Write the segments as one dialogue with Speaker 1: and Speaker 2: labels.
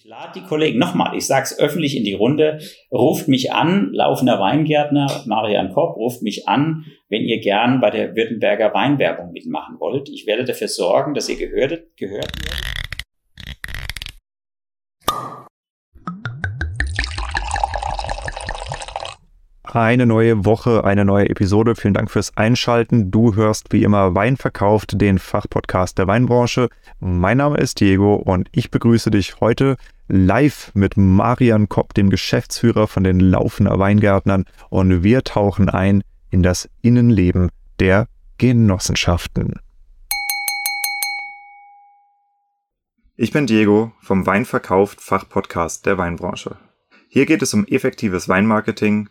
Speaker 1: Ich lade die Kollegen nochmal, ich sage es öffentlich in die Runde, ruft mich an, laufender Weingärtner, Marian Kopp, ruft mich an, wenn ihr gern bei der Württemberger Weinwerbung mitmachen wollt. Ich werde dafür sorgen, dass ihr gehört, gehört werdet.
Speaker 2: Eine neue Woche, eine neue Episode. Vielen Dank fürs Einschalten. Du hörst wie immer Wein verkauft, den Fachpodcast der Weinbranche. Mein Name ist Diego und ich begrüße dich heute live mit Marian Kopp, dem Geschäftsführer von den Laufener Weingärtnern. Und wir tauchen ein in das Innenleben der Genossenschaften. Ich bin Diego vom Wein verkauft Fachpodcast der Weinbranche. Hier geht es um effektives Weinmarketing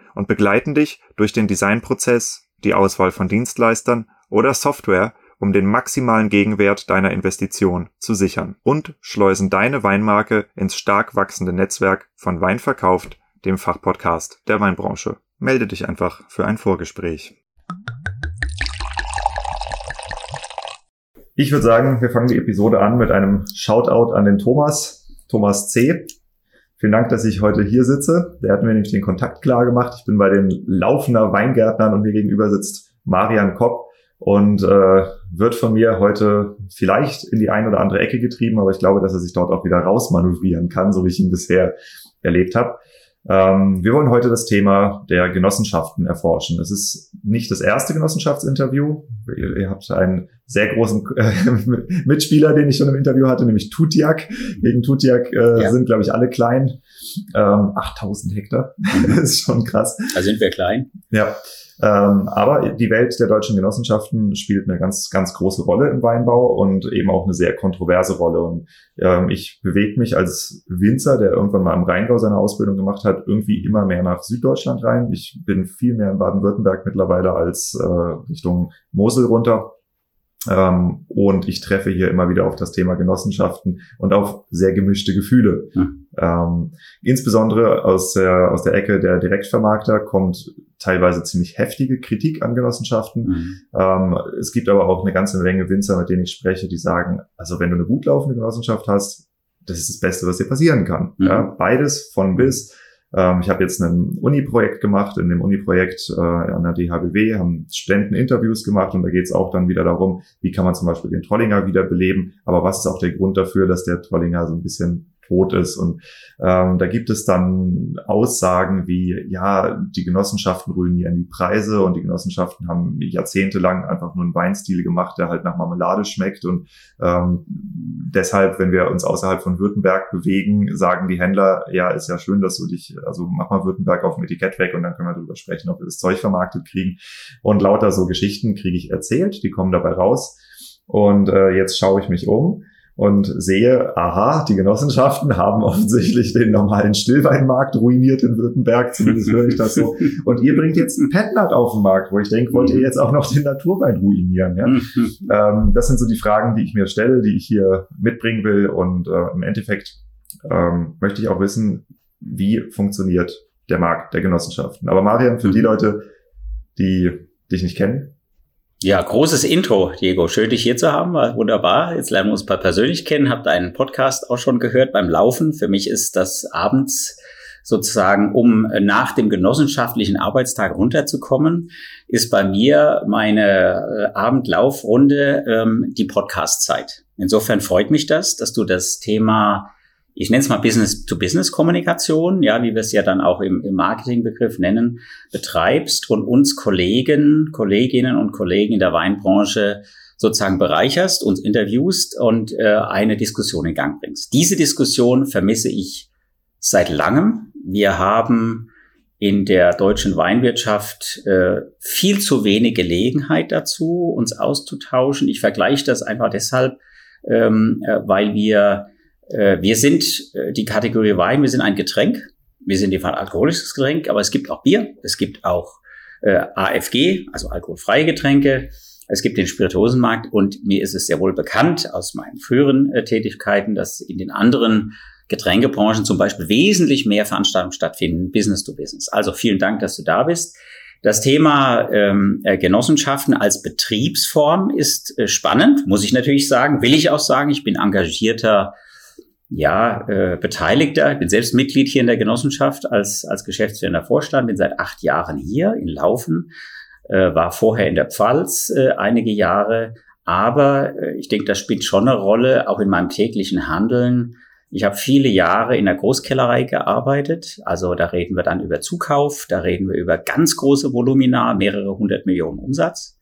Speaker 2: und begleiten dich durch den Designprozess, die Auswahl von Dienstleistern oder Software, um den maximalen Gegenwert deiner Investition zu sichern und schleusen deine Weinmarke ins stark wachsende Netzwerk von Wein verkauft, dem Fachpodcast der Weinbranche. Melde dich einfach für ein Vorgespräch. Ich würde sagen, wir fangen die Episode an mit einem Shoutout an den Thomas, Thomas C. Vielen Dank, dass ich heute hier sitze. Der hat mir nämlich den Kontakt klar gemacht. Ich bin bei den Laufender Weingärtnern und mir gegenüber sitzt Marian Kopp und äh, wird von mir heute vielleicht in die eine oder andere Ecke getrieben, aber ich glaube, dass er sich dort auch wieder rausmanövrieren kann, so wie ich ihn bisher erlebt habe. Ähm, wir wollen heute das Thema der Genossenschaften erforschen. Es ist nicht das erste Genossenschaftsinterview. Ihr, ihr habt einen sehr großen äh, Mitspieler, den ich schon im Interview hatte, nämlich Tutiak. Gegen Tutiak äh, ja. sind, glaube ich, alle klein. Ähm, 8000 Hektar. das ist schon krass.
Speaker 1: Da sind wir klein.
Speaker 2: Ja. Ähm, aber die Welt der deutschen Genossenschaften spielt eine ganz, ganz große Rolle im Weinbau und eben auch eine sehr kontroverse Rolle. Und ähm, ich bewege mich als Winzer, der irgendwann mal im Rheingau seine Ausbildung gemacht hat, irgendwie immer mehr nach Süddeutschland rein. Ich bin viel mehr in Baden-Württemberg mittlerweile als äh, Richtung Mosel runter. Ähm, und ich treffe hier immer wieder auf das Thema Genossenschaften und auf sehr gemischte Gefühle. Hm. Ähm, insbesondere aus der, aus der Ecke der Direktvermarkter kommt teilweise ziemlich heftige Kritik an Genossenschaften. Mhm. Ähm, es gibt aber auch eine ganze Menge Winzer, mit denen ich spreche, die sagen, also wenn du eine gut laufende Genossenschaft hast, das ist das Beste, was dir passieren kann. Mhm. Ja, beides von bis. Ähm, ich habe jetzt ein Uni-Projekt gemacht. In dem Uni-Projekt äh, an der DHBW haben Studenten Interviews gemacht und da geht es auch dann wieder darum, wie kann man zum Beispiel den Trollinger wieder beleben. Aber was ist auch der Grund dafür, dass der Trollinger so ein bisschen tot ist. Und ähm, da gibt es dann Aussagen wie, ja, die Genossenschaften ruinieren die Preise und die Genossenschaften haben jahrzehntelang einfach nur einen Weinstil gemacht, der halt nach Marmelade schmeckt. Und ähm, deshalb, wenn wir uns außerhalb von Württemberg bewegen, sagen die Händler, ja, ist ja schön, dass du dich, also mach mal Württemberg auf dem Etikett weg und dann können wir darüber sprechen, ob wir das Zeug vermarktet kriegen. Und lauter so Geschichten kriege ich erzählt, die kommen dabei raus. Und äh, jetzt schaue ich mich um und sehe, aha, die Genossenschaften haben offensichtlich den normalen Stillweinmarkt ruiniert in Württemberg, zumindest höre ich das so. Und ihr bringt jetzt ein Petnat auf den Markt, wo ich denke, wollt ihr jetzt auch noch den Naturwein ruinieren? Ja? ähm, das sind so die Fragen, die ich mir stelle, die ich hier mitbringen will. Und äh, im Endeffekt ähm, möchte ich auch wissen, wie funktioniert der Markt der Genossenschaften. Aber Marian, für die mhm. Leute, die dich nicht kennen,
Speaker 1: ja, großes Intro, Diego. Schön, dich hier zu haben. War wunderbar. Jetzt lernen wir uns paar persönlich kennen. Habt einen Podcast auch schon gehört beim Laufen. Für mich ist das abends sozusagen, um nach dem genossenschaftlichen Arbeitstag runterzukommen, ist bei mir meine äh, Abendlaufrunde ähm, die Podcastzeit. Insofern freut mich das, dass du das Thema ich nenne es mal Business-to-Business-Kommunikation, ja, wie wir es ja dann auch im, im Marketingbegriff nennen, betreibst und uns Kollegen, Kolleginnen und Kollegen in der Weinbranche sozusagen bereicherst, uns interviewst und äh, eine Diskussion in Gang bringst. Diese Diskussion vermisse ich seit langem. Wir haben in der deutschen Weinwirtschaft äh, viel zu wenig Gelegenheit dazu, uns auszutauschen. Ich vergleiche das einfach deshalb, ähm, äh, weil wir wir sind äh, die Kategorie Wein, wir sind ein Getränk. Wir sind jedenfalls alkoholisches Getränk, aber es gibt auch Bier, es gibt auch äh, AFG, also alkoholfreie Getränke. Es gibt den Spirituosenmarkt und mir ist es sehr wohl bekannt aus meinen früheren äh, Tätigkeiten, dass in den anderen Getränkebranchen zum Beispiel wesentlich mehr Veranstaltungen stattfinden, Business to Business. Also vielen Dank, dass du da bist. Das Thema ähm, äh, Genossenschaften als Betriebsform ist äh, spannend, muss ich natürlich sagen, will ich auch sagen. Ich bin engagierter ja, äh, Beteiligter. Ich bin selbst Mitglied hier in der Genossenschaft als, als geschäftsführender Vorstand, bin seit acht Jahren hier in Laufen, äh, war vorher in der Pfalz äh, einige Jahre. Aber äh, ich denke, das spielt schon eine Rolle, auch in meinem täglichen Handeln. Ich habe viele Jahre in der Großkellerei gearbeitet. Also da reden wir dann über Zukauf, da reden wir über ganz große Volumina, mehrere hundert Millionen Umsatz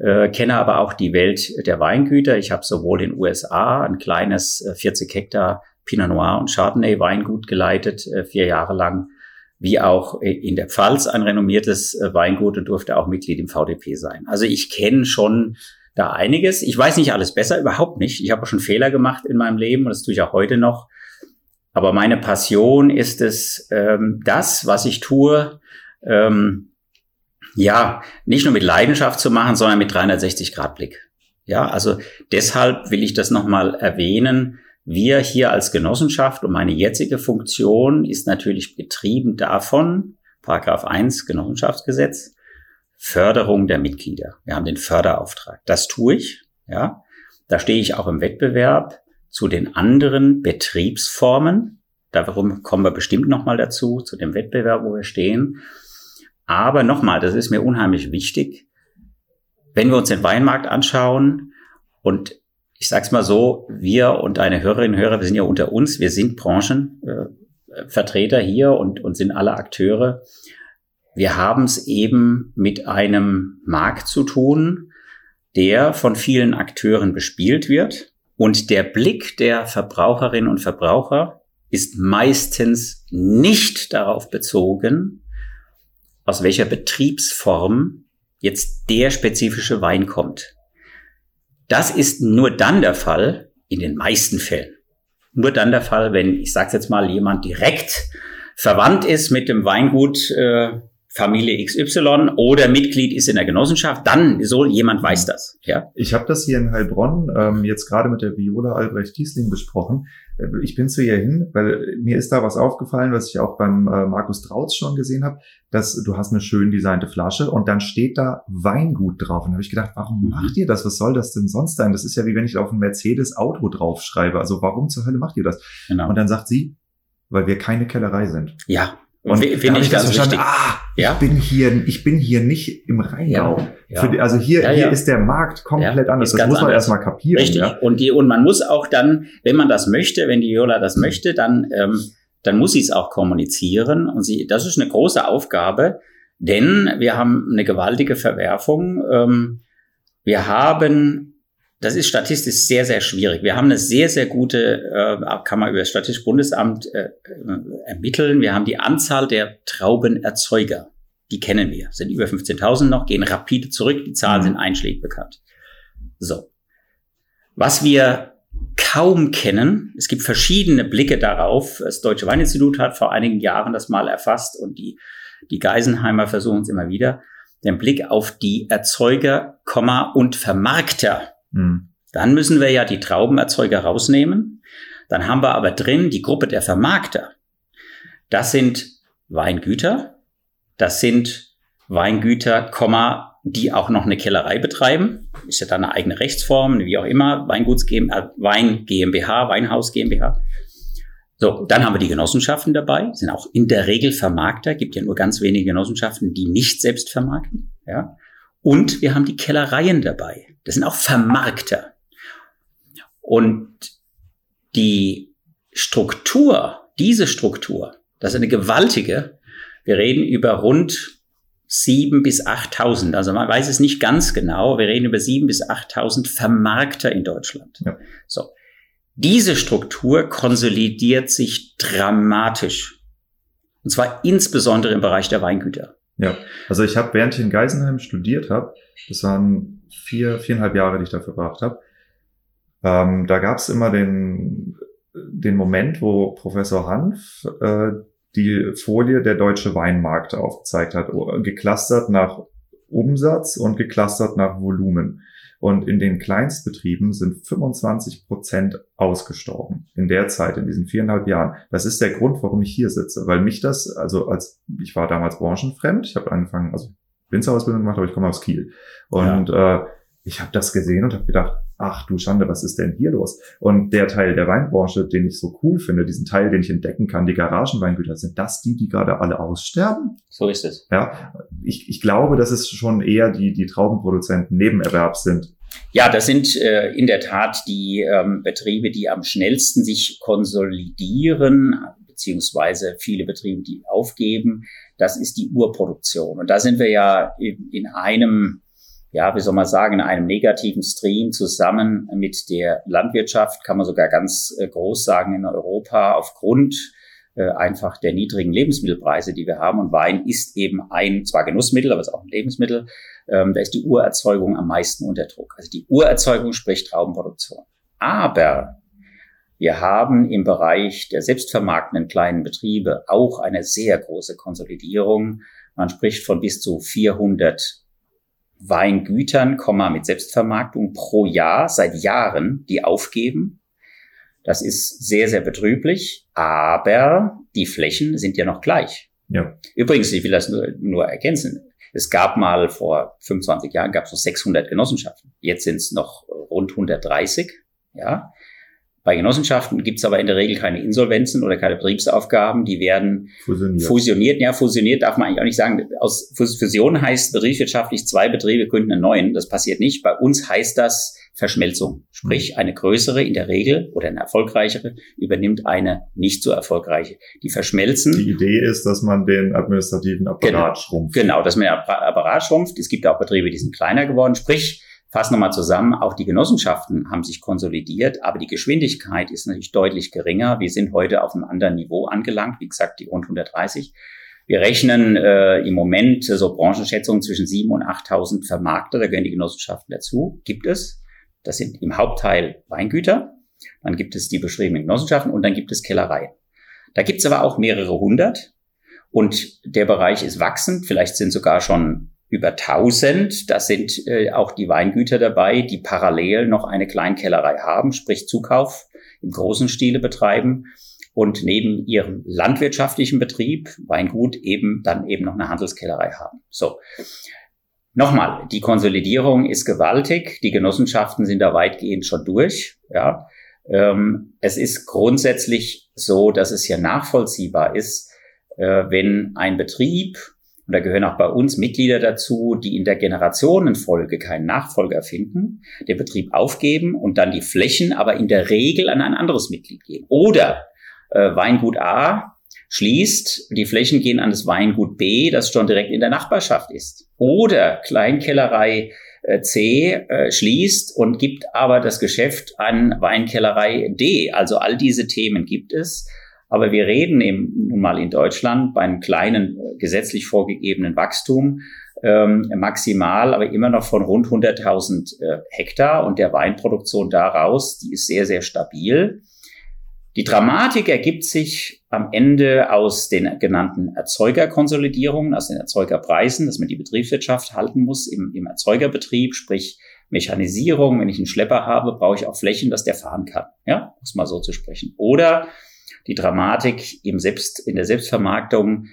Speaker 1: äh, kenne aber auch die Welt der Weingüter. Ich habe sowohl in den USA ein kleines äh, 40 Hektar Pinot Noir und Chardonnay Weingut geleitet, äh, vier Jahre lang, wie auch in der Pfalz ein renommiertes äh, Weingut und durfte auch Mitglied im VDP sein. Also ich kenne schon da einiges. Ich weiß nicht alles besser, überhaupt nicht. Ich habe schon Fehler gemacht in meinem Leben und das tue ich auch heute noch. Aber meine Passion ist es, ähm, das, was ich tue, ähm, ja, nicht nur mit Leidenschaft zu machen, sondern mit 360 Grad Blick. Ja, also deshalb will ich das nochmal erwähnen. Wir hier als Genossenschaft und meine jetzige Funktion ist natürlich getrieben davon, Paragraph 1 Genossenschaftsgesetz, Förderung der Mitglieder. Wir haben den Förderauftrag. Das tue ich, ja. Da stehe ich auch im Wettbewerb zu den anderen Betriebsformen. Darum kommen wir bestimmt nochmal dazu, zu dem Wettbewerb, wo wir stehen. Aber nochmal, das ist mir unheimlich wichtig. Wenn wir uns den Weinmarkt anschauen und ich sag's mal so, wir und deine Hörerinnen und Hörer, wir sind ja unter uns, wir sind Branchenvertreter äh, hier und, und sind alle Akteure. Wir haben es eben mit einem Markt zu tun, der von vielen Akteuren bespielt wird. Und der Blick der Verbraucherinnen und Verbraucher ist meistens nicht darauf bezogen, aus welcher Betriebsform jetzt der spezifische Wein kommt. Das ist nur dann der Fall, in den meisten Fällen. Nur dann der Fall, wenn, ich sage jetzt mal, jemand direkt verwandt ist mit dem Weingut äh, Familie XY oder Mitglied ist in der Genossenschaft, dann so jemand weiß das. Ja?
Speaker 2: Ich habe das hier in Heilbronn ähm, jetzt gerade mit der Viola Albrecht Kiesling besprochen. Ich bin zu ihr hin, weil mir ist da was aufgefallen, was ich auch beim äh, Markus Trautz schon gesehen habe, dass du hast eine schön designte Flasche und dann steht da Weingut drauf. Und da habe ich gedacht, warum mhm. macht ihr das? Was soll das denn sonst sein? Das ist ja wie wenn ich auf ein Mercedes Auto draufschreibe. Also warum zur Hölle macht ihr das? Genau. Und dann sagt sie, weil wir keine Kellerei sind.
Speaker 1: Ja, und finde ich ganz wichtig.
Speaker 2: Ah, ja? ich bin hier, ich bin hier nicht im Rheingau. Ja, ja. Die, also hier, ja, hier ist der Markt komplett anders. Das muss man erstmal kapieren.
Speaker 1: Richtig. Und die, und man muss auch dann, wenn man das möchte, wenn die Viola das möchte, dann, ähm, dann muss sie es auch kommunizieren. Und sie, das ist eine große Aufgabe, denn wir haben eine gewaltige Verwerfung. Ähm, wir haben das ist statistisch sehr, sehr schwierig. Wir haben eine sehr, sehr gute, äh, kann man über das Statistische Bundesamt äh, ermitteln. Wir haben die Anzahl der Traubenerzeuger. Die kennen wir. Sind über 15.000 noch, gehen rapide zurück. Die Zahlen mhm. sind einschlägig bekannt. So. Was wir kaum kennen. Es gibt verschiedene Blicke darauf. Das Deutsche Weininstitut hat vor einigen Jahren das mal erfasst und die, die Geisenheimer versuchen es immer wieder. Den Blick auf die Erzeuger, und Vermarkter. Mhm. Dann müssen wir ja die Traubenerzeuger rausnehmen. Dann haben wir aber drin die Gruppe der Vermarkter. Das sind Weingüter. Das sind Weingüter, die auch noch eine Kellerei betreiben. Ist ja dann eine eigene Rechtsform, wie auch immer. Weinguts GmbH, Wein GmbH, Weinhaus GmbH. So, dann haben wir die Genossenschaften dabei, sind auch in der Regel Vermarkter, gibt ja nur ganz wenige Genossenschaften, die nicht selbst vermarkten, ja. Und wir haben die Kellereien dabei. Das sind auch Vermarkter. Und die Struktur, diese Struktur, das ist eine gewaltige. Wir reden über rund sieben bis achttausend. Also man weiß es nicht ganz genau. Wir reden über sieben bis achttausend Vermarkter in Deutschland. Ja. So. Diese Struktur konsolidiert sich dramatisch. Und zwar insbesondere im Bereich der Weingüter.
Speaker 2: Ja, also ich habe, während ich in Geisenheim studiert habe, das waren vier, viereinhalb Jahre, die ich da verbracht habe, ähm, da gab es immer den, den Moment, wo Professor Hanf äh, die Folie der deutsche Weinmarkt aufgezeigt hat, geklustert nach Umsatz und geklustert nach Volumen. Und in den Kleinstbetrieben sind 25 Prozent ausgestorben in der Zeit, in diesen viereinhalb Jahren. Das ist der Grund, warum ich hier sitze, weil mich das, also als ich war damals branchenfremd, ich habe angefangen, also Winzerausbildung gemacht, aber ich komme aus Kiel. Und ja. äh, ich habe das gesehen und habe gedacht, ach du Schande, was ist denn hier los? Und der Teil der Weinbranche, den ich so cool finde, diesen Teil, den ich entdecken kann, die Garagenweingüter, sind das die, die gerade alle aussterben?
Speaker 1: So ist es.
Speaker 2: Ja, ich, ich glaube, dass es schon eher die, die Traubenproduzenten Nebenerwerbs sind.
Speaker 1: Ja, das sind äh, in der Tat die ähm, Betriebe, die am schnellsten sich konsolidieren, beziehungsweise viele Betriebe, die aufgeben. Das ist die Urproduktion. Und da sind wir ja in, in einem ja, wie soll man sagen, in einem negativen Stream zusammen mit der Landwirtschaft, kann man sogar ganz äh, groß sagen in Europa, aufgrund äh, einfach der niedrigen Lebensmittelpreise, die wir haben. Und Wein ist eben ein, zwar Genussmittel, aber es ist auch ein Lebensmittel. Ähm, da ist die Urerzeugung am meisten unter Druck. Also die Urerzeugung spricht Traubenproduktion. Aber wir haben im Bereich der selbstvermarktenden kleinen Betriebe auch eine sehr große Konsolidierung. Man spricht von bis zu 400 Weingütern, mit Selbstvermarktung pro Jahr seit Jahren, die aufgeben. Das ist sehr, sehr betrüblich, aber die Flächen sind ja noch gleich. Ja. Übrigens, ich will das nur, nur ergänzen. Es gab mal vor 25 Jahren gab es noch 600 Genossenschaften. Jetzt sind es noch rund 130. Ja. Bei Genossenschaften gibt es aber in der Regel keine Insolvenzen oder keine Betriebsaufgaben. Die werden fusioniert. fusioniert. Ja, fusioniert darf man eigentlich auch nicht sagen. Aus Fusion heißt betriebswirtschaftlich zwei Betriebe gründen einen neuen. Das passiert nicht. Bei uns heißt das Verschmelzung. Sprich, mhm. eine größere in der Regel oder eine erfolgreichere übernimmt eine nicht so erfolgreiche. Die verschmelzen.
Speaker 2: Die Idee ist, dass man den administrativen Apparat
Speaker 1: genau,
Speaker 2: schrumpft.
Speaker 1: Genau, dass man den Apparat schrumpft. Es gibt auch Betriebe, die sind kleiner geworden. Sprich, Fassen wir mal zusammen, auch die Genossenschaften haben sich konsolidiert, aber die Geschwindigkeit ist natürlich deutlich geringer. Wir sind heute auf einem anderen Niveau angelangt, wie gesagt, die rund 130. Wir rechnen äh, im Moment so Branchenschätzungen zwischen 7.000 und 8.000 Vermarkter, da gehören die Genossenschaften dazu, gibt es. Das sind im Hauptteil Weingüter, dann gibt es die beschriebenen Genossenschaften und dann gibt es Kellereien. Da gibt es aber auch mehrere hundert und der Bereich ist wachsend, vielleicht sind sogar schon über 1000. Da sind äh, auch die Weingüter dabei, die parallel noch eine Kleinkellerei haben, sprich Zukauf im großen Stile betreiben und neben ihrem landwirtschaftlichen Betrieb, Weingut, eben dann eben noch eine Handelskellerei haben. So. Nochmal, die Konsolidierung ist gewaltig. Die Genossenschaften sind da weitgehend schon durch. Ja. Ähm, es ist grundsätzlich so, dass es hier nachvollziehbar ist, äh, wenn ein Betrieb und da gehören auch bei uns Mitglieder dazu, die in der Generationenfolge keinen Nachfolger finden, den Betrieb aufgeben und dann die Flächen aber in der Regel an ein anderes Mitglied geben. Oder äh, Weingut A schließt, die Flächen gehen an das Weingut B, das schon direkt in der Nachbarschaft ist. Oder Kleinkellerei äh, C äh, schließt und gibt aber das Geschäft an Weinkellerei D. Also all diese Themen gibt es. Aber wir reden eben nun mal in Deutschland bei einem kleinen äh, gesetzlich vorgegebenen Wachstum ähm, maximal, aber immer noch von rund 100.000 äh, Hektar und der Weinproduktion daraus, die ist sehr, sehr stabil. Die Dramatik ergibt sich am Ende aus den genannten Erzeugerkonsolidierungen, aus den Erzeugerpreisen, dass man die Betriebswirtschaft halten muss im, im Erzeugerbetrieb, sprich Mechanisierung. Wenn ich einen Schlepper habe, brauche ich auch Flächen, dass der fahren kann. Ja, muss mal so zu sprechen. Oder die Dramatik im Selbst, in der Selbstvermarktung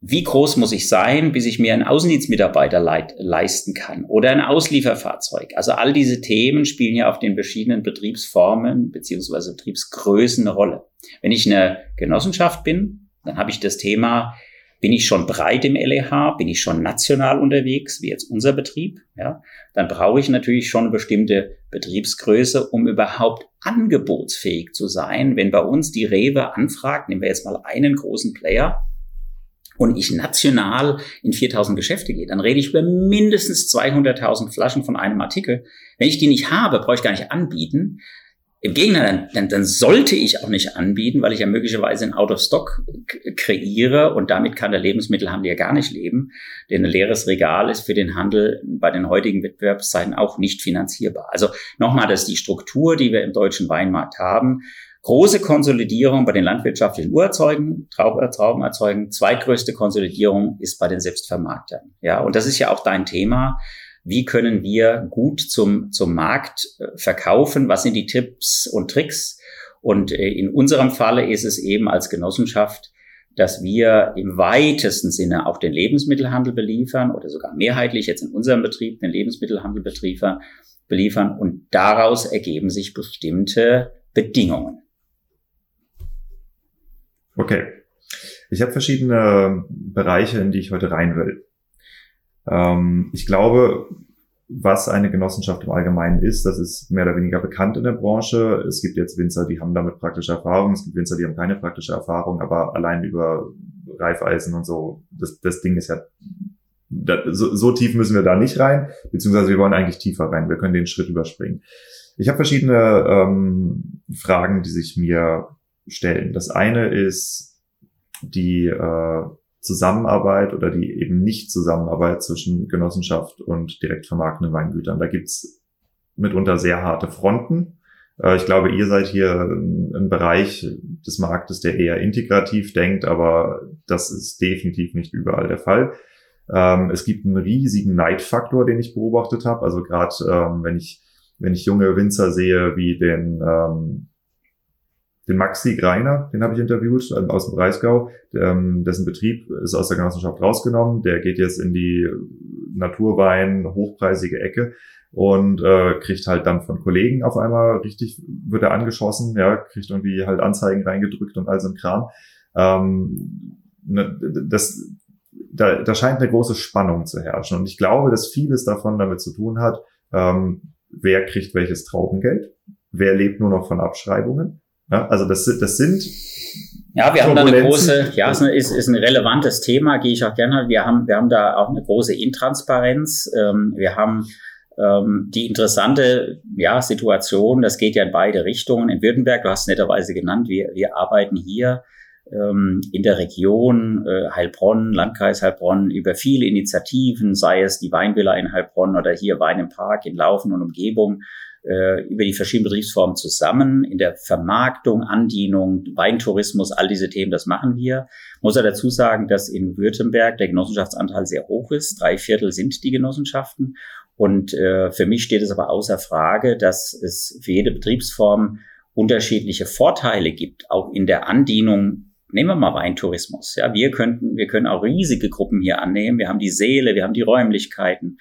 Speaker 1: wie groß muss ich sein, bis ich mir einen Außendienstmitarbeiter leisten kann oder ein Auslieferfahrzeug. Also all diese Themen spielen ja auf den verschiedenen Betriebsformen beziehungsweise Betriebsgrößen eine Rolle. Wenn ich eine Genossenschaft bin, dann habe ich das Thema, bin ich schon breit im LEH, bin ich schon national unterwegs, wie jetzt unser Betrieb, ja, dann brauche ich natürlich schon eine bestimmte Betriebsgröße, um überhaupt angebotsfähig zu sein. Wenn bei uns die Rewe anfragt, nehmen wir jetzt mal einen großen Player, und ich national in 4000 Geschäfte gehe, dann rede ich über mindestens 200.000 Flaschen von einem Artikel. Wenn ich die nicht habe, brauche ich gar nicht anbieten. Im Gegenteil, dann, dann, sollte ich auch nicht anbieten, weil ich ja möglicherweise ein Out-of-Stock kreiere und damit kann der Lebensmittelhandel ja gar nicht leben. Denn ein leeres Regal ist für den Handel bei den heutigen Wettbewerbszeiten auch nicht finanzierbar. Also nochmal, das ist die Struktur, die wir im deutschen Weinmarkt haben. Große Konsolidierung bei den landwirtschaftlichen Urerzeugen, Trauberzeugen. Zweitgrößte Konsolidierung ist bei den Selbstvermarktern. Ja, und das ist ja auch dein Thema. Wie können wir gut zum, zum Markt äh, verkaufen? Was sind die Tipps und Tricks? Und äh, in unserem Falle ist es eben als Genossenschaft, dass wir im weitesten Sinne auch den Lebensmittelhandel beliefern oder sogar mehrheitlich jetzt in unserem Betrieb den Lebensmittelhandel beliefern und daraus ergeben sich bestimmte Bedingungen.
Speaker 2: Okay. Ich habe verschiedene Bereiche, in die ich heute rein will. Ähm, ich glaube, was eine Genossenschaft im Allgemeinen ist, das ist mehr oder weniger bekannt in der Branche. Es gibt jetzt Winzer, die haben damit praktische Erfahrung. Es gibt Winzer, die haben keine praktische Erfahrung, aber allein über Reifeisen und so, das, das Ding ist ja, da, so, so tief müssen wir da nicht rein, beziehungsweise wir wollen eigentlich tiefer rein. Wir können den Schritt überspringen. Ich habe verschiedene ähm, Fragen, die sich mir stellen. Das eine ist die äh, Zusammenarbeit oder die eben nicht Zusammenarbeit zwischen Genossenschaft und direkt vermarktenden Weingütern. Da gibt's mitunter sehr harte Fronten. Äh, ich glaube, ihr seid hier ein Bereich des Marktes, der eher integrativ denkt, aber das ist definitiv nicht überall der Fall. Ähm, es gibt einen riesigen Neidfaktor, den ich beobachtet habe. Also gerade ähm, wenn ich wenn ich junge Winzer sehe, wie den ähm, den Maxi Greiner, den habe ich interviewt ähm, aus dem Breisgau, ähm, dessen Betrieb ist aus der Genossenschaft rausgenommen. Der geht jetzt in die Naturwein hochpreisige Ecke und äh, kriegt halt dann von Kollegen auf einmal richtig, wird er angeschossen, ja, kriegt irgendwie halt Anzeigen reingedrückt und all so ein Kram. Ähm, ne, das, da, da scheint eine große Spannung zu herrschen. Und ich glaube, dass vieles davon damit zu tun hat, ähm, wer kriegt welches Traubengeld, wer lebt nur noch von Abschreibungen ja, also das, das sind
Speaker 1: ja, wir haben da eine große, ja, ist, ist, ein relevantes Thema, gehe ich auch gerne. Wir haben, wir haben da auch eine große Intransparenz. Ähm, wir haben ähm, die interessante ja, Situation, das geht ja in beide Richtungen. In Württemberg, du hast es netterweise genannt, wir, wir arbeiten hier ähm, in der Region äh, Heilbronn, Landkreis Heilbronn, über viele Initiativen, sei es die Weinvilla in Heilbronn oder hier Wein im Park in Laufen und Umgebung, äh, über die verschiedenen Betriebsformen zusammen. In der Vermarktung, Andienung, Weintourismus, all diese Themen, das machen wir. Muss er dazu sagen, dass in Württemberg der Genossenschaftsanteil sehr hoch ist. Drei Viertel sind die Genossenschaften. Und äh, für mich steht es aber außer Frage, dass es für jede Betriebsform unterschiedliche Vorteile gibt, auch in der Andienung Nehmen wir mal Weintourismus. Ja, wir könnten, wir können auch riesige Gruppen hier annehmen. Wir haben die Seele, wir haben die Räumlichkeiten.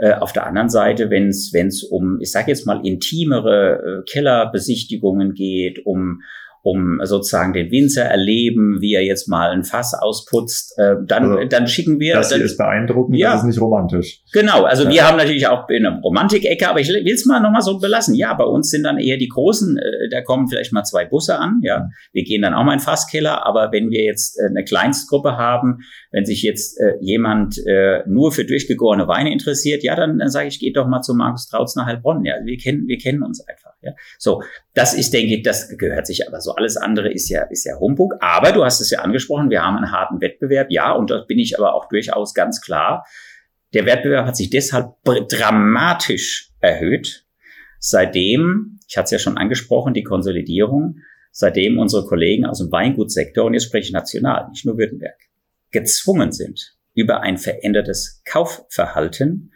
Speaker 1: Äh, auf der anderen Seite, wenn es um, ich sage jetzt mal, intimere äh, Kellerbesichtigungen geht, um um sozusagen den Winzer erleben, wie er jetzt mal ein Fass ausputzt, äh, dann, also, dann schicken wir.
Speaker 2: Das
Speaker 1: hier
Speaker 2: ist beeindruckend, ja, das ist nicht romantisch.
Speaker 1: Genau, also ja. wir haben natürlich auch eine Romantik-Ecke, aber ich will es mal nochmal so belassen. Ja, bei uns sind dann eher die großen, äh, da kommen vielleicht mal zwei Busse an, ja. Wir gehen dann auch mal in Fasskeller, aber wenn wir jetzt äh, eine Kleinstgruppe haben, wenn sich jetzt äh, jemand äh, nur für durchgegorene Weine interessiert, ja, dann, dann sage ich, geht doch mal zu Markus Trautz nach Heilbronn. Ja, wir kennen, wir kennen uns einfach. Ja, so, das ist, denke ich, das gehört sich aber so. Alles andere ist ja, ist ja Humbug. Aber du hast es ja angesprochen, wir haben einen harten Wettbewerb. Ja, und da bin ich aber auch durchaus ganz klar. Der Wettbewerb hat sich deshalb dramatisch erhöht, seitdem, ich hatte es ja schon angesprochen, die Konsolidierung, seitdem unsere Kollegen aus dem Weingutsektor, und jetzt spreche ich national, nicht nur Württemberg, gezwungen sind, über ein verändertes Kaufverhalten,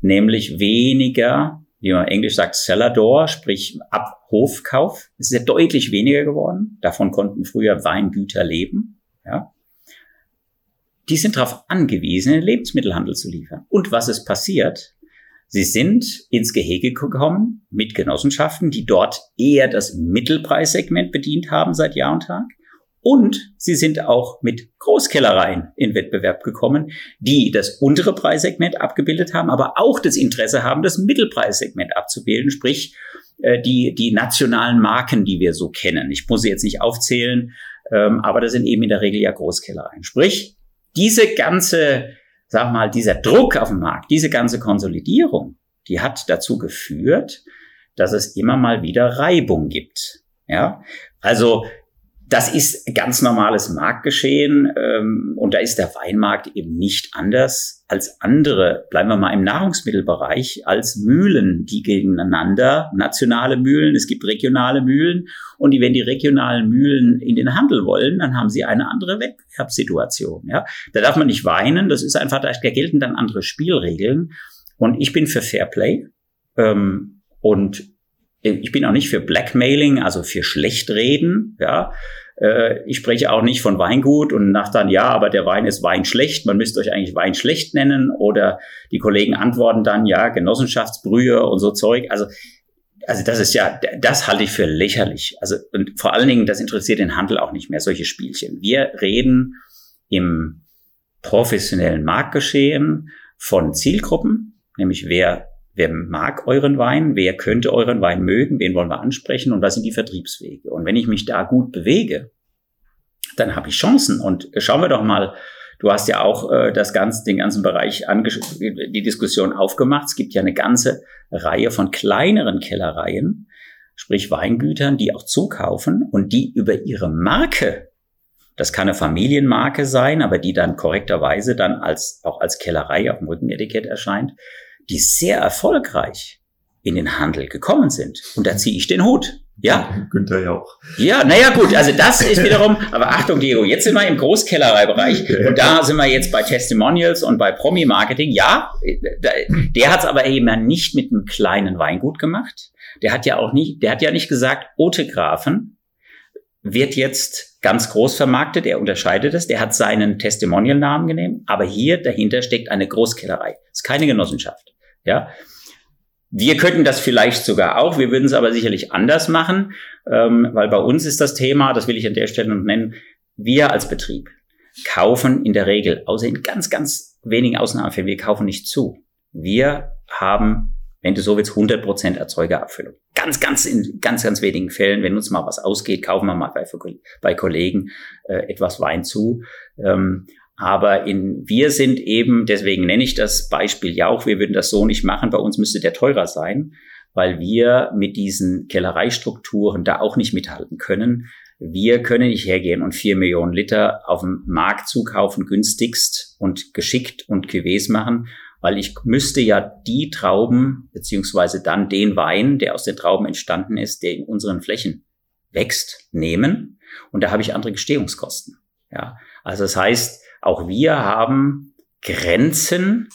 Speaker 1: nämlich weniger, wie man englisch sagt, Cellar sprich Abhofkauf. Ist ja deutlich weniger geworden. Davon konnten früher Weingüter leben. Ja. Die sind darauf angewiesen, den Lebensmittelhandel zu liefern. Und was ist passiert? Sie sind ins Gehege gekommen mit Genossenschaften, die dort eher das Mittelpreissegment bedient haben seit Jahr und Tag. Und sie sind auch mit Großkellereien in Wettbewerb gekommen, die das untere Preissegment abgebildet haben, aber auch das Interesse haben, das Mittelpreissegment abzubilden, sprich äh, die, die nationalen Marken, die wir so kennen. Ich muss sie jetzt nicht aufzählen, ähm, aber das sind eben in der Regel ja Großkellereien. Sprich, diese ganze sag mal, dieser Druck auf dem Markt, diese ganze Konsolidierung, die hat dazu geführt, dass es immer mal wieder Reibung gibt. Ja, also das ist ganz normales Marktgeschehen ähm, und da ist der Weinmarkt eben nicht anders als andere, bleiben wir mal im Nahrungsmittelbereich, als Mühlen, die gegeneinander, nationale Mühlen, es gibt regionale Mühlen und die, wenn die regionalen Mühlen in den Handel wollen, dann haben sie eine andere Wettbewerbssituation. Ja? Da darf man nicht weinen, das ist einfach, da gelten dann andere Spielregeln und ich bin für Fairplay ähm, und ich bin auch nicht für Blackmailing, also für Schlechtreden, ja. Äh, ich spreche auch nicht von Weingut und nach dann, ja, aber der Wein ist Wein schlecht, man müsste euch eigentlich Wein schlecht nennen oder die Kollegen antworten dann, ja, Genossenschaftsbrühe und so Zeug. Also, also das ist ja, das halte ich für lächerlich. Also, und vor allen Dingen, das interessiert den Handel auch nicht mehr, solche Spielchen. Wir reden im professionellen Marktgeschehen von Zielgruppen, nämlich wer Wer mag euren Wein? Wer könnte euren Wein mögen? Wen wollen wir ansprechen? Und was sind die Vertriebswege? Und wenn ich mich da gut bewege, dann habe ich Chancen. Und schauen wir doch mal, du hast ja auch äh, das ganze, den ganzen Bereich die Diskussion aufgemacht. Es gibt ja eine ganze Reihe von kleineren Kellereien, sprich Weingütern, die auch zukaufen und die über ihre Marke das kann eine Familienmarke sein, aber die dann korrekterweise dann als, auch als Kellerei auf dem Rückenetikett erscheint, die sehr erfolgreich in den Handel gekommen sind. Und da ziehe ich den Hut. Ja.
Speaker 2: Günther ja auch.
Speaker 1: Ja, naja, gut. Also das ist wiederum, aber Achtung, Diego, jetzt sind wir im Großkellereibereich. Und da sind wir jetzt bei Testimonials und bei Promi-Marketing. Ja, der hat es aber eben nicht mit einem kleinen Weingut gemacht. Der hat ja auch nicht, der hat ja nicht gesagt, Otegrafen wird jetzt ganz groß vermarktet. Er unterscheidet es. Der hat seinen Testimonial-Namen genommen. Aber hier dahinter steckt eine Großkellerei. Das ist keine Genossenschaft. Ja. Wir könnten das vielleicht sogar auch, wir würden es aber sicherlich anders machen, ähm, weil bei uns ist das Thema, das will ich an der Stelle noch nennen, wir als Betrieb kaufen in der Regel, außer in ganz, ganz wenigen Ausnahmefällen, wir kaufen nicht zu. Wir haben, wenn du so willst, 100% Erzeugerabfüllung. Ganz, ganz, in ganz, ganz wenigen Fällen, wenn uns mal was ausgeht, kaufen wir mal bei, bei Kollegen äh, etwas Wein zu. Ähm, aber in, wir sind eben, deswegen nenne ich das Beispiel Jauch, wir würden das so nicht machen, bei uns müsste der teurer sein, weil wir mit diesen Kellereistrukturen da auch nicht mithalten können. Wir können nicht hergehen und vier Millionen Liter auf dem Markt zukaufen, günstigst und geschickt und Cuvées machen, weil ich müsste ja die Trauben, beziehungsweise dann den Wein, der aus den Trauben entstanden ist, der in unseren Flächen wächst, nehmen. Und da habe ich andere Gestehungskosten. Ja, also das heißt, auch wir haben Grenzen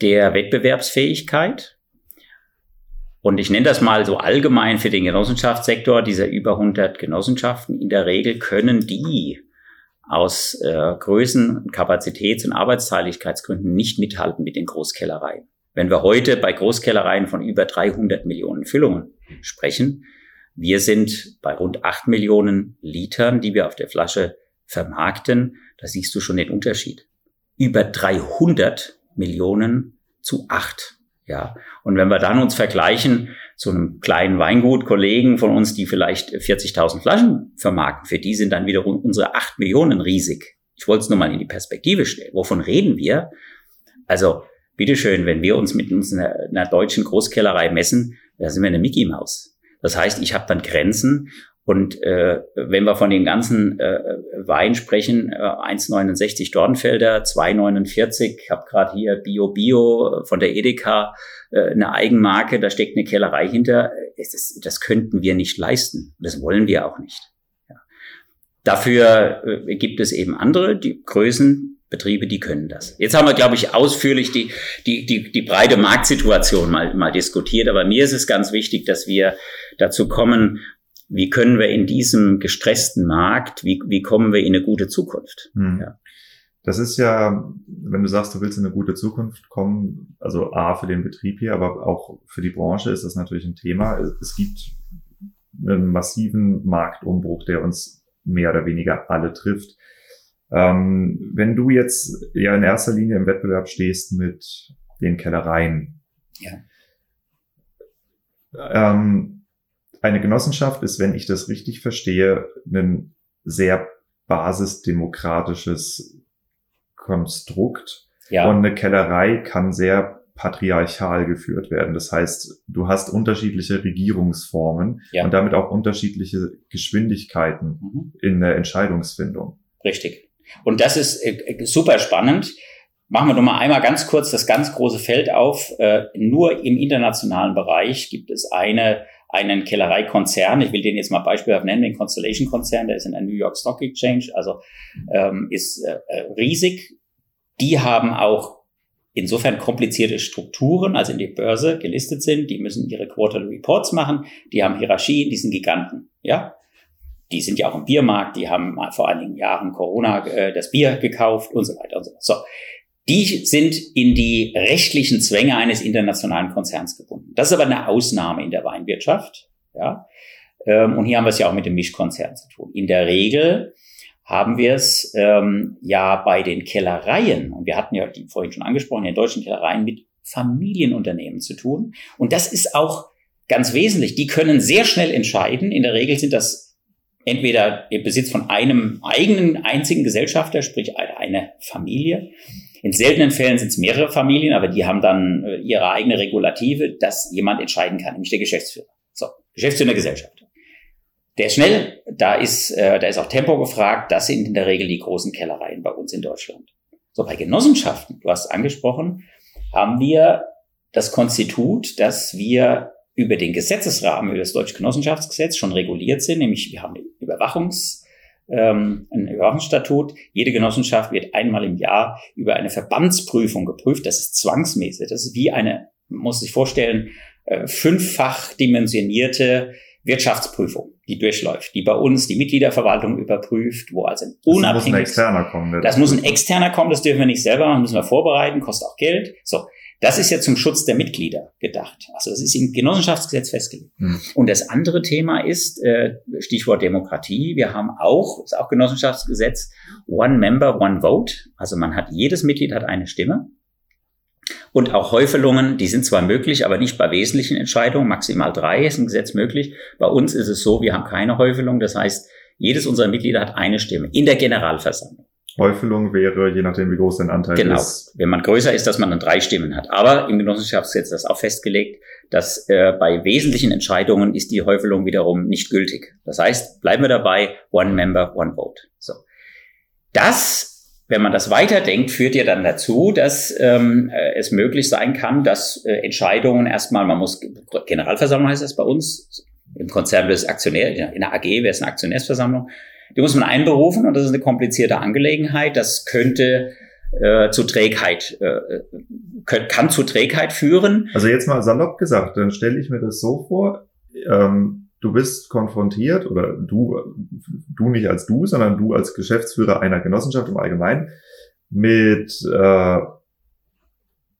Speaker 1: der Wettbewerbsfähigkeit. Und ich nenne das mal so allgemein für den Genossenschaftssektor, dieser über 100 Genossenschaften. In der Regel können die aus äh, Größen, Kapazitäts- und Arbeitsteiligkeitsgründen nicht mithalten mit den Großkellereien. Wenn wir heute bei Großkellereien von über 300 Millionen Füllungen sprechen, wir sind bei rund 8 Millionen Litern, die wir auf der Flasche vermarkten, da siehst du schon den Unterschied. Über 300 Millionen zu acht. Ja. Und wenn wir dann uns vergleichen zu einem kleinen Weingut, Kollegen von uns, die vielleicht 40.000 Flaschen vermarkten, für die sind dann wiederum unsere acht Millionen riesig. Ich wollte es nur mal in die Perspektive stellen. Wovon reden wir? Also, bitteschön, wenn wir uns mit uns einer, einer deutschen Großkellerei messen, da sind wir eine Mickey Maus. Das heißt, ich habe dann Grenzen und äh, wenn wir von den ganzen äh, Wein sprechen, äh, 1,69 Dornfelder, 2,49, ich habe gerade hier Bio Bio von der Edeka, äh, eine Eigenmarke, da steckt eine Kellerei hinter. Das, das könnten wir nicht leisten. Das wollen wir auch nicht. Ja. Dafür äh, gibt es eben andere, die Größen, Betriebe, die können das. Jetzt haben wir, glaube ich, ausführlich die, die, die, die breite Marktsituation mal, mal diskutiert. Aber mir ist es ganz wichtig, dass wir dazu kommen, wie können wir in diesem gestressten Markt, wie, wie kommen wir in eine gute Zukunft?
Speaker 2: Hm. Ja. Das ist ja, wenn du sagst, du willst in eine gute Zukunft kommen, also A für den Betrieb hier, aber auch für die Branche ist das natürlich ein Thema. Es gibt einen massiven Marktumbruch, der uns mehr oder weniger alle trifft. Ähm, wenn du jetzt ja in erster Linie im Wettbewerb stehst mit den Kellereien, ja. ähm, eine Genossenschaft ist, wenn ich das richtig verstehe, ein sehr basisdemokratisches Konstrukt. Ja. Und eine Kellerei kann sehr patriarchal geführt werden. Das heißt, du hast unterschiedliche Regierungsformen ja. und damit auch unterschiedliche Geschwindigkeiten mhm. in der Entscheidungsfindung.
Speaker 1: Richtig. Und das ist äh, super spannend. Machen wir noch mal einmal ganz kurz das ganz große Feld auf. Äh, nur im internationalen Bereich gibt es eine einen Kellereikonzern, ich will den jetzt mal beispielhaft nennen, den Constellation-Konzern, der ist in der New York Stock Exchange, also ähm, ist äh, äh, riesig. Die haben auch insofern komplizierte Strukturen, also in die Börse gelistet sind, die müssen ihre Quarterly Reports machen, die haben Hierarchien, die sind Giganten, ja. Die sind ja auch im Biermarkt, die haben vor einigen Jahren Corona äh, das Bier gekauft und so weiter und so. So. Die sind in die rechtlichen Zwänge eines internationalen Konzerns gebunden. Das ist aber eine Ausnahme in der Weinwirtschaft. Ja? Ähm, und hier haben wir es ja auch mit dem Mischkonzern zu tun. In der Regel haben wir es ähm, ja bei den Kellereien, und wir hatten ja die vorhin schon angesprochen, den deutschen Kellereien mit Familienunternehmen zu tun. Und das ist auch ganz wesentlich. Die können sehr schnell entscheiden. In der Regel sind das entweder im Besitz von einem eigenen einzigen Gesellschafter, sprich eine Familie, in seltenen Fällen sind es mehrere Familien, aber die haben dann äh, ihre eigene Regulative, dass jemand entscheiden kann, nämlich der Geschäftsführer. So, Geschäftsführer der Gesellschaft. Der ist schnell, da ist, äh, da ist auch Tempo gefragt, das sind in der Regel die großen Kellereien bei uns in Deutschland. So, bei Genossenschaften, du hast angesprochen, haben wir das Konstitut, dass wir über den Gesetzesrahmen, über das Deutsche Genossenschaftsgesetz schon reguliert sind, nämlich wir haben Überwachungs- ähm, ein Überwachungsstatut. Jede Genossenschaft wird einmal im Jahr über eine Verbandsprüfung geprüft. Das ist zwangsmäßig. Das ist wie eine, man muss sich vorstellen, äh, fünffach dimensionierte Wirtschaftsprüfung, die durchläuft, die bei uns die Mitgliederverwaltung überprüft, wo also ein unabhängiges... Das muss ein externer kommen. Das muss ein externer kommen, das dürfen wir nicht selber machen, müssen wir vorbereiten, kostet auch Geld. So, das ist ja zum Schutz der Mitglieder gedacht. Also das ist im Genossenschaftsgesetz festgelegt. Mhm. Und das andere Thema ist, äh, Stichwort Demokratie, wir haben auch, ist auch Genossenschaftsgesetz, One Member, One Vote. Also man hat, jedes Mitglied hat eine Stimme. Und auch Häufelungen, die sind zwar möglich, aber nicht bei wesentlichen Entscheidungen. Maximal drei ist im Gesetz möglich. Bei uns ist es so, wir haben keine Häufelung. Das heißt, jedes unserer Mitglieder hat eine Stimme in der Generalversammlung.
Speaker 2: Häufelung wäre, je nachdem, wie groß dein Anteil
Speaker 1: genau.
Speaker 2: ist.
Speaker 1: Genau, wenn man größer ist, dass man dann drei Stimmen hat. Aber im Genossenschaftsgesetz ist das auch festgelegt, dass äh, bei wesentlichen Entscheidungen ist die Häufelung wiederum nicht gültig. Das heißt, bleiben wir dabei, one member, one vote. So. Das, wenn man das weiterdenkt, führt ja dann dazu, dass ähm, äh, es möglich sein kann, dass äh, Entscheidungen erstmal, man muss, Generalversammlung heißt das bei uns, im Konzern wäre es Aktionär, in der AG wäre es eine Aktionärsversammlung, die muss man einberufen und das ist eine komplizierte Angelegenheit. Das könnte äh, zu Trägheit, äh, kann, kann zu Trägheit führen.
Speaker 2: Also jetzt mal salopp gesagt, dann stelle ich mir das so vor, ähm, du bist konfrontiert oder du, du nicht als du, sondern du als Geschäftsführer einer Genossenschaft im Allgemeinen mit äh,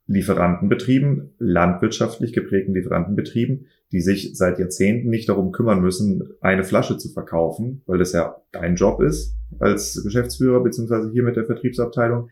Speaker 2: Lieferantenbetrieben, landwirtschaftlich geprägten Lieferantenbetrieben, die sich seit Jahrzehnten nicht darum kümmern müssen, eine Flasche zu verkaufen, weil das ja dein Job ist als Geschäftsführer beziehungsweise hier mit der Vertriebsabteilung.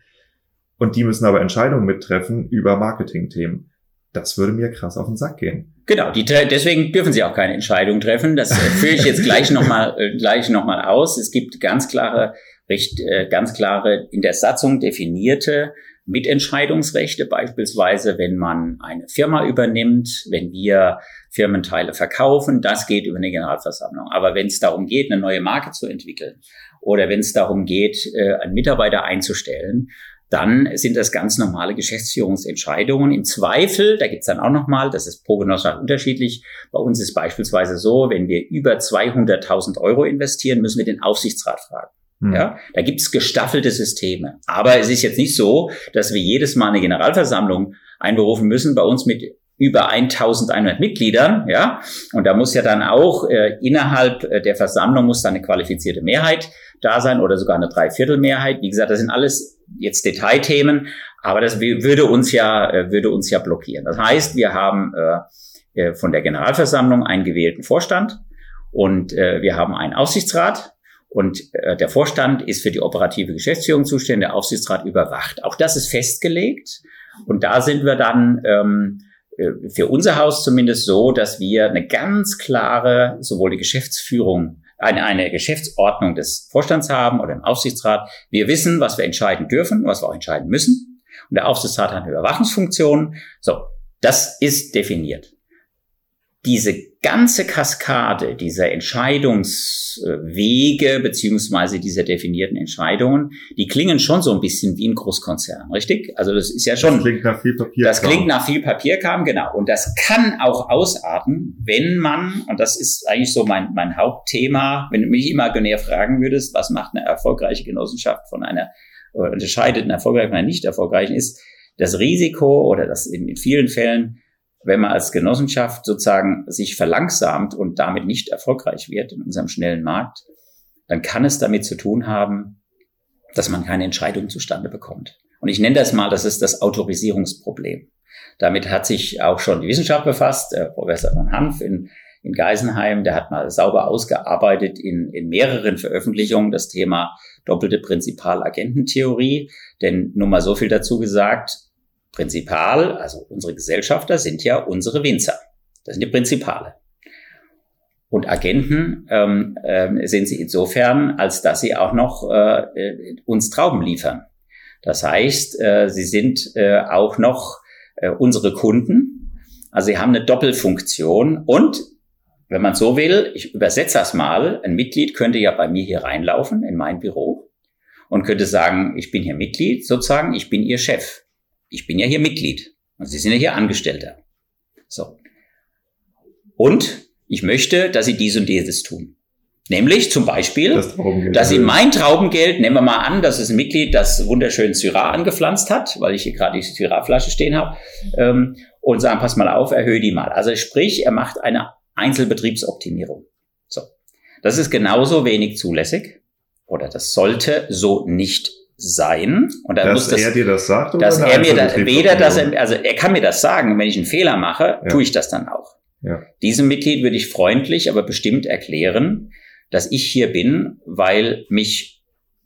Speaker 2: Und die müssen aber Entscheidungen mittreffen über Marketingthemen. Das würde mir krass auf den Sack gehen.
Speaker 1: Genau, die, deswegen dürfen sie auch keine Entscheidung treffen. Das äh, führe ich jetzt gleich nochmal äh, gleich noch aus. Es gibt ganz klare, recht, äh, ganz klare in der Satzung definierte Mitentscheidungsrechte, beispielsweise wenn man eine Firma übernimmt, wenn wir Firmenteile verkaufen, das geht über eine Generalversammlung. Aber wenn es darum geht, eine neue Marke zu entwickeln oder wenn es darum geht, einen Mitarbeiter einzustellen, dann sind das ganz normale Geschäftsführungsentscheidungen. Im Zweifel, da gibt's dann auch nochmal, das ist pro Genossenschaft unterschiedlich, bei uns ist beispielsweise so, wenn wir über 200.000 Euro investieren, müssen wir den Aufsichtsrat fragen. Hm. Ja, da gibt's gestaffelte Systeme. Aber es ist jetzt nicht so, dass wir jedes Mal eine Generalversammlung einberufen müssen. Bei uns mit über 1100 Mitgliedern, ja, und da muss ja dann auch äh, innerhalb äh, der Versammlung muss dann eine qualifizierte Mehrheit da sein oder sogar eine Dreiviertelmehrheit. Wie gesagt, das sind alles jetzt Detailthemen, aber das würde uns ja, äh, würde uns ja blockieren. Das heißt, wir haben äh, äh, von der Generalversammlung einen gewählten Vorstand und äh, wir haben einen Aufsichtsrat und äh, der Vorstand ist für die operative Geschäftsführung zuständig, der Aufsichtsrat überwacht. Auch das ist festgelegt und da sind wir dann ähm, äh, für unser Haus zumindest so, dass wir eine ganz klare, sowohl die Geschäftsführung eine, eine Geschäftsordnung des Vorstands haben oder im Aufsichtsrat. Wir wissen, was wir entscheiden dürfen, was wir auch entscheiden müssen. Und der Aufsichtsrat hat eine Überwachungsfunktion. So, das ist definiert diese ganze Kaskade dieser Entscheidungswege beziehungsweise dieser definierten Entscheidungen, die klingen schon so ein bisschen wie ein Großkonzern, richtig? Also das ist ja schon.
Speaker 2: Das klingt nach viel Papierkram.
Speaker 1: Das klingt nach viel Papierkram, genau. Und das kann auch ausarten, wenn man, und das ist eigentlich so mein, mein Hauptthema, wenn du mich imaginär fragen würdest, was macht eine erfolgreiche Genossenschaft von einer, oder unterscheidet eine erfolgreiche von einer nicht erfolgreichen, ist das Risiko oder das in vielen Fällen wenn man als Genossenschaft sozusagen sich verlangsamt und damit nicht erfolgreich wird in unserem schnellen Markt, dann kann es damit zu tun haben, dass man keine Entscheidung zustande bekommt. Und ich nenne das mal, das ist das Autorisierungsproblem. Damit hat sich auch schon die Wissenschaft befasst. Der Professor von Hanf in, in Geisenheim, der hat mal sauber ausgearbeitet in, in mehreren Veröffentlichungen das Thema doppelte Prinzipalagententheorie. Denn nur mal so viel dazu gesagt, Prinzipal, also unsere Gesellschafter sind ja unsere Winzer. Das sind die Prinzipale. Und Agenten ähm, äh, sind sie insofern, als dass sie auch noch äh, uns Trauben liefern. Das heißt, äh, sie sind äh, auch noch äh, unsere Kunden. Also sie haben eine Doppelfunktion. Und wenn man so will, ich übersetze das mal, ein Mitglied könnte ja bei mir hier reinlaufen in mein Büro und könnte sagen, ich bin hier Mitglied, sozusagen, ich bin Ihr Chef ich bin ja hier Mitglied und Sie sind ja hier Angestellter. So. Und ich möchte, dass Sie dies und dieses tun. Nämlich zum Beispiel, das dass Sie mein Traubengeld, nehmen wir mal an, dass es ein Mitglied das wunderschön Syrah angepflanzt hat, weil ich hier gerade die Syrah-Flasche stehen habe, ähm, und sagen, pass mal auf, erhöhe die mal. Also sprich, er macht eine Einzelbetriebsoptimierung. So. Das ist genauso wenig zulässig oder das sollte so nicht sein.
Speaker 2: Und dann dass muss das, er dir das sagt
Speaker 1: oder dass er mir das, weder, dass er, also er kann mir das sagen, wenn ich einen Fehler mache, ja. tue ich das dann auch. Ja. Diesem Mitglied würde ich freundlich, aber bestimmt erklären, dass ich hier bin, weil mich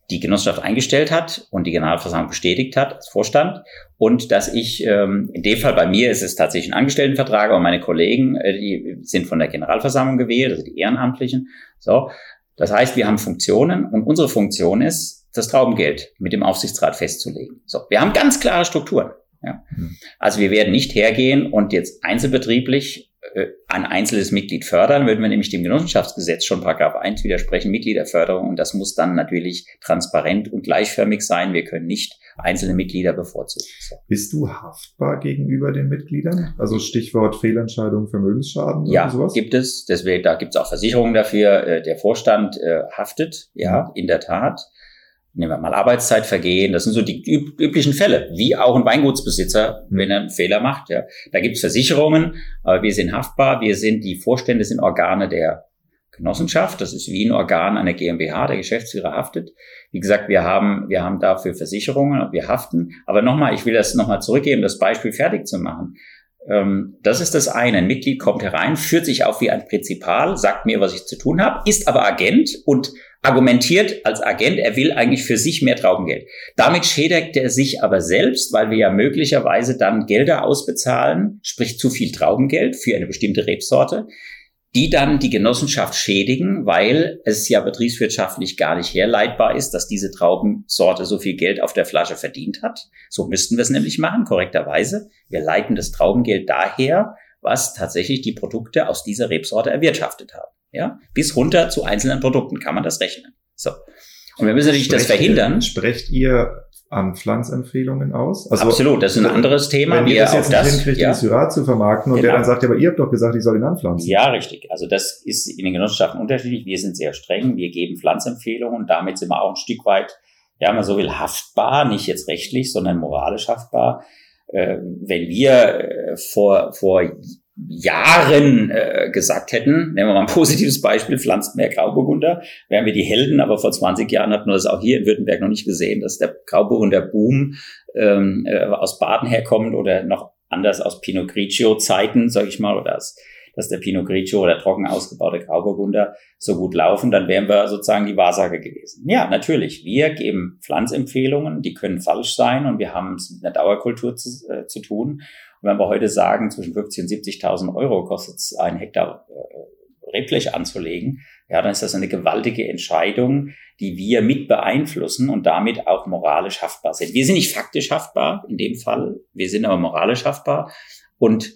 Speaker 1: die Genossenschaft eingestellt hat und die Generalversammlung bestätigt hat als Vorstand und dass ich, ähm, in dem Fall bei mir ist es tatsächlich ein Angestelltenvertrag, aber meine Kollegen, äh, die sind von der Generalversammlung gewählt, also die Ehrenamtlichen. So, das heißt, wir haben Funktionen und unsere Funktion ist, das Traubengeld mit dem Aufsichtsrat festzulegen. So, wir haben ganz klare Strukturen. Ja. Hm. Also wir werden nicht hergehen und jetzt einzelbetrieblich äh, ein einzelnes Mitglied fördern, würden wir nämlich dem Genossenschaftsgesetz schon Paragraph 1 widersprechen, Mitgliederförderung. Und das muss dann natürlich transparent und gleichförmig sein. Wir können nicht einzelne Mitglieder bevorzugen. So.
Speaker 2: Bist du haftbar gegenüber den Mitgliedern? Also Stichwort Fehlentscheidung, Vermögensschaden
Speaker 1: ja, oder sowas? gibt es. Deswegen, da gibt es auch Versicherungen dafür. Äh, der Vorstand äh, haftet, ja, in der Tat nehmen wir mal Arbeitszeitvergehen, das sind so die üblichen Fälle, wie auch ein Weingutsbesitzer, mhm. wenn er einen Fehler macht. Ja. Da gibt es Versicherungen, aber wir sind haftbar, wir sind, die Vorstände sind Organe der Genossenschaft, das ist wie ein Organ einer GmbH, der Geschäftsführer haftet. Wie gesagt, wir haben, wir haben dafür Versicherungen, wir haften. Aber nochmal, ich will das nochmal zurückgeben, das Beispiel fertig zu machen. Ähm, das ist das eine. Ein Mitglied kommt herein, führt sich auf wie ein Prinzipal, sagt mir, was ich zu tun habe, ist aber Agent und argumentiert als Agent, er will eigentlich für sich mehr Traubengeld. Damit schädigt er sich aber selbst, weil wir ja möglicherweise dann Gelder ausbezahlen, sprich zu viel Traubengeld für eine bestimmte Rebsorte, die dann die Genossenschaft schädigen, weil es ja betriebswirtschaftlich gar nicht herleitbar ist, dass diese Traubensorte so viel Geld auf der Flasche verdient hat. So müssten wir es nämlich machen, korrekterweise. Wir leiten das Traubengeld daher, was tatsächlich die Produkte aus dieser Rebsorte erwirtschaftet haben. Ja, bis runter zu einzelnen Produkten kann man das rechnen. So. Und wir müssen natürlich sprecht das verhindern.
Speaker 2: sprecht ihr an Pflanzempfehlungen aus?
Speaker 1: Also, Absolut, das ist ein anderes Thema.
Speaker 2: Wenn ihr das jetzt nicht hinkriegt, ja. Syrat zu vermarkten und genau. der dann sagt, ja, aber ihr habt doch gesagt, ich soll ihn anpflanzen.
Speaker 1: Ja, richtig. Also das ist in den Genossenschaften unterschiedlich. Wir sind sehr streng. Wir geben Pflanzempfehlungen. Damit sind wir auch ein Stück weit, ja, man so will, haftbar. Nicht jetzt rechtlich, sondern moralisch haftbar. Äh, wenn wir äh, vor, vor Jahren äh, gesagt hätten, nehmen wir mal ein positives Beispiel, pflanzt mehr Grauburgunder, wären wir die Helden, aber vor 20 Jahren hat man das auch hier in Württemberg noch nicht gesehen, dass der Grauburgunder Boom ähm, äh, aus Baden herkommt oder noch anders aus Pinot Grigio Zeiten, sage ich mal, oder aus, dass der Pinot Grigio oder trocken ausgebaute Grauburgunder so gut laufen, dann wären wir sozusagen die Wahrsager gewesen. Ja, natürlich. Wir geben Pflanzempfehlungen, die können falsch sein und wir haben es mit einer Dauerkultur zu, äh, zu tun. Wenn wir heute sagen, zwischen 50 und 70.000 Euro kostet es ein Hektar äh, Rebfläche anzulegen, ja, dann ist das eine gewaltige Entscheidung, die wir mit beeinflussen und damit auch moralisch haftbar sind. Wir sind nicht faktisch haftbar in dem Fall, wir sind aber moralisch haftbar und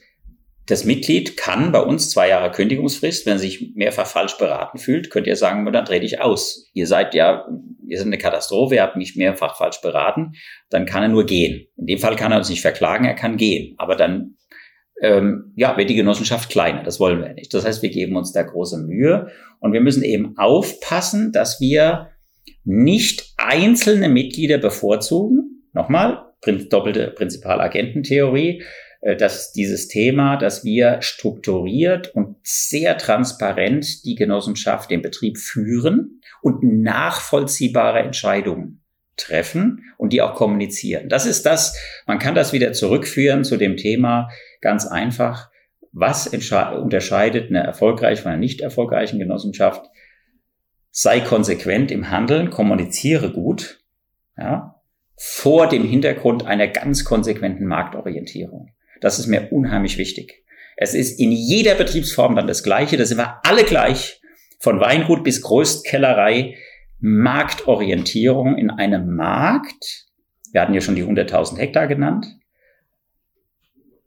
Speaker 1: das Mitglied kann bei uns zwei Jahre Kündigungsfrist, wenn er sich mehrfach falsch beraten fühlt, könnt ihr sagen, dann trete ich aus. Ihr seid ja, ihr seid eine Katastrophe, ihr habt mich mehrfach falsch beraten, dann kann er nur gehen. In dem Fall kann er uns nicht verklagen, er kann gehen. Aber dann ähm, ja, wird die Genossenschaft kleiner. Das wollen wir nicht. Das heißt, wir geben uns da große Mühe und wir müssen eben aufpassen, dass wir nicht einzelne Mitglieder bevorzugen. Nochmal, doppelte Prinzipalagententheorie. Äh, dass dieses Thema, dass wir strukturiert und sehr transparent die Genossenschaft, den Betrieb führen und nachvollziehbare Entscheidungen treffen und die auch kommunizieren. Das ist das, man kann das wieder zurückführen zu dem Thema ganz einfach, was unterscheidet eine erfolgreiche von einer nicht erfolgreichen Genossenschaft? Sei konsequent im Handeln, kommuniziere gut, ja, vor dem Hintergrund einer ganz konsequenten Marktorientierung. Das ist mir unheimlich wichtig. Es ist in jeder Betriebsform dann das Gleiche. Da sind wir alle gleich. Von Weingut bis Größtkellerei. Marktorientierung in einem Markt. Wir hatten ja schon die 100.000 Hektar genannt.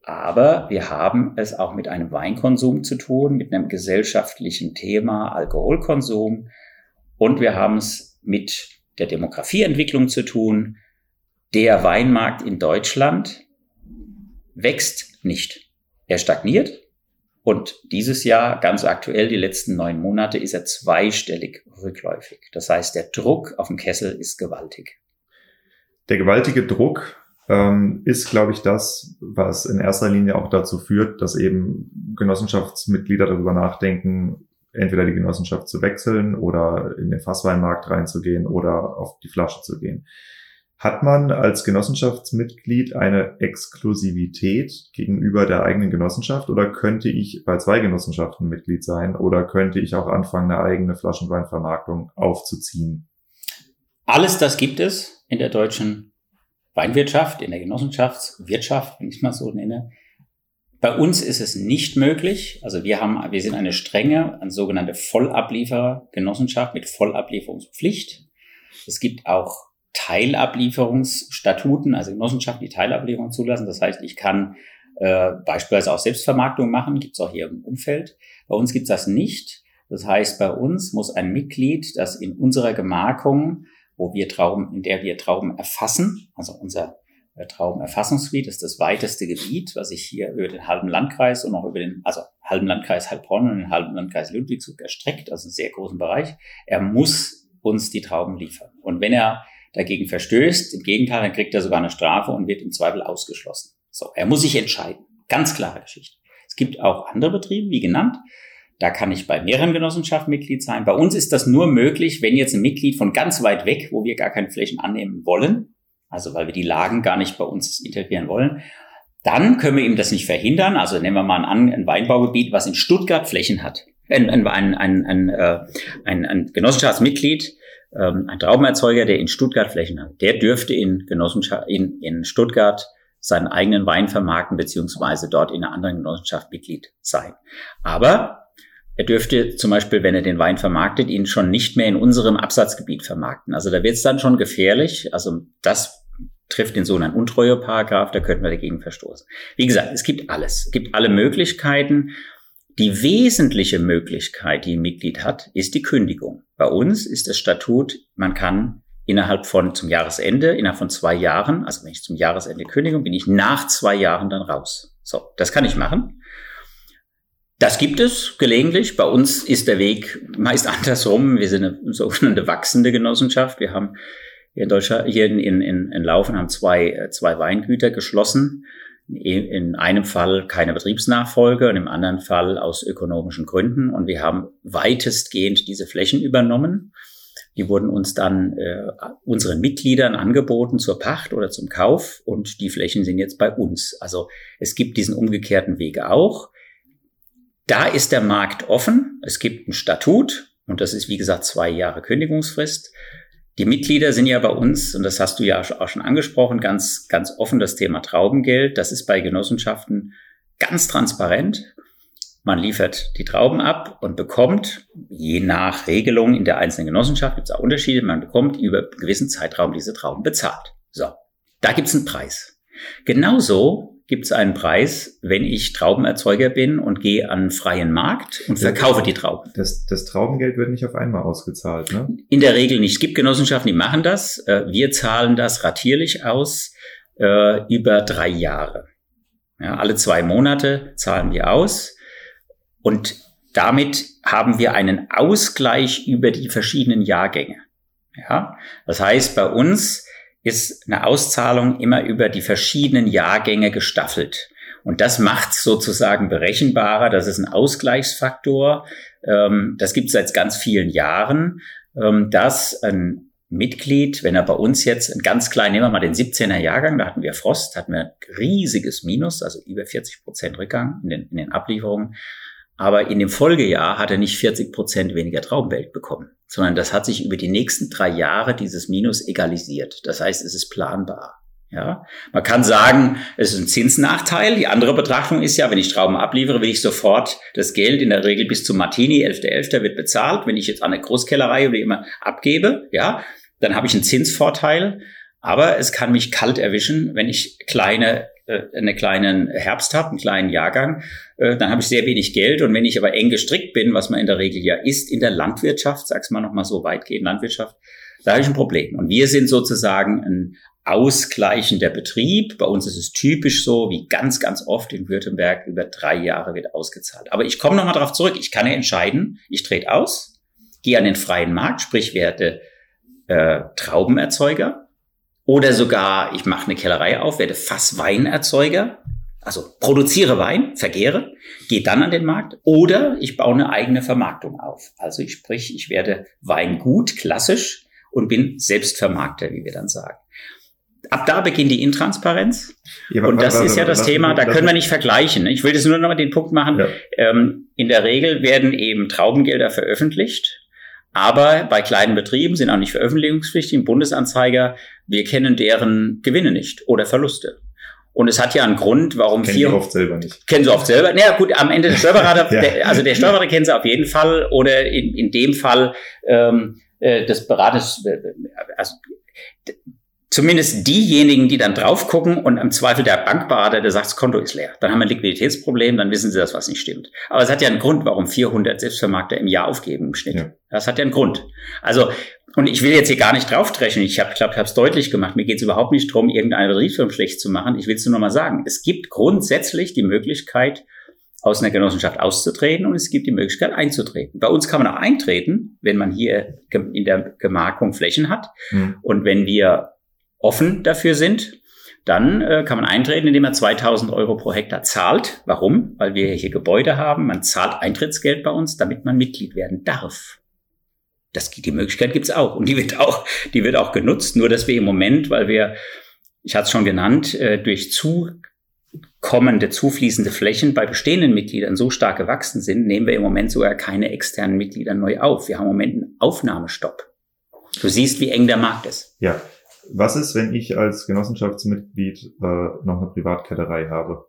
Speaker 1: Aber wir haben es auch mit einem Weinkonsum zu tun, mit einem gesellschaftlichen Thema Alkoholkonsum. Und wir haben es mit der Demografieentwicklung zu tun. Der Weinmarkt in Deutschland wächst nicht. Er stagniert und dieses Jahr, ganz aktuell, die letzten neun Monate, ist er zweistellig rückläufig. Das heißt, der Druck auf dem Kessel ist gewaltig.
Speaker 2: Der gewaltige Druck ähm, ist, glaube ich, das, was in erster Linie auch dazu führt, dass eben Genossenschaftsmitglieder darüber nachdenken, entweder die Genossenschaft zu wechseln oder in den Fassweinmarkt reinzugehen oder auf die Flasche zu gehen. Hat man als Genossenschaftsmitglied eine Exklusivität gegenüber der eigenen Genossenschaft oder könnte ich bei zwei Genossenschaften Mitglied sein oder könnte ich auch anfangen, eine eigene Flaschenweinvermarktung aufzuziehen?
Speaker 1: Alles das gibt es in der deutschen Weinwirtschaft, in der Genossenschaftswirtschaft, wenn ich es mal so nenne. Bei uns ist es nicht möglich. Also wir haben, wir sind eine strenge, eine sogenannte Vollablieferer-Genossenschaft mit Vollablieferungspflicht. Es gibt auch Teilablieferungsstatuten, also Genossenschaften, die Teilablieferung zulassen. Das heißt, ich kann äh, beispielsweise auch Selbstvermarktung machen, gibt es auch hier im Umfeld. Bei uns gibt es das nicht. Das heißt, bei uns muss ein Mitglied, das in unserer Gemarkung, wo wir Trauben, in der wir Trauben erfassen, also unser äh, Traubenerfassungsgebiet ist das weiteste Gebiet, was sich hier über den halben Landkreis und auch über den, also halben Landkreis Heilbronn und den halben Landkreis Ludwigsburg erstreckt, also einen sehr großen Bereich. Er muss uns die Trauben liefern. Und wenn er dagegen verstößt. Im Gegenteil, dann kriegt er sogar eine Strafe und wird im Zweifel ausgeschlossen. So, er muss sich entscheiden. Ganz klare Geschichte. Es gibt auch andere Betriebe, wie genannt. Da kann ich bei mehreren Genossenschaften Mitglied sein. Bei uns ist das nur möglich, wenn jetzt ein Mitglied von ganz weit weg, wo wir gar keine Flächen annehmen wollen, also weil wir die Lagen gar nicht bei uns integrieren wollen, dann können wir ihm das nicht verhindern. Also nehmen wir mal an, ein Weinbaugebiet, was in Stuttgart Flächen hat. ein, ein, ein, ein, ein, äh, ein, ein Genossenschaftsmitglied, ähm, ein Traubenerzeuger, der in Stuttgart Flächen hat, der dürfte in Genossenschaft, in, in Stuttgart seinen eigenen Wein vermarkten, beziehungsweise dort in einer anderen Genossenschaft Mitglied sein. Aber er dürfte zum Beispiel, wenn er den Wein vermarktet, ihn schon nicht mehr in unserem Absatzgebiet vermarkten. Also da wird es dann schon gefährlich. Also das trifft den sogenannten Untreueparagraf, da könnten wir dagegen verstoßen. Wie gesagt, es gibt alles. Es gibt alle Möglichkeiten. Die wesentliche Möglichkeit, die ein Mitglied hat, ist die Kündigung. Bei uns ist das Statut, man kann innerhalb von zum Jahresende, innerhalb von zwei Jahren, also wenn ich zum Jahresende kündigung, bin ich nach zwei Jahren dann raus. So, das kann ich machen. Das gibt es gelegentlich. Bei uns ist der Weg meist andersrum. Wir sind eine sogenannte wachsende Genossenschaft. Wir haben hier in Deutschland, hier in, in, in Laufen haben zwei, äh, zwei Weingüter geschlossen. In einem Fall keine Betriebsnachfolge und im anderen Fall aus ökonomischen Gründen. Und wir haben weitestgehend diese Flächen übernommen. Die wurden uns dann äh, unseren Mitgliedern angeboten zur Pacht oder zum Kauf und die Flächen sind jetzt bei uns. Also es gibt diesen umgekehrten Weg auch. Da ist der Markt offen. Es gibt ein Statut und das ist, wie gesagt, zwei Jahre Kündigungsfrist. Die Mitglieder sind ja bei uns, und das hast du ja auch schon angesprochen, ganz, ganz offen das Thema Traubengeld. Das ist bei Genossenschaften ganz transparent. Man liefert die Trauben ab und bekommt, je nach Regelung in der einzelnen Genossenschaft, gibt es auch Unterschiede, man bekommt über einen gewissen Zeitraum diese Trauben bezahlt. So, da gibt es einen Preis. Genauso gibt es einen Preis, wenn ich Traubenerzeuger bin und gehe an einen freien Markt und verkaufe die Trauben.
Speaker 2: Das, das Traubengeld wird nicht auf einmal ausgezahlt, ne?
Speaker 1: In der Regel nicht. Es gibt Genossenschaften, die machen das. Äh, wir zahlen das ratierlich aus äh, über drei Jahre. Ja, alle zwei Monate zahlen wir aus und damit haben wir einen Ausgleich über die verschiedenen Jahrgänge. Ja, das heißt, bei uns ist eine Auszahlung immer über die verschiedenen Jahrgänge gestaffelt. Und das macht es sozusagen berechenbarer. Das ist ein Ausgleichsfaktor. Ähm, das gibt es seit ganz vielen Jahren, ähm, dass ein Mitglied, wenn er bei uns jetzt ein ganz klein, nehmen wir mal den 17er Jahrgang, da hatten wir Frost, hatten wir riesiges Minus, also über 40 Prozent Rückgang in den, in den Ablieferungen. Aber in dem Folgejahr hat er nicht 40 Prozent weniger Traubenwelt bekommen, sondern das hat sich über die nächsten drei Jahre dieses Minus egalisiert. Das heißt, es ist planbar. Ja, man kann sagen, es ist ein Zinsnachteil. Die andere Betrachtung ist ja, wenn ich Trauben abliefere, will ich sofort das Geld in der Regel bis zum Martini, 11.11. .11. wird bezahlt. Wenn ich jetzt an eine Großkellerei oder immer abgebe, ja, dann habe ich einen Zinsvorteil. Aber es kann mich kalt erwischen, wenn ich kleine einen kleinen Herbst habe, einen kleinen Jahrgang, äh, dann habe ich sehr wenig Geld. Und wenn ich aber eng gestrickt bin, was man in der Regel ja ist, in der Landwirtschaft, sag's mal nochmal so weitgehend Landwirtschaft, da habe ich ein Problem. Und wir sind sozusagen ein ausgleichender Betrieb. Bei uns ist es typisch so, wie ganz, ganz oft in Württemberg über drei Jahre wird ausgezahlt. Aber ich komme nochmal darauf zurück. Ich kann ja entscheiden, ich trete aus, gehe an den freien Markt, sprich werde äh, Traubenerzeuger oder sogar, ich mache eine Kellerei auf, werde Fassweinerzeuger, also produziere Wein, vergehre, gehe dann an den Markt. Oder ich baue eine eigene Vermarktung auf. Also ich sprich, ich werde Weingut, klassisch, und bin Selbstvermarkter, wie wir dann sagen. Ab da beginnt die Intransparenz. Ja, und das ist ja das Thema, da können wir nicht vergleichen. Ich will jetzt nur noch mal den Punkt machen. Ja. Ähm, in der Regel werden eben Traubengelder veröffentlicht aber bei kleinen Betrieben sind auch nicht veröffentlichungspflichtig im Bundesanzeiger. Wir kennen deren Gewinne nicht oder Verluste. Und es hat ja einen Grund, warum
Speaker 2: kennen vier. Kennen sie oft selber nicht.
Speaker 1: Kennen sie oft selber. Naja, gut, am Ende der Steuerberater, ja. der, also der Steuerberater kennen sie auf jeden Fall oder in, in dem Fall ähm, äh, des Beraters, äh, also zumindest diejenigen, die dann drauf gucken und im Zweifel der Bankberater, der sagt, das Konto ist leer. Dann haben wir ein Liquiditätsproblem, dann wissen sie, dass was nicht stimmt. Aber es hat ja einen Grund, warum 400 Selbstvermarkter im Jahr aufgeben im Schnitt. Ja. Das hat ja einen Grund. Also, und ich will jetzt hier gar nicht draufdreschen. Ich habe, glaube, ich habe es deutlich gemacht. Mir geht es überhaupt nicht darum, irgendeine Betriebsführung schlecht zu machen. Ich will es nur noch mal sagen. Es gibt grundsätzlich die Möglichkeit, aus einer Genossenschaft auszutreten und es gibt die Möglichkeit einzutreten. Bei uns kann man auch eintreten, wenn man hier in der Gemarkung Flächen hat. Mhm. Und wenn wir offen dafür sind, dann äh, kann man eintreten, indem man 2000 Euro pro Hektar zahlt. Warum? Weil wir hier Gebäude haben. Man zahlt Eintrittsgeld bei uns, damit man Mitglied werden darf. Das, die Möglichkeit gibt's auch und die wird auch, die wird auch genutzt. Nur dass wir im Moment, weil wir, ich hatte es schon genannt, äh, durch zu kommende zufließende Flächen bei bestehenden Mitgliedern so stark gewachsen sind, nehmen wir im Moment sogar keine externen Mitglieder neu auf. Wir haben im Moment einen Aufnahmestopp. Du siehst, wie eng der Markt ist.
Speaker 2: Ja. Was ist, wenn ich als Genossenschaftsmitglied äh, noch eine Privatkellerei habe?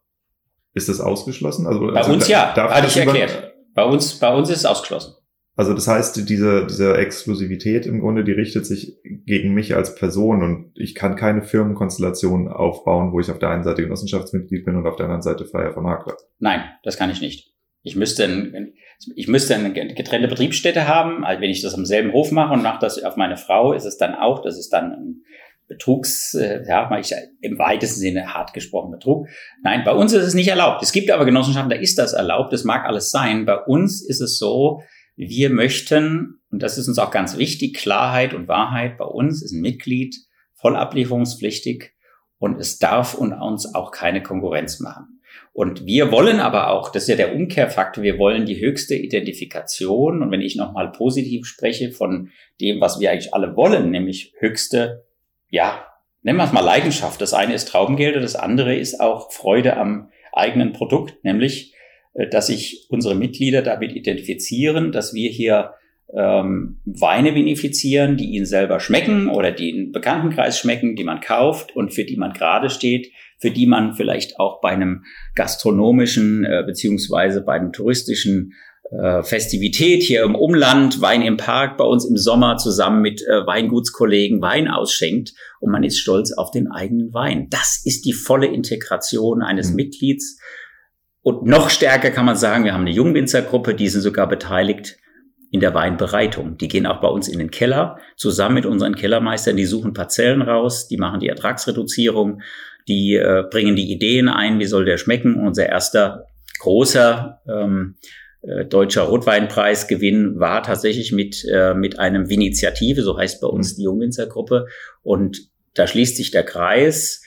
Speaker 2: Ist das ausgeschlossen?
Speaker 1: Also, bei also, uns ja, hatte ich erklärt. Bei uns, bei uns ist es ausgeschlossen.
Speaker 2: Also das heißt, diese, diese Exklusivität im Grunde, die richtet sich gegen mich als Person und ich kann keine Firmenkonstellation aufbauen, wo ich auf der einen Seite Genossenschaftsmitglied bin und auf der anderen Seite freier Vermarkter.
Speaker 1: Nein, das kann ich nicht. Ich müsste, ein, ich müsste eine getrennte Betriebsstätte haben. Also wenn ich das am selben Hof mache und mache das auf meine Frau, ist es dann auch, das ist dann ein Betrugs, äh, ja, ich im weitesten Sinne hart gesprochen Betrug. Nein, bei uns ist es nicht erlaubt. Es gibt aber Genossenschaften, da ist das erlaubt. Das mag alles sein. Bei uns ist es so, wir möchten, und das ist uns auch ganz wichtig, Klarheit und Wahrheit. Bei uns ist ein Mitglied voll ablieferungspflichtig und es darf uns auch keine Konkurrenz machen. Und wir wollen aber auch, das ist ja der Umkehrfaktor, wir wollen die höchste Identifikation. Und wenn ich nochmal positiv spreche von dem, was wir eigentlich alle wollen, nämlich höchste, ja, nennen wir es mal Leidenschaft. Das eine ist Traumgelder, das andere ist auch Freude am eigenen Produkt, nämlich äh, dass sich unsere Mitglieder damit identifizieren, dass wir hier ähm, Weine vinifizieren, die ihnen selber schmecken oder die in Bekanntenkreis schmecken, die man kauft und für die man gerade steht, für die man vielleicht auch bei einem gastronomischen äh, beziehungsweise bei einem touristischen äh, Festivität hier im Umland, Wein im Park bei uns im Sommer zusammen mit äh, Weingutskollegen Wein ausschenkt und man ist stolz auf den eigenen Wein. Das ist die volle Integration eines mhm. Mitglieds und noch stärker kann man sagen, wir haben eine Jungwinzergruppe, die sind sogar beteiligt in der Weinbereitung. Die gehen auch bei uns in den Keller zusammen mit unseren Kellermeistern. Die suchen Parzellen raus, die machen die Ertragsreduzierung, die äh, bringen die Ideen ein, wie soll der schmecken. Und unser erster großer ähm, äh, deutscher Rotweinpreisgewinn war tatsächlich mit, äh, mit einem Vinitiative, so heißt bei uns die Jungwinzergruppe. Und da schließt sich der Kreis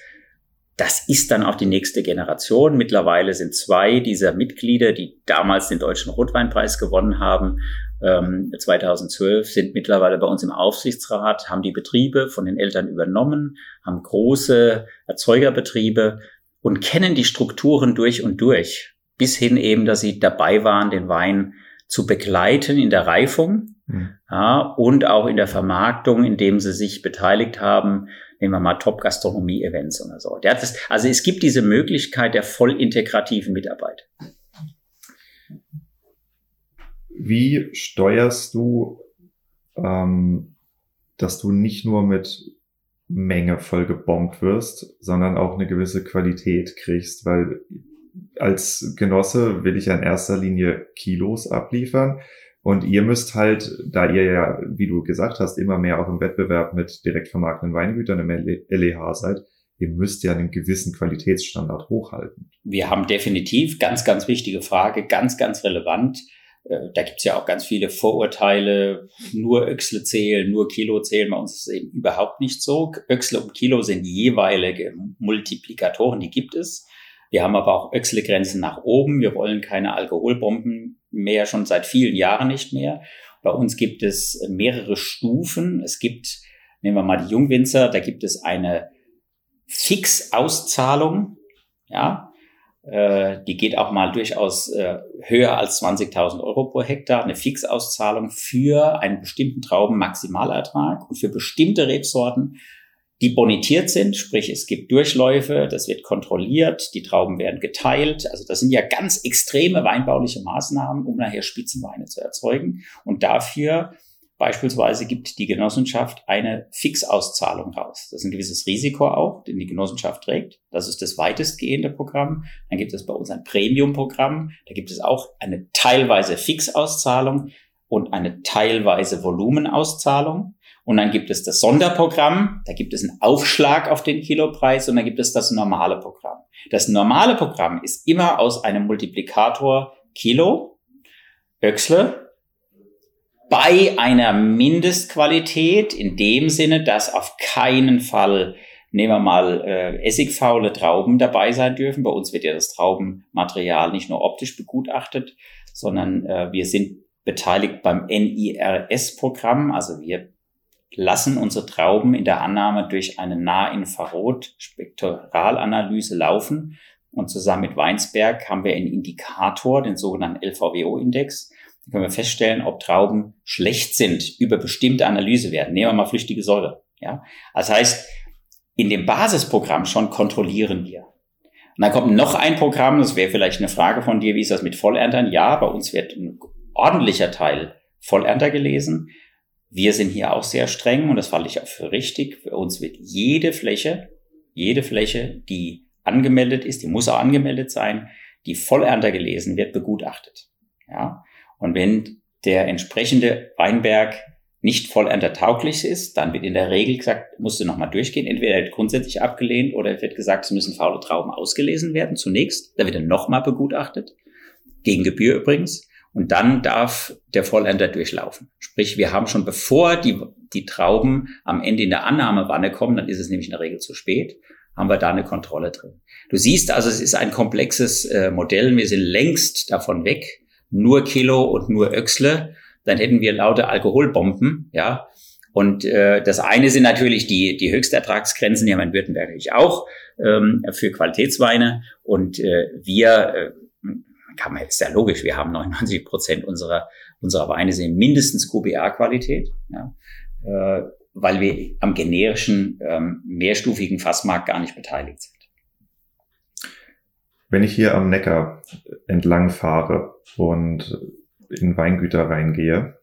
Speaker 1: das ist dann auch die nächste Generation. Mittlerweile sind zwei dieser Mitglieder, die damals den Deutschen Rotweinpreis gewonnen haben, ähm, 2012, sind mittlerweile bei uns im Aufsichtsrat, haben die Betriebe von den Eltern übernommen, haben große Erzeugerbetriebe und kennen die Strukturen durch und durch. Bis hin eben, dass sie dabei waren, den Wein zu begleiten in der Reifung mhm. ja, und auch in der Vermarktung, indem sie sich beteiligt haben nehmen wir mal Top-Gastronomie-Events oder so. Das, also es gibt diese Möglichkeit der voll integrativen Mitarbeit.
Speaker 2: Wie steuerst du, ähm, dass du nicht nur mit Menge voll gebombt wirst, sondern auch eine gewisse Qualität kriegst, weil als Genosse will ich ja in erster Linie Kilos abliefern und ihr müsst halt, da ihr ja, wie du gesagt hast, immer mehr auch im Wettbewerb mit direkt vermarktenden Weingütern im LEH seid, ihr müsst ja einen gewissen Qualitätsstandard hochhalten.
Speaker 1: Wir haben definitiv, ganz, ganz wichtige Frage, ganz, ganz relevant. Äh, da gibt's ja auch ganz viele Vorurteile, nur Öxle zählen, nur Kilo zählen. Bei uns ist es eben überhaupt nicht so. Öxle und Kilo sind jeweilige Multiplikatoren, die gibt es. Wir haben aber auch Öxle-Grenzen nach oben. Wir wollen keine Alkoholbomben mehr, schon seit vielen Jahren nicht mehr. Bei uns gibt es mehrere Stufen. Es gibt, nehmen wir mal die Jungwinzer, da gibt es eine Fixauszahlung, ja, äh, die geht auch mal durchaus äh, höher als 20.000 Euro pro Hektar, eine Fixauszahlung für einen bestimmten Traubenmaximalertrag und für bestimmte Rebsorten die bonitiert sind, sprich es gibt Durchläufe, das wird kontrolliert, die Trauben werden geteilt. Also das sind ja ganz extreme weinbauliche Maßnahmen, um nachher Spitzenweine zu erzeugen. Und dafür beispielsweise gibt die Genossenschaft eine Fixauszahlung raus. Das ist ein gewisses Risiko auch, den die Genossenschaft trägt. Das ist das weitestgehende Programm. Dann gibt es bei uns ein Premium-Programm. Da gibt es auch eine teilweise Fixauszahlung und eine teilweise Volumenauszahlung. Und dann gibt es das Sonderprogramm, da gibt es einen Aufschlag auf den Kilopreis und dann gibt es das normale Programm. Das normale Programm ist immer aus einem Multiplikator Kilo, Öxle, bei einer Mindestqualität in dem Sinne, dass auf keinen Fall, nehmen wir mal, äh, essigfaule Trauben dabei sein dürfen. Bei uns wird ja das Traubenmaterial nicht nur optisch begutachtet, sondern äh, wir sind beteiligt beim NIRS-Programm. Also wir lassen unsere Trauben in der Annahme durch eine Nahinfrarot-Spektralanalyse laufen. Und zusammen mit Weinsberg haben wir einen Indikator, den sogenannten LVWO-Index. Da können wir feststellen, ob Trauben schlecht sind über bestimmte Analysewerten. Nehmen wir mal flüchtige Säure. Ja? Das heißt, in dem Basisprogramm schon kontrollieren wir. Und dann kommt noch ein Programm, das wäre vielleicht eine Frage von dir, wie ist das mit Vollernten? Ja, bei uns wird ein ordentlicher Teil Vollernter gelesen. Wir sind hier auch sehr streng und das halte ich auch für richtig. Für uns wird jede Fläche, jede Fläche, die angemeldet ist, die muss auch angemeldet sein, die Vollernter gelesen wird, begutachtet. Ja. Und wenn der entsprechende Weinberg nicht vollerntertauglich ist, dann wird in der Regel gesagt, musst du nochmal durchgehen. Entweder wird grundsätzlich abgelehnt oder wird gesagt, es müssen faule Trauben ausgelesen werden zunächst. Da wird er nochmal begutachtet. Gegen Gebühr übrigens. Und dann darf der Vollernter durchlaufen. Sprich, wir haben schon bevor die, die Trauben am Ende in der Annahmewanne kommen, dann ist es nämlich in der Regel zu spät, haben wir da eine Kontrolle drin. Du siehst also, es ist ein komplexes äh, Modell. Wir sind längst davon weg. Nur Kilo und nur Öxle dann hätten wir lauter Alkoholbomben, ja. Und äh, das eine sind natürlich die, die Höchstertragsgrenzen, die haben in Württemberg natürlich auch ähm, für Qualitätsweine. Und äh, wir, äh, kann man, ist ja logisch, wir haben 99 Prozent unserer, unserer Weine sind mindestens QBA-Qualität, ja, äh, weil wir am generischen ähm, mehrstufigen Fassmarkt gar nicht beteiligt sind.
Speaker 2: Wenn ich hier am Neckar entlang fahre und in Weingüter reingehe,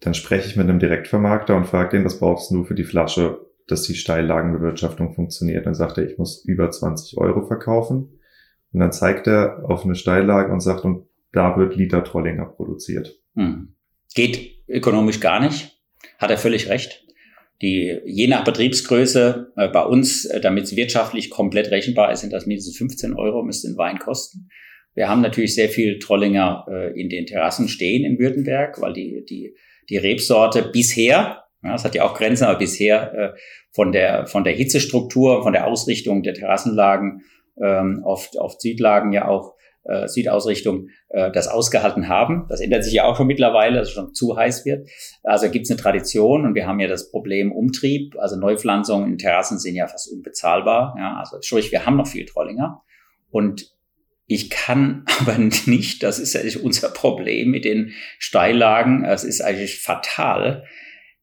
Speaker 2: dann spreche ich mit einem Direktvermarkter und frage den, was brauchst du für die Flasche, dass die Steillagenbewirtschaftung funktioniert. Dann sagt er, ich muss über 20 Euro verkaufen. Und dann zeigt er auf eine Steillage und sagt, und da wird Liter Trollinger produziert.
Speaker 1: Hm. Geht ökonomisch gar nicht. Hat er völlig recht. Die, je nach Betriebsgröße, äh, bei uns, äh, damit es wirtschaftlich komplett rechenbar ist, sind das mindestens 15 Euro, müsste ein Wein kosten. Wir haben natürlich sehr viel Trollinger äh, in den Terrassen stehen in Württemberg, weil die, die, die Rebsorte bisher, ja, das hat ja auch Grenzen, aber bisher äh, von, der, von der Hitzestruktur, von der Ausrichtung der Terrassenlagen, ähm, oft, oft Südlagen ja auch, äh, Südausrichtung, äh, das ausgehalten haben. Das ändert sich ja auch schon mittlerweile, dass es schon zu heiß wird. Also gibt es eine Tradition und wir haben ja das Problem Umtrieb. Also Neupflanzungen in Terrassen sind ja fast unbezahlbar. Ja, also sprich, wir haben noch viel Trollinger. Und ich kann aber nicht, das ist eigentlich unser Problem mit den Steillagen, es ist eigentlich fatal.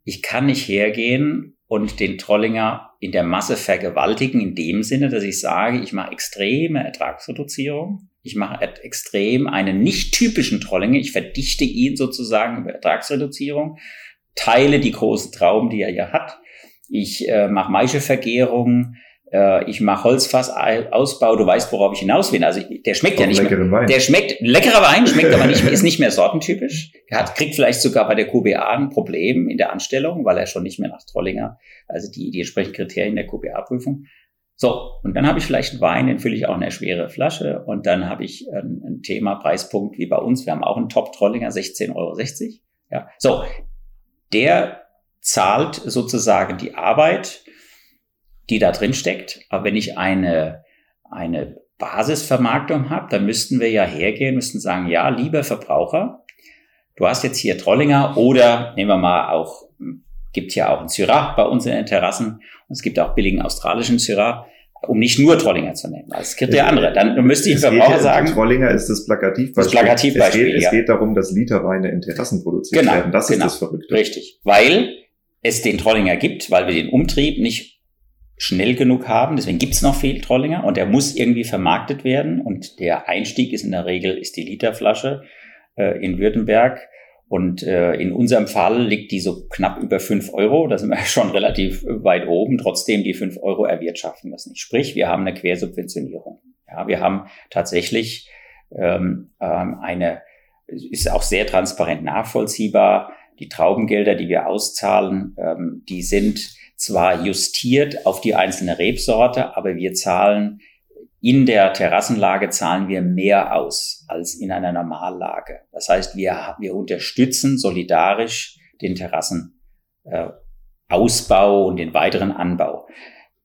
Speaker 1: Ich kann nicht hergehen und den Trollinger in der Masse vergewaltigen, in dem Sinne, dass ich sage, ich mache extreme Ertragsreduzierung. Ich mache extrem einen nicht typischen Trollinger. Ich verdichte ihn sozusagen über Ertragsreduzierung, teile die großen Trauben, die er ja hat. Ich äh, mache Maischevergärung, ich mache Holzfassausbau, du weißt, worauf ich hinaus will. Also der schmeckt Auch ja nicht mehr. Wein. Der schmeckt, leckerer Wein, schmeckt aber nicht, ist nicht mehr sortentypisch. Er hat, kriegt vielleicht sogar bei der QBA ein Problem in der Anstellung, weil er schon nicht mehr nach Trollinger, also die, die entsprechenden Kriterien der QBA-Prüfung. So, und dann habe ich vielleicht einen Wein, den fülle ich auch in eine schwere Flasche und dann habe ich ein, ein Thema, Preispunkt wie bei uns. Wir haben auch einen Top-Trollinger, 16,60 Euro. Ja, so, der zahlt sozusagen die Arbeit die da drin steckt. Aber wenn ich eine, eine Basisvermarktung habe, dann müssten wir ja hergehen, müssten sagen, ja, lieber Verbraucher, du hast jetzt hier Trollinger oder nehmen wir mal auch, gibt ja auch einen Syrah bei uns in den Terrassen und es gibt auch billigen australischen Syrah, um nicht nur Trollinger zu nehmen. Also es gibt ja andere. Dann müsste ich Verbraucher ja, sagen.
Speaker 2: Trollinger ist das Plakativbeispiel. Das
Speaker 1: Plakativbeispiel.
Speaker 2: Es geht, ja. es geht darum, dass Literweine in Terrassen produziert
Speaker 1: genau,
Speaker 2: werden. Das
Speaker 1: genau,
Speaker 2: ist das Verrückte.
Speaker 1: Richtig. Weil es den Trollinger gibt, weil wir den Umtrieb nicht schnell genug haben. Deswegen gibt's noch viel Trollinger und der muss irgendwie vermarktet werden. Und der Einstieg ist in der Regel ist die Literflasche äh, in Württemberg. Und äh, in unserem Fall liegt die so knapp über fünf Euro. Da sind wir schon relativ weit oben. Trotzdem die fünf Euro erwirtschaften das nicht. Sprich, wir haben eine Quersubventionierung. Ja, wir haben tatsächlich ähm, ähm, eine, ist auch sehr transparent nachvollziehbar. Die Traubengelder, die wir auszahlen, ähm, die sind zwar justiert auf die einzelne Rebsorte, aber wir zahlen in der Terrassenlage zahlen wir mehr aus als in einer Normallage. Das heißt, wir, wir unterstützen solidarisch den Terrassenausbau äh, und den weiteren Anbau.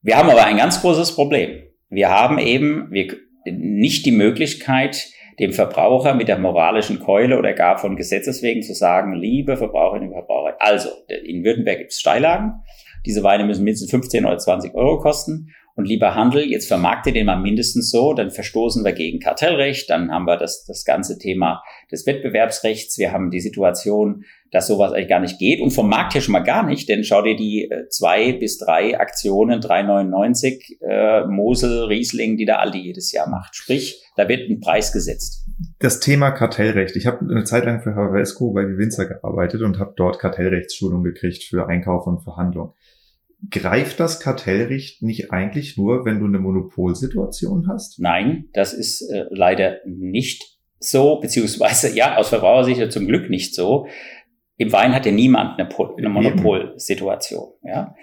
Speaker 1: Wir haben aber ein ganz großes Problem. Wir haben eben wir, nicht die Möglichkeit, dem Verbraucher mit der moralischen Keule oder gar von Gesetzes wegen zu sagen, liebe Verbraucherinnen und Verbraucher, also in Württemberg gibt es Steillagen, diese Weine müssen mindestens 15 oder 20 Euro kosten. Und lieber Handel, jetzt vermarktet den mal mindestens so, dann verstoßen wir gegen Kartellrecht, dann haben wir das, das ganze Thema des Wettbewerbsrechts, wir haben die Situation, dass sowas eigentlich gar nicht geht und vom Markt her schon mal gar nicht, denn schau dir die äh, zwei bis drei Aktionen, 3,99 äh, Mosel, Riesling, die der Aldi jedes Jahr macht. Sprich, da wird ein Preis gesetzt.
Speaker 2: Das Thema Kartellrecht. Ich habe eine Zeit lang für Havesco bei Winzer gearbeitet und habe dort Kartellrechtsschulung gekriegt für Einkauf und Verhandlung. Greift das Kartellrecht nicht eigentlich nur, wenn du eine Monopolsituation hast?
Speaker 1: Nein, das ist äh, leider nicht so, beziehungsweise ja, aus Verbrauchersicht zum Glück nicht so. Im Wein hat ja niemand eine, eine Monopolsituation. Ja.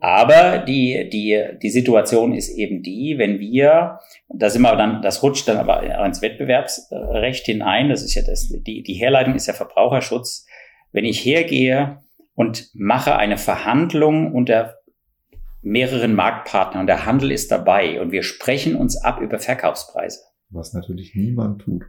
Speaker 1: Aber die, die, die Situation ist eben die, wenn wir, da sind wir dann, das rutscht dann aber ins Wettbewerbsrecht hinein, das ist ja das, die, die Herleitung ist ja Verbraucherschutz. Wenn ich hergehe und mache eine Verhandlung unter mehreren Marktpartnern und der Handel ist dabei und wir sprechen uns ab über Verkaufspreise.
Speaker 2: Was natürlich niemand tut.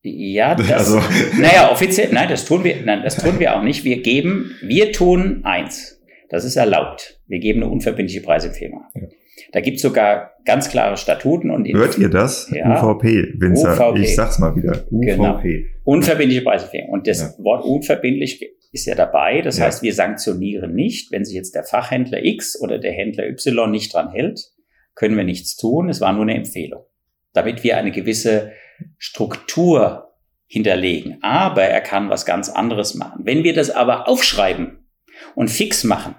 Speaker 1: Ja, das, also. naja, offiziell, nein, das tun wir, nein, das tun wir auch nicht. Wir geben, wir tun eins. Das ist erlaubt. Wir geben eine unverbindliche Preisempfehlung. Ja. Da gibt's sogar ganz klare Statuten und
Speaker 2: hört ihr das? Ja, UVP, Winzer. UVP. Ich sag's mal wieder.
Speaker 1: UVP. Genau. Unverbindliche Preisempfehlung. Und das ja. Wort unverbindlich ist ja dabei. Das ja. heißt, wir sanktionieren nicht, wenn sich jetzt der Fachhändler X oder der Händler Y nicht dran hält, können wir nichts tun. Es war nur eine Empfehlung, damit wir eine gewisse Struktur hinterlegen. Aber er kann was ganz anderes machen. Wenn wir das aber aufschreiben und fix machen,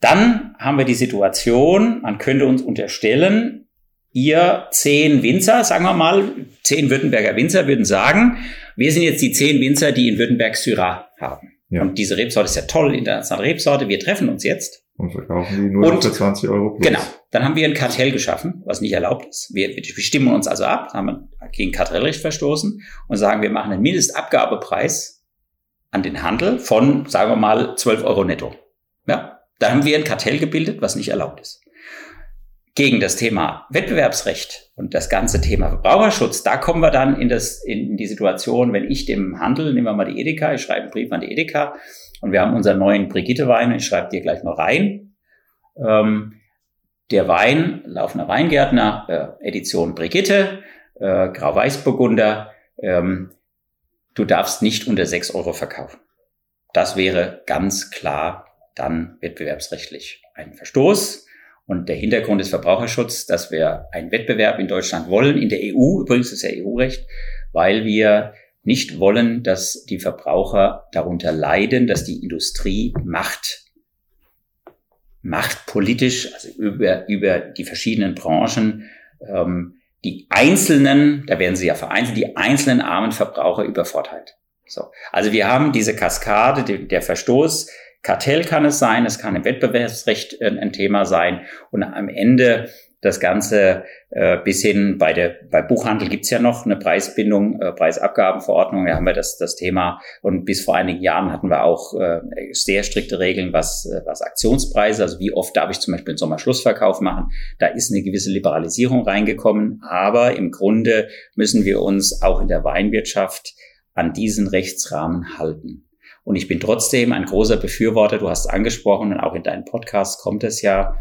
Speaker 1: dann haben wir die Situation, man könnte uns unterstellen, ihr zehn Winzer, sagen wir mal, zehn Württemberger Winzer würden sagen, wir sind jetzt die zehn Winzer, die in Württemberg Syrah haben. Ja. Und diese Rebsorte ist ja toll, internationale Rebsorte. Wir treffen uns jetzt.
Speaker 2: Und verkaufen die nur und, für 20 Euro
Speaker 1: plus. Genau. Dann haben wir ein Kartell geschaffen, was nicht erlaubt ist. Wir, wir stimmen uns also ab, haben gegen Kartellrecht verstoßen und sagen, wir machen einen Mindestabgabepreis an den Handel von, sagen wir mal, 12 Euro netto. Ja. Da haben wir ein Kartell gebildet, was nicht erlaubt ist gegen das Thema Wettbewerbsrecht und das ganze Thema Verbraucherschutz, da kommen wir dann in, das, in die Situation, wenn ich dem Handel, nehmen wir mal die Edeka, ich schreibe einen Brief an die Edeka und wir haben unseren neuen Brigitte-Wein, ich schreibe dir gleich mal rein. Ähm, der Wein, laufender Weingärtner, äh, Edition Brigitte, äh, Grau-Weißburgunder, ähm, du darfst nicht unter sechs Euro verkaufen. Das wäre ganz klar dann wettbewerbsrechtlich ein Verstoß. Und der Hintergrund ist Verbraucherschutz, dass wir einen Wettbewerb in Deutschland wollen, in der EU, übrigens ist ja EU-Recht, weil wir nicht wollen, dass die Verbraucher darunter leiden, dass die Industrie Macht, Macht politisch, also über, über die verschiedenen Branchen, ähm, die einzelnen, da werden sie ja vereinzelt, die einzelnen armen Verbraucher übervorteilt. So. Also wir haben diese Kaskade, der Verstoß Kartell kann es sein, es kann im Wettbewerbsrecht äh, ein Thema sein und am Ende das Ganze äh, bis hin bei der bei Buchhandel gibt's ja noch eine Preisbindung, äh, Preisabgabenverordnung, da haben wir das, das Thema und bis vor einigen Jahren hatten wir auch äh, sehr strikte Regeln, was, äh, was Aktionspreise, also wie oft darf ich zum Beispiel einen Sommerschlussverkauf machen. Da ist eine gewisse Liberalisierung reingekommen, aber im Grunde müssen wir uns auch in der Weinwirtschaft an diesen Rechtsrahmen halten. Und ich bin trotzdem ein großer Befürworter, du hast angesprochen, und auch in deinem Podcast kommt es ja,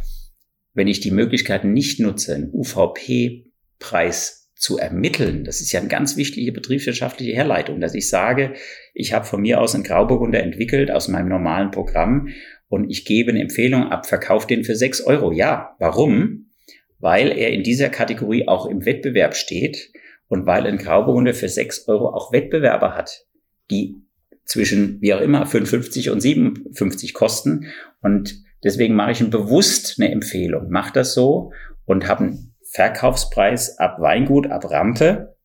Speaker 1: wenn ich die Möglichkeit nicht nutze, einen UVP-Preis zu ermitteln, das ist ja eine ganz wichtige betriebswirtschaftliche Herleitung, dass ich sage, ich habe von mir aus einen Grauburgunder entwickelt aus meinem normalen Programm und ich gebe eine Empfehlung ab, verkauf den für sechs Euro. Ja, warum? Weil er in dieser Kategorie auch im Wettbewerb steht und weil ein Grauburgunder für sechs Euro auch Wettbewerber hat, die zwischen, wie auch immer, 55 und 57 kosten. Und deswegen mache ich bewusst eine Empfehlung. Mach das so und habe einen Verkaufspreis ab Weingut, ab Rampe,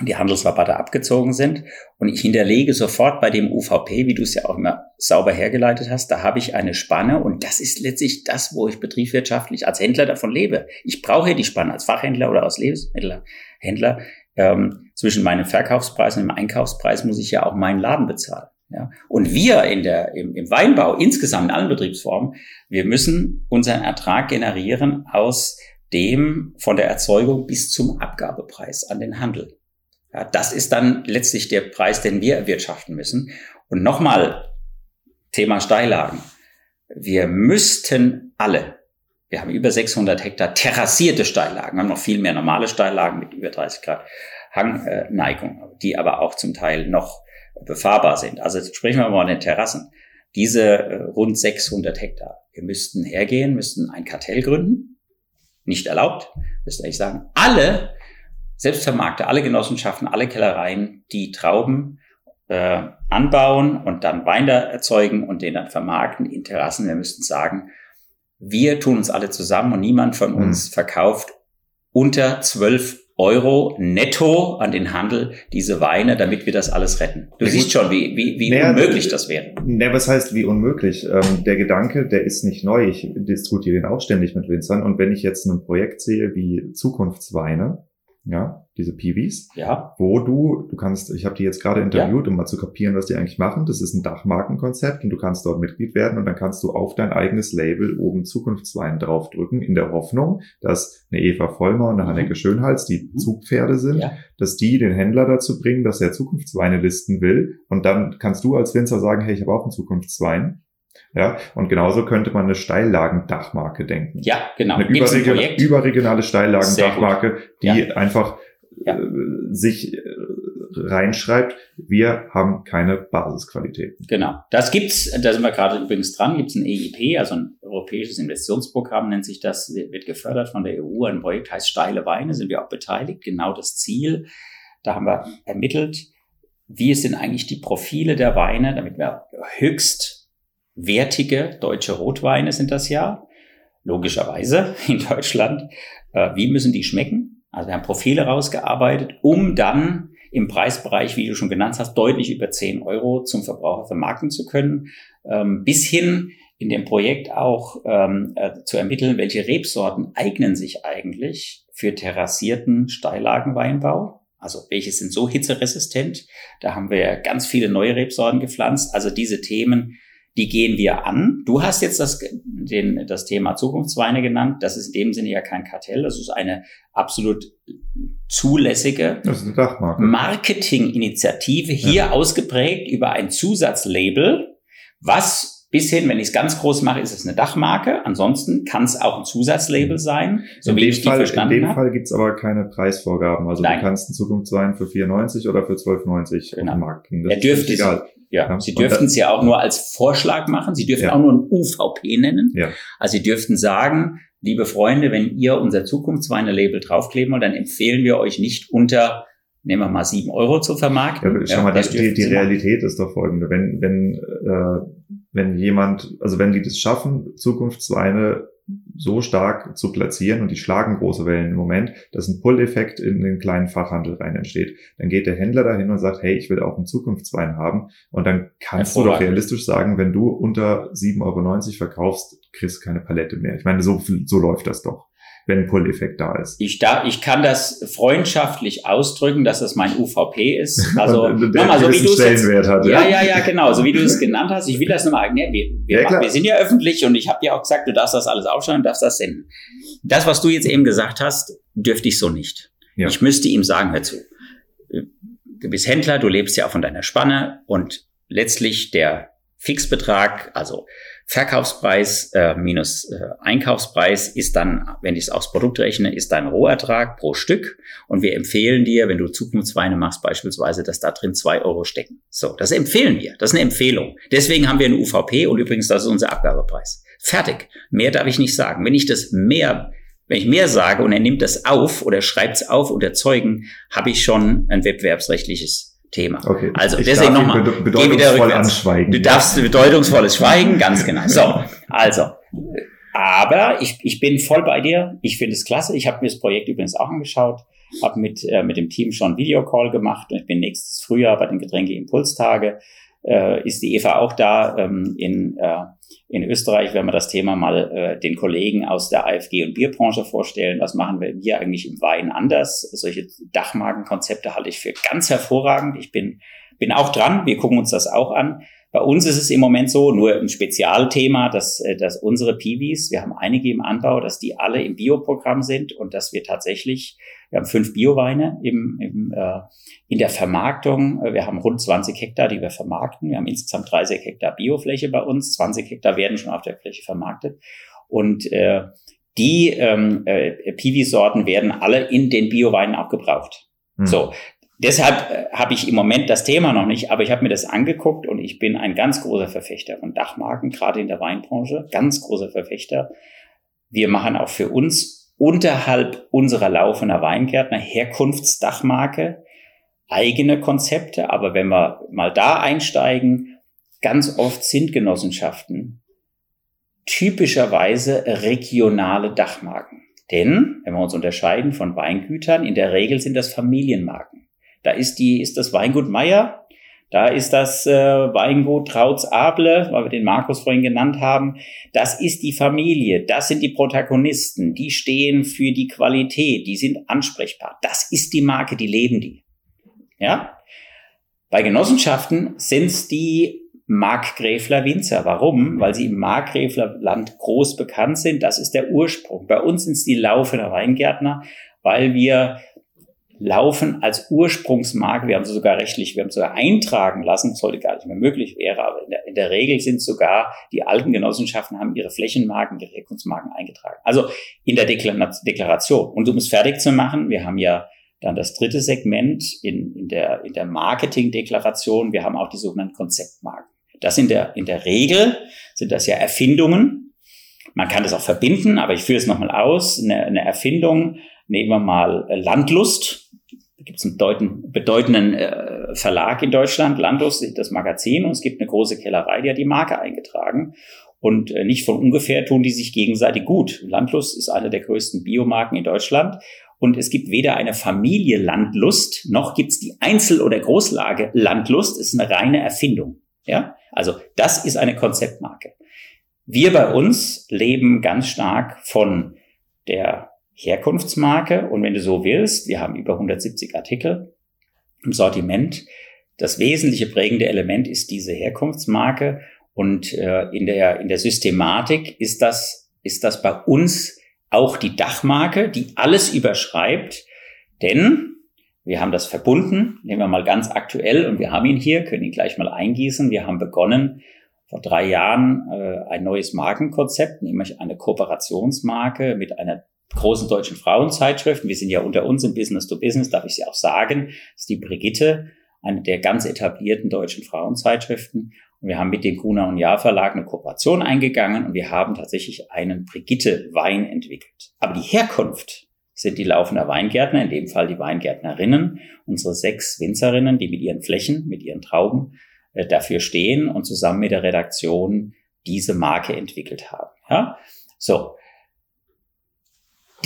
Speaker 1: die Handelsrabatte abgezogen sind. Und ich hinterlege sofort bei dem UVP, wie du es ja auch immer sauber hergeleitet hast, da habe ich eine Spanne und das ist letztlich das, wo ich betriebswirtschaftlich als Händler davon lebe. Ich brauche die Spanne als Fachhändler oder als Lebensmittelhändler ähm, zwischen meinem Verkaufspreis und dem Einkaufspreis muss ich ja auch meinen Laden bezahlen. Ja. Und wir in der, im, im Weinbau, insgesamt in allen Betriebsformen, wir müssen unseren Ertrag generieren aus dem von der Erzeugung bis zum Abgabepreis an den Handel. Ja, das ist dann letztlich der Preis, den wir erwirtschaften müssen. Und nochmal, Thema Steillagen. Wir müssten alle Wir haben über 600 Hektar terrassierte Steillagen. Haben noch viel mehr normale Steillagen mit über 30 Grad Hangneigung, die aber auch zum Teil noch befahrbar sind. Also sprechen wir mal von den Terrassen. Diese äh, rund 600 Hektar. Wir müssten hergehen, müssten ein Kartell gründen. Nicht erlaubt. Müsste ich sagen, alle Selbstvermarkter, alle Genossenschaften, alle Kellereien, die Trauben äh, anbauen und dann Wein da erzeugen und den dann vermarkten in Terrassen. Wir müssten sagen, wir tun uns alle zusammen und niemand von mhm. uns verkauft unter 12 Euro netto an den Handel diese Weine, damit wir das alles retten. Du siehst schon, wie, wie, wie naja, unmöglich das wäre.
Speaker 2: Ne, was heißt wie unmöglich? Ähm, der Gedanke, der ist nicht neu. Ich diskutiere ihn auch ständig mit Winzern. Und wenn ich jetzt ein Projekt sehe wie Zukunftsweine, ja, diese PVs,
Speaker 1: ja.
Speaker 2: wo du, du kannst, ich habe die jetzt gerade interviewt, ja. um mal zu kapieren, was die eigentlich machen. Das ist ein Dachmarkenkonzept und du kannst dort Mitglied werden und dann kannst du auf dein eigenes Label oben Zukunftswein draufdrücken, in der Hoffnung, dass eine Eva Vollmer und eine mhm. Hanneke Schönhals, die mhm. Zugpferde sind, ja. dass die den Händler dazu bringen, dass er Zukunftsweine listen will und dann kannst du als Winzer sagen, hey, ich habe auch einen Zukunftswein ja, und genauso könnte man eine Steillagendachmarke denken.
Speaker 1: Ja, genau.
Speaker 2: Eine überregionale, überregionale Steillagendachmarke, die ja. einfach ja. Äh, sich äh, reinschreibt, wir haben keine Basisqualität.
Speaker 1: Genau. Das gibt's, da sind wir gerade übrigens dran, gibt's ein EIP, also ein europäisches Investitionsprogramm nennt sich das, wird gefördert von der EU. Ein Projekt heißt Steile Weine, sind wir auch beteiligt. Genau das Ziel. Da haben wir ermittelt, wie sind eigentlich die Profile der Weine, damit wir höchst wertige deutsche Rotweine sind das ja, logischerweise in Deutschland. Äh, wie müssen die schmecken? Also wir haben Profile rausgearbeitet, um dann im Preisbereich, wie du schon genannt hast, deutlich über 10 Euro zum Verbraucher vermarkten zu können, ähm, bis hin in dem Projekt auch ähm, äh, zu ermitteln, welche Rebsorten eignen sich eigentlich für terrassierten Steillagenweinbau. Also welche sind so hitzeresistent? Da haben wir ganz viele neue Rebsorten gepflanzt. Also diese Themen die gehen wir an. Du hast jetzt das, den, das Thema Zukunftsweine genannt. Das ist in dem Sinne ja kein Kartell. Das ist eine absolut zulässige Marketinginitiative, hier ja. ausgeprägt über ein Zusatzlabel, was bis hin, wenn ich es ganz groß mache, ist es eine Dachmarke. Ansonsten kann es auch ein Zusatzlabel sein,
Speaker 2: so in ich Fall, In dem Fall gibt es aber keine Preisvorgaben. Also Nein. du kannst einen Zukunftswein für 4,90 oder für 12,90 genau. auf den Markt
Speaker 1: kriegen. Das er dürfte ist egal. Ja, ja. Sie dürften es ja auch nur als Vorschlag machen. Sie dürfen ja. auch nur ein UVP nennen. Ja. Also Sie dürften sagen, liebe Freunde, wenn ihr unser Zukunftsweine-Label draufkleben wollt, dann empfehlen wir euch nicht unter, nehmen wir mal sieben Euro zu vermarkten.
Speaker 2: Ja, schau mal, das die, die Realität ist doch folgende. Wenn, wenn, äh, wenn jemand, also wenn die das schaffen, Zukunftsweine so stark zu platzieren und die schlagen große Wellen im Moment, dass ein Pull-Effekt in den kleinen Fachhandel rein entsteht. Dann geht der Händler dahin und sagt, hey, ich will auch einen Zukunftswein haben. Und dann kannst du doch realistisch sagen, wenn du unter 7,90 Euro verkaufst, kriegst du keine Palette mehr. Ich meine, so, so läuft das doch wenn ein Pull-Effekt da ist.
Speaker 1: Ich, da, ich kann das freundschaftlich ausdrücken, dass das mein UVP ist. Also, nochmal, so wie du es hat, ja? ja, ja, genau, so wie du es genannt hast. Ich will das nochmal, ne, wir, wir, ja, wir sind ja öffentlich und ich habe ja auch gesagt, du darfst das alles aufschreiben, du darfst das senden. Das, was du jetzt eben gesagt hast, dürfte ich so nicht. Ja. Ich müsste ihm sagen, hör zu, du bist Händler, du lebst ja auch von deiner Spanne und letztlich der Fixbetrag, also Verkaufspreis äh, minus äh, Einkaufspreis ist dann, wenn ich es aufs Produkt rechne, ist dein Rohertrag pro Stück. Und wir empfehlen dir, wenn du Zukunftsweine machst beispielsweise, dass da drin zwei Euro stecken. So, das empfehlen wir. Das ist eine Empfehlung. Deswegen haben wir eine UVP und übrigens, das ist unser Abgabepreis. Fertig. Mehr darf ich nicht sagen. Wenn ich das mehr wenn ich mehr sage und er nimmt das auf oder schreibt es auf unter Zeugen, habe ich schon ein wettbewerbsrechtliches Thema. Okay. Also ich deswegen nochmal.
Speaker 2: Bedeutungsvoll anschweigen.
Speaker 1: Du darfst bedeutungsvolles Schweigen, ganz genau. So, also. Aber ich, ich bin voll bei dir. Ich finde es klasse. Ich habe mir das Projekt übrigens auch angeschaut, habe mit, äh, mit dem Team schon Videocall gemacht und ich bin nächstes Frühjahr bei den Getränke-Impulstage äh, ist die Eva auch da. Ähm, in, äh, in Österreich werden wir das Thema mal äh, den Kollegen aus der AFG und Bierbranche vorstellen. Was machen wir hier eigentlich im Wein anders? Solche Dachmarkenkonzepte halte ich für ganz hervorragend. Ich bin, bin auch dran. Wir gucken uns das auch an. Bei uns ist es im Moment so, nur ein Spezialthema, dass, äh, dass unsere Piwis, wir haben einige im Anbau, dass die alle im Bioprogramm sind und dass wir tatsächlich, wir haben fünf Bioweine im, im, äh, in der Vermarktung. Wir haben rund 20 Hektar, die wir vermarkten. Wir haben insgesamt 30 Hektar Biofläche bei uns. 20 Hektar werden schon auf der Fläche vermarktet. Und äh, die ähm, äh, Piwi-Sorten werden alle in den Bioweinen auch gebraucht. Hm. So, Deshalb äh, habe ich im Moment das Thema noch nicht, aber ich habe mir das angeguckt und ich bin ein ganz großer Verfechter von Dachmarken, gerade in der Weinbranche, ganz großer Verfechter. Wir machen auch für uns unterhalb unserer laufender Weingärtner Herkunftsdachmarke eigene Konzepte, aber wenn wir mal da einsteigen, ganz oft sind Genossenschaften typischerweise regionale Dachmarken. Denn, wenn wir uns unterscheiden von Weingütern, in der Regel sind das Familienmarken. Da ist die, ist das Weingut Meier, da ist das äh, Weingut Trautz Able, weil wir den Markus vorhin genannt haben. Das ist die Familie, das sind die Protagonisten, die stehen für die Qualität, die sind ansprechbar. Das ist die Marke, die leben die. Ja? Bei Genossenschaften sind es die Markgräfler Winzer. Warum? Weil sie im Markgräflerland groß bekannt sind. Das ist der Ursprung. Bei uns sind es die Laufender Weingärtner, weil wir laufen als Ursprungsmarke. Wir haben sie sogar rechtlich, wir haben sie sogar eintragen lassen, was heute gar nicht mehr möglich wäre, aber in der, in der Regel sind sogar die alten Genossenschaften haben ihre Flächenmarken, ihre Herkunftsmarken eingetragen. Also in der Deklaration. Und um es fertig zu machen, wir haben ja dann das dritte Segment in, in der, in der Marketingdeklaration. Wir haben auch die sogenannten Konzeptmarken. Das in der, in der Regel sind das ja Erfindungen. Man kann das auch verbinden, aber ich führe es nochmal aus. Eine, eine Erfindung, nehmen wir mal Landlust gibt es einen bedeutenden äh, Verlag in Deutschland, Landus, das Magazin, und es gibt eine große Kellerei, die hat die Marke eingetragen. Und äh, nicht von ungefähr tun die sich gegenseitig gut. Landlust ist eine der größten Biomarken in Deutschland. Und es gibt weder eine Familie Landlust, noch gibt es die Einzel- oder Großlage Landlust. Es ist eine reine Erfindung. Ja, also das ist eine Konzeptmarke. Wir bei uns leben ganz stark von der Herkunftsmarke. Und wenn du so willst, wir haben über 170 Artikel im Sortiment. Das wesentliche prägende Element ist diese Herkunftsmarke. Und äh, in, der, in der Systematik ist das, ist das bei uns auch die Dachmarke, die alles überschreibt. Denn wir haben das verbunden, nehmen wir mal ganz aktuell und wir haben ihn hier, können ihn gleich mal eingießen. Wir haben begonnen, vor drei Jahren äh, ein neues Markenkonzept, nämlich eine Kooperationsmarke mit einer großen deutschen Frauenzeitschriften. Wir sind ja unter uns im Business to Business, darf ich sie auch sagen. Ist die Brigitte, eine der ganz etablierten deutschen Frauenzeitschriften. Und wir haben mit dem Gruner und Jahr Verlag eine Kooperation eingegangen und wir haben tatsächlich einen Brigitte Wein entwickelt. Aber die Herkunft sind die laufender Weingärtner, in dem Fall die Weingärtnerinnen, unsere sechs Winzerinnen, die mit ihren Flächen, mit ihren Trauben äh, dafür stehen und zusammen mit der Redaktion diese Marke entwickelt haben. Ja? So,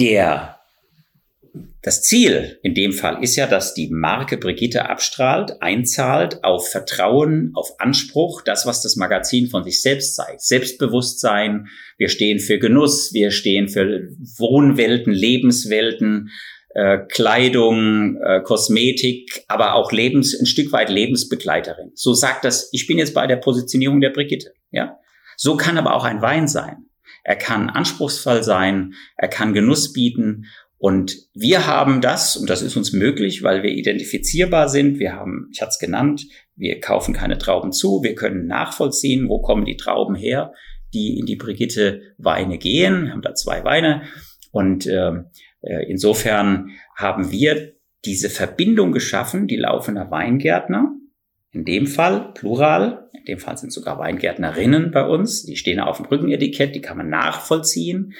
Speaker 1: der, das Ziel in dem Fall ist ja, dass die Marke Brigitte abstrahlt, einzahlt auf Vertrauen, auf Anspruch, das, was das Magazin von sich selbst zeigt. Selbstbewusstsein, wir stehen für Genuss, wir stehen für Wohnwelten, Lebenswelten, äh, Kleidung, äh, Kosmetik, aber auch Lebens, ein Stück weit Lebensbegleiterin. So sagt das, ich bin jetzt bei der Positionierung der Brigitte, ja. So kann aber auch ein Wein sein. Er kann anspruchsvoll sein, er kann Genuss bieten. Und wir haben das, und das ist uns möglich, weil wir identifizierbar sind. Wir haben, ich hatte es genannt, wir kaufen keine Trauben zu. Wir können nachvollziehen, wo kommen die Trauben her, die in die Brigitte Weine gehen. Wir haben da zwei Weine. Und ähm, äh, insofern haben wir diese Verbindung geschaffen, die laufender Weingärtner, in dem Fall Plural, in dem Fall sind sogar Weingärtnerinnen bei uns, die stehen auf dem Rückenetikett, die kann man nachvollziehen.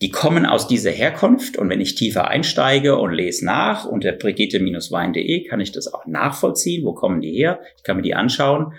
Speaker 1: Die kommen aus dieser Herkunft und wenn ich tiefer einsteige und lese nach unter brigitte-wein.de kann ich das auch nachvollziehen. Wo kommen die her? Ich kann mir die anschauen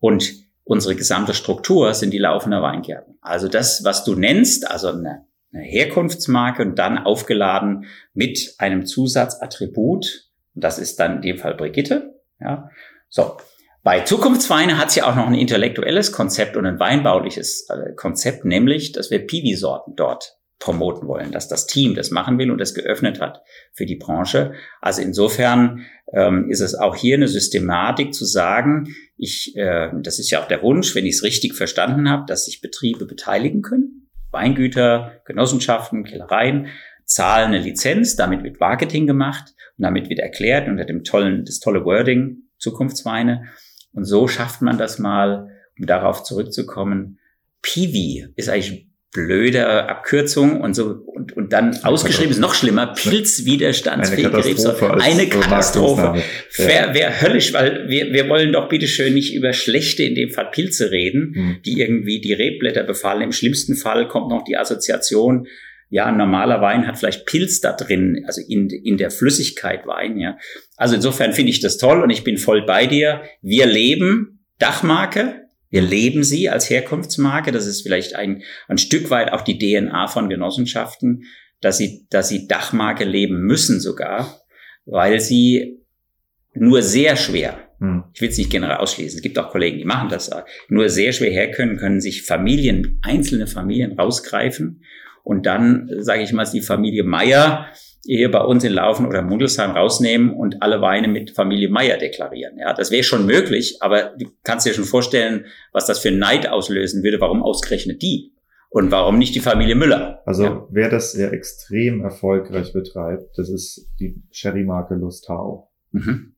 Speaker 1: und unsere gesamte Struktur sind die laufenden Weingärten. Also das, was du nennst, also eine, eine Herkunftsmarke und dann aufgeladen mit einem Zusatzattribut, das ist dann in dem Fall Brigitte, ja, so. Bei Zukunftsweine hat es ja auch noch ein intellektuelles Konzept und ein weinbauliches äh, Konzept, nämlich, dass wir Piwi-Sorten dort promoten wollen, dass das Team das machen will und das geöffnet hat für die Branche. Also insofern ähm, ist es auch hier eine Systematik zu sagen, ich, äh, das ist ja auch der Wunsch, wenn ich es richtig verstanden habe, dass sich Betriebe beteiligen können, Weingüter, Genossenschaften, Kellereien, zahlen eine Lizenz, damit wird Marketing gemacht und damit wird erklärt unter dem tollen, das tolle Wording, Zukunftsweine. Und so schafft man das mal, um darauf zurückzukommen. Piwi ist eigentlich blöde Abkürzung und so und, und dann ausgeschrieben ist noch schlimmer, pilzwiderstandsfähige
Speaker 2: eine
Speaker 1: Krebssorte. Eine Katastrophe. Wäre wär höllisch, weil wir, wir wollen doch bitteschön nicht über schlechte, in dem Fall Pilze reden, hm. die irgendwie die Rebblätter befallen. Im schlimmsten Fall kommt noch die Assoziation, ja, ein normaler Wein hat vielleicht Pilz da drin, also in, in der Flüssigkeit Wein, ja. Also insofern finde ich das toll und ich bin voll bei dir. Wir leben Dachmarke, wir leben sie als Herkunftsmarke. Das ist vielleicht ein, ein Stück weit auch die DNA von Genossenschaften, dass sie, dass sie Dachmarke leben müssen sogar, weil sie nur sehr schwer, hm. ich will es nicht generell ausschließen, es gibt auch Kollegen, die machen das, nur sehr schwer herkönnen, können sich Familien, einzelne Familien rausgreifen und dann, sage ich mal, die Familie Meier hier bei uns in Laufen oder Mundelsheim rausnehmen und alle Weine mit Familie Meier deklarieren. Ja, das wäre schon möglich, aber du kannst dir schon vorstellen, was das für Neid auslösen würde. Warum ausgerechnet die? Und warum nicht die Familie Müller?
Speaker 2: Also ja. wer das ja extrem erfolgreich betreibt, das ist die Sherry-Marke Lustau. Mhm.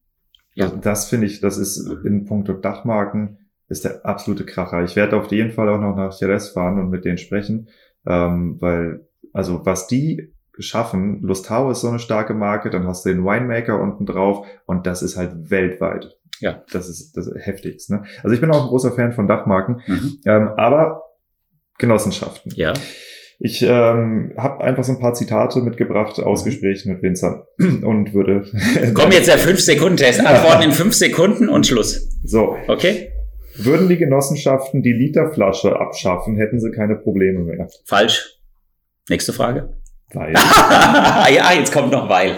Speaker 2: Ja. Also das finde ich, das ist in puncto Dachmarken ist der absolute Kracher. Ich werde auf jeden Fall auch noch nach Jerez fahren und mit denen sprechen, ähm, weil also was die geschaffen. Lustau ist so eine starke Marke, dann hast du den Winemaker unten drauf und das ist halt weltweit. Ja. Das ist das ist heftigst. Ne? Also ich bin auch ein großer Fan von Dachmarken, mhm. ähm, aber Genossenschaften.
Speaker 1: Ja.
Speaker 2: Ich ähm, habe einfach so ein paar Zitate mitgebracht aus mhm. Gesprächen mit Winzer und würde.
Speaker 1: Komm jetzt der fünf Sekunden Test. Antworten in fünf Sekunden und Schluss.
Speaker 2: So.
Speaker 1: Okay.
Speaker 2: Würden die Genossenschaften die Literflasche abschaffen, hätten sie keine Probleme mehr.
Speaker 1: Falsch. Nächste Frage. Weil. ja, jetzt kommt noch weil.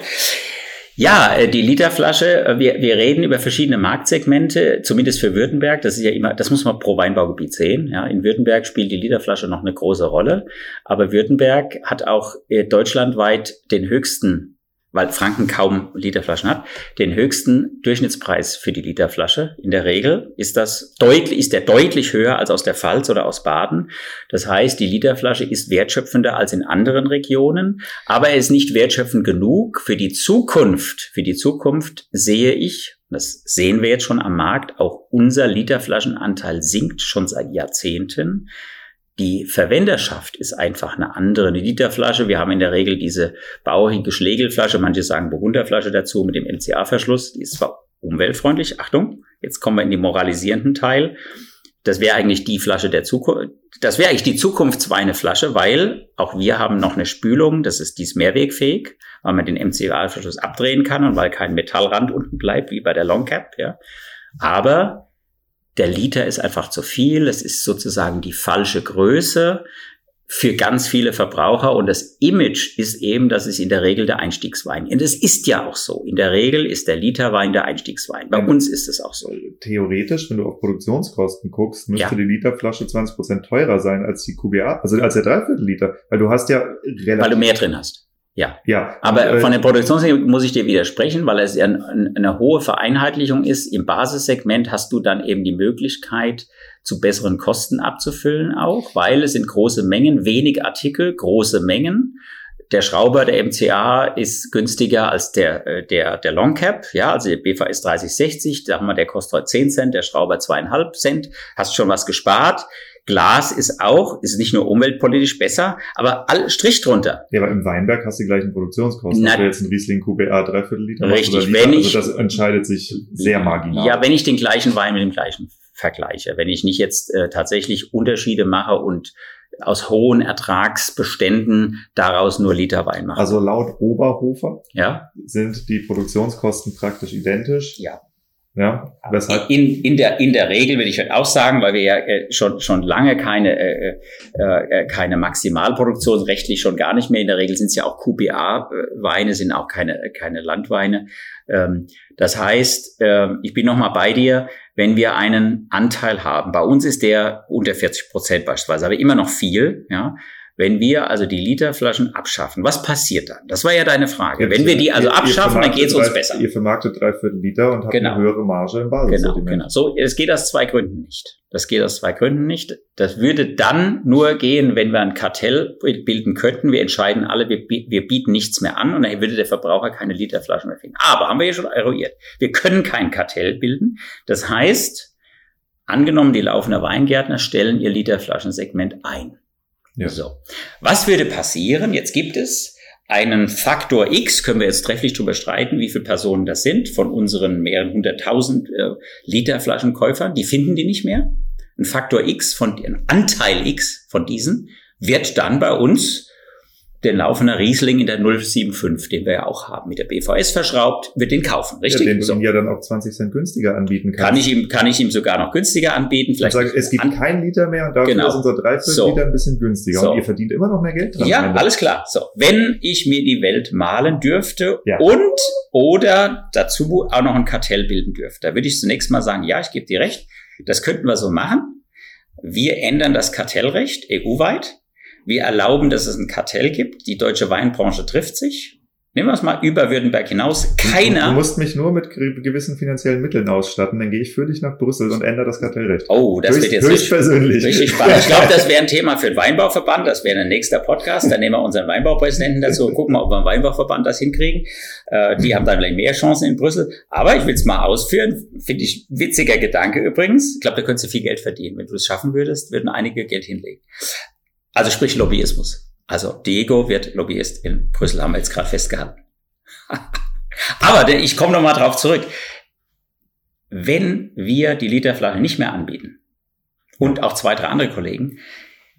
Speaker 1: Ja, äh, die Literflasche, äh, wir, wir reden über verschiedene Marktsegmente, zumindest für Württemberg. Das ist ja immer, das muss man pro Weinbaugebiet sehen. Ja, in Württemberg spielt die Literflasche noch eine große Rolle. Aber Württemberg hat auch äh, deutschlandweit den höchsten weil Franken kaum Literflaschen hat, den höchsten Durchschnittspreis für die Literflasche. In der Regel ist das deutlich, ist der deutlich höher als aus der Pfalz oder aus Baden. Das heißt, die Literflasche ist wertschöpfender als in anderen Regionen, aber er ist nicht wertschöpfend genug. Für die Zukunft, für die Zukunft sehe ich, das sehen wir jetzt schon am Markt, auch unser Literflaschenanteil sinkt schon seit Jahrzehnten. Die Verwenderschaft ist einfach eine andere. Eine Literflasche, wir haben in der Regel diese bauchige Schlegelflasche, manche sagen Burgunderflasche dazu mit dem MCA-Verschluss. Die ist zwar umweltfreundlich, Achtung, jetzt kommen wir in den moralisierenden Teil. Das wäre eigentlich die Flasche der Zukunft. Das wäre eigentlich die Zukunftsweineflasche, weil auch wir haben noch eine Spülung, das ist dies mehrwegfähig, weil man den MCA-Verschluss abdrehen kann und weil kein Metallrand unten bleibt, wie bei der Long Cap, ja. Aber der Liter ist einfach zu viel, es ist sozusagen die falsche Größe für ganz viele Verbraucher und das Image ist eben, das ist in der Regel der Einstiegswein. Und es ist ja auch so. In der Regel ist der Literwein der Einstiegswein. Bei ja, uns ist es auch so.
Speaker 2: Theoretisch, wenn du auf Produktionskosten guckst, müsste ja. die Literflasche 20 Prozent teurer sein als die QBA, also als der Dreiviertel Liter, weil du hast ja
Speaker 1: relativ. Weil du mehr drin hast. Ja. ja. Aber äh, von der Produktionstechnik muss ich dir widersprechen, weil es ja eine, eine hohe Vereinheitlichung ist. Im Basissegment hast du dann eben die Möglichkeit, zu besseren Kosten abzufüllen auch, weil es sind große Mengen, wenig Artikel, große Mengen. Der Schrauber der MCA ist günstiger als der, äh, der, der Long Cap. Ja, also der BVS 3060, da haben wir, der kostet heute 10 Cent, der Schrauber zweieinhalb Cent. Hast schon was gespart. Glas ist auch, ist nicht nur umweltpolitisch besser, aber all, Strich drunter.
Speaker 2: Ja, aber im Weinberg hast du die gleichen Produktionskosten. Na, ob du jetzt ein Riesling QBA dreiviertel Liter
Speaker 1: Richtig, Liter, wenn ich,
Speaker 2: also das entscheidet sich sehr marginal.
Speaker 1: Ja, wenn ich den gleichen Wein mit dem gleichen vergleiche, wenn ich nicht jetzt äh, tatsächlich Unterschiede mache und aus hohen Ertragsbeständen daraus nur Liter Wein mache.
Speaker 2: Also laut Oberhofer
Speaker 1: ja?
Speaker 2: sind die Produktionskosten praktisch identisch.
Speaker 1: Ja.
Speaker 2: Ja,
Speaker 1: weshalb? In, in, der, in der Regel würde ich halt auch sagen, weil wir ja äh, schon, schon lange keine, äh, äh, äh keine Maximalproduktion, rechtlich schon gar nicht mehr. In der Regel sind es ja auch QPA-Weine, sind auch keine, keine Landweine. Ähm, das heißt, äh, ich bin nochmal bei dir, wenn wir einen Anteil haben. Bei uns ist der unter 40 Prozent beispielsweise, aber immer noch viel, ja. Wenn wir also die Literflaschen abschaffen, was passiert dann? Das war ja deine Frage. Jetzt, Wenn wir die also ihr, abschaffen, dann geht es uns besser.
Speaker 2: Ihr vermarktet drei Viertel Liter und habt genau. eine höhere Marge im Basis.
Speaker 1: Genau, genau. So, es geht aus zwei Gründen nicht. Das geht aus zwei Gründen nicht. Das würde dann nur gehen, wenn wir ein Kartell bilden könnten. Wir entscheiden alle, wir, wir bieten nichts mehr an und dann würde der Verbraucher keine Literflaschen mehr finden. Aber haben wir ja schon eruiert. Wir können kein Kartell bilden. Das heißt, angenommen, die laufenden Weingärtner stellen ihr Literflaschensegment ein Ja. So. Was würde passieren? Jetzt gibt es einen Faktor X, können wir jetzt trefflich darüber streiten, wie viele Personen das sind, von unseren mehreren hunderttausend äh, Liter Flaschenkäufern, die finden die nicht mehr. Ein Faktor X von, ein Anteil X von diesen wird dann bei uns der laufende Riesling in der 075, den wir ja auch haben, mit der BVS verschraubt, wird den kaufen, richtig?
Speaker 2: Ja, den du ihm ja dann auch 20 Cent günstiger anbieten kannst.
Speaker 1: Kann ich ihm, kann ich ihm sogar noch günstiger anbieten.
Speaker 2: Vielleicht sagen, es gibt keinen Liter mehr und dafür genau. ist unser Dreiviertel so. Liter ein bisschen günstiger. So. Und ihr verdient immer noch mehr Geld
Speaker 1: dran. Ja, alles klar. So. Wenn ich mir die Welt malen dürfte ja. und oder dazu auch noch ein Kartell bilden dürfte, da würde ich zunächst mal sagen, ja, ich gebe dir recht. Das könnten wir so machen. Wir ändern das Kartellrecht EU-weit wir erlauben, dass es ein Kartell gibt. Die deutsche Weinbranche trifft sich. Nehmen wir es mal über Württemberg hinaus. Keiner.
Speaker 2: Du musst mich nur mit gewissen finanziellen Mitteln ausstatten, dann gehe ich für dich nach Brüssel und ändere das Kartellrecht.
Speaker 1: Oh, das höchst, wird jetzt
Speaker 2: höchst richtig, persönlich.
Speaker 1: richtig spannend. Ich glaube, das wäre ein Thema für den Weinbauverband. Das wäre ein nächster Podcast. Dann nehmen wir unseren Weinbaupräsidenten dazu und gucken mal, ob wir im Weinbauverband das hinkriegen. Äh, die haben dann vielleicht mehr Chancen in Brüssel. Aber ich will es mal ausführen. Finde ich witziger Gedanke übrigens. Ich glaube, da könntest du viel Geld verdienen. Wenn du es schaffen würdest, würden einige Geld hinlegen. Also sprich Lobbyismus. Also Diego wird Lobbyist in Brüssel, haben wir jetzt gerade festgehalten. Aber ich komme nochmal drauf zurück. Wenn wir die Literflasche nicht mehr anbieten und auch zwei, drei andere Kollegen,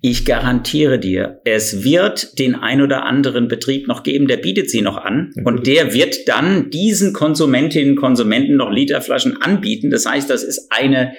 Speaker 1: ich garantiere dir, es wird den ein oder anderen Betrieb noch geben, der bietet sie noch an und der wird dann diesen Konsumentinnen und Konsumenten noch Literflaschen anbieten. Das heißt, das ist eine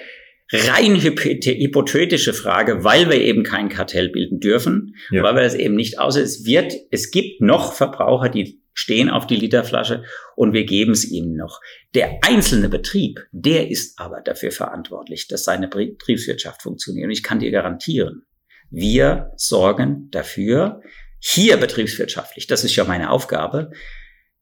Speaker 1: rein hypothetische Frage, weil wir eben kein Kartell bilden dürfen, ja. weil wir das eben nicht aus. Es wird, es gibt noch Verbraucher, die stehen auf die Literflasche und wir geben es ihnen noch. Der einzelne Betrieb, der ist aber dafür verantwortlich, dass seine Betriebswirtschaft funktioniert. Und ich kann dir garantieren, wir sorgen dafür, hier betriebswirtschaftlich, das ist ja meine Aufgabe,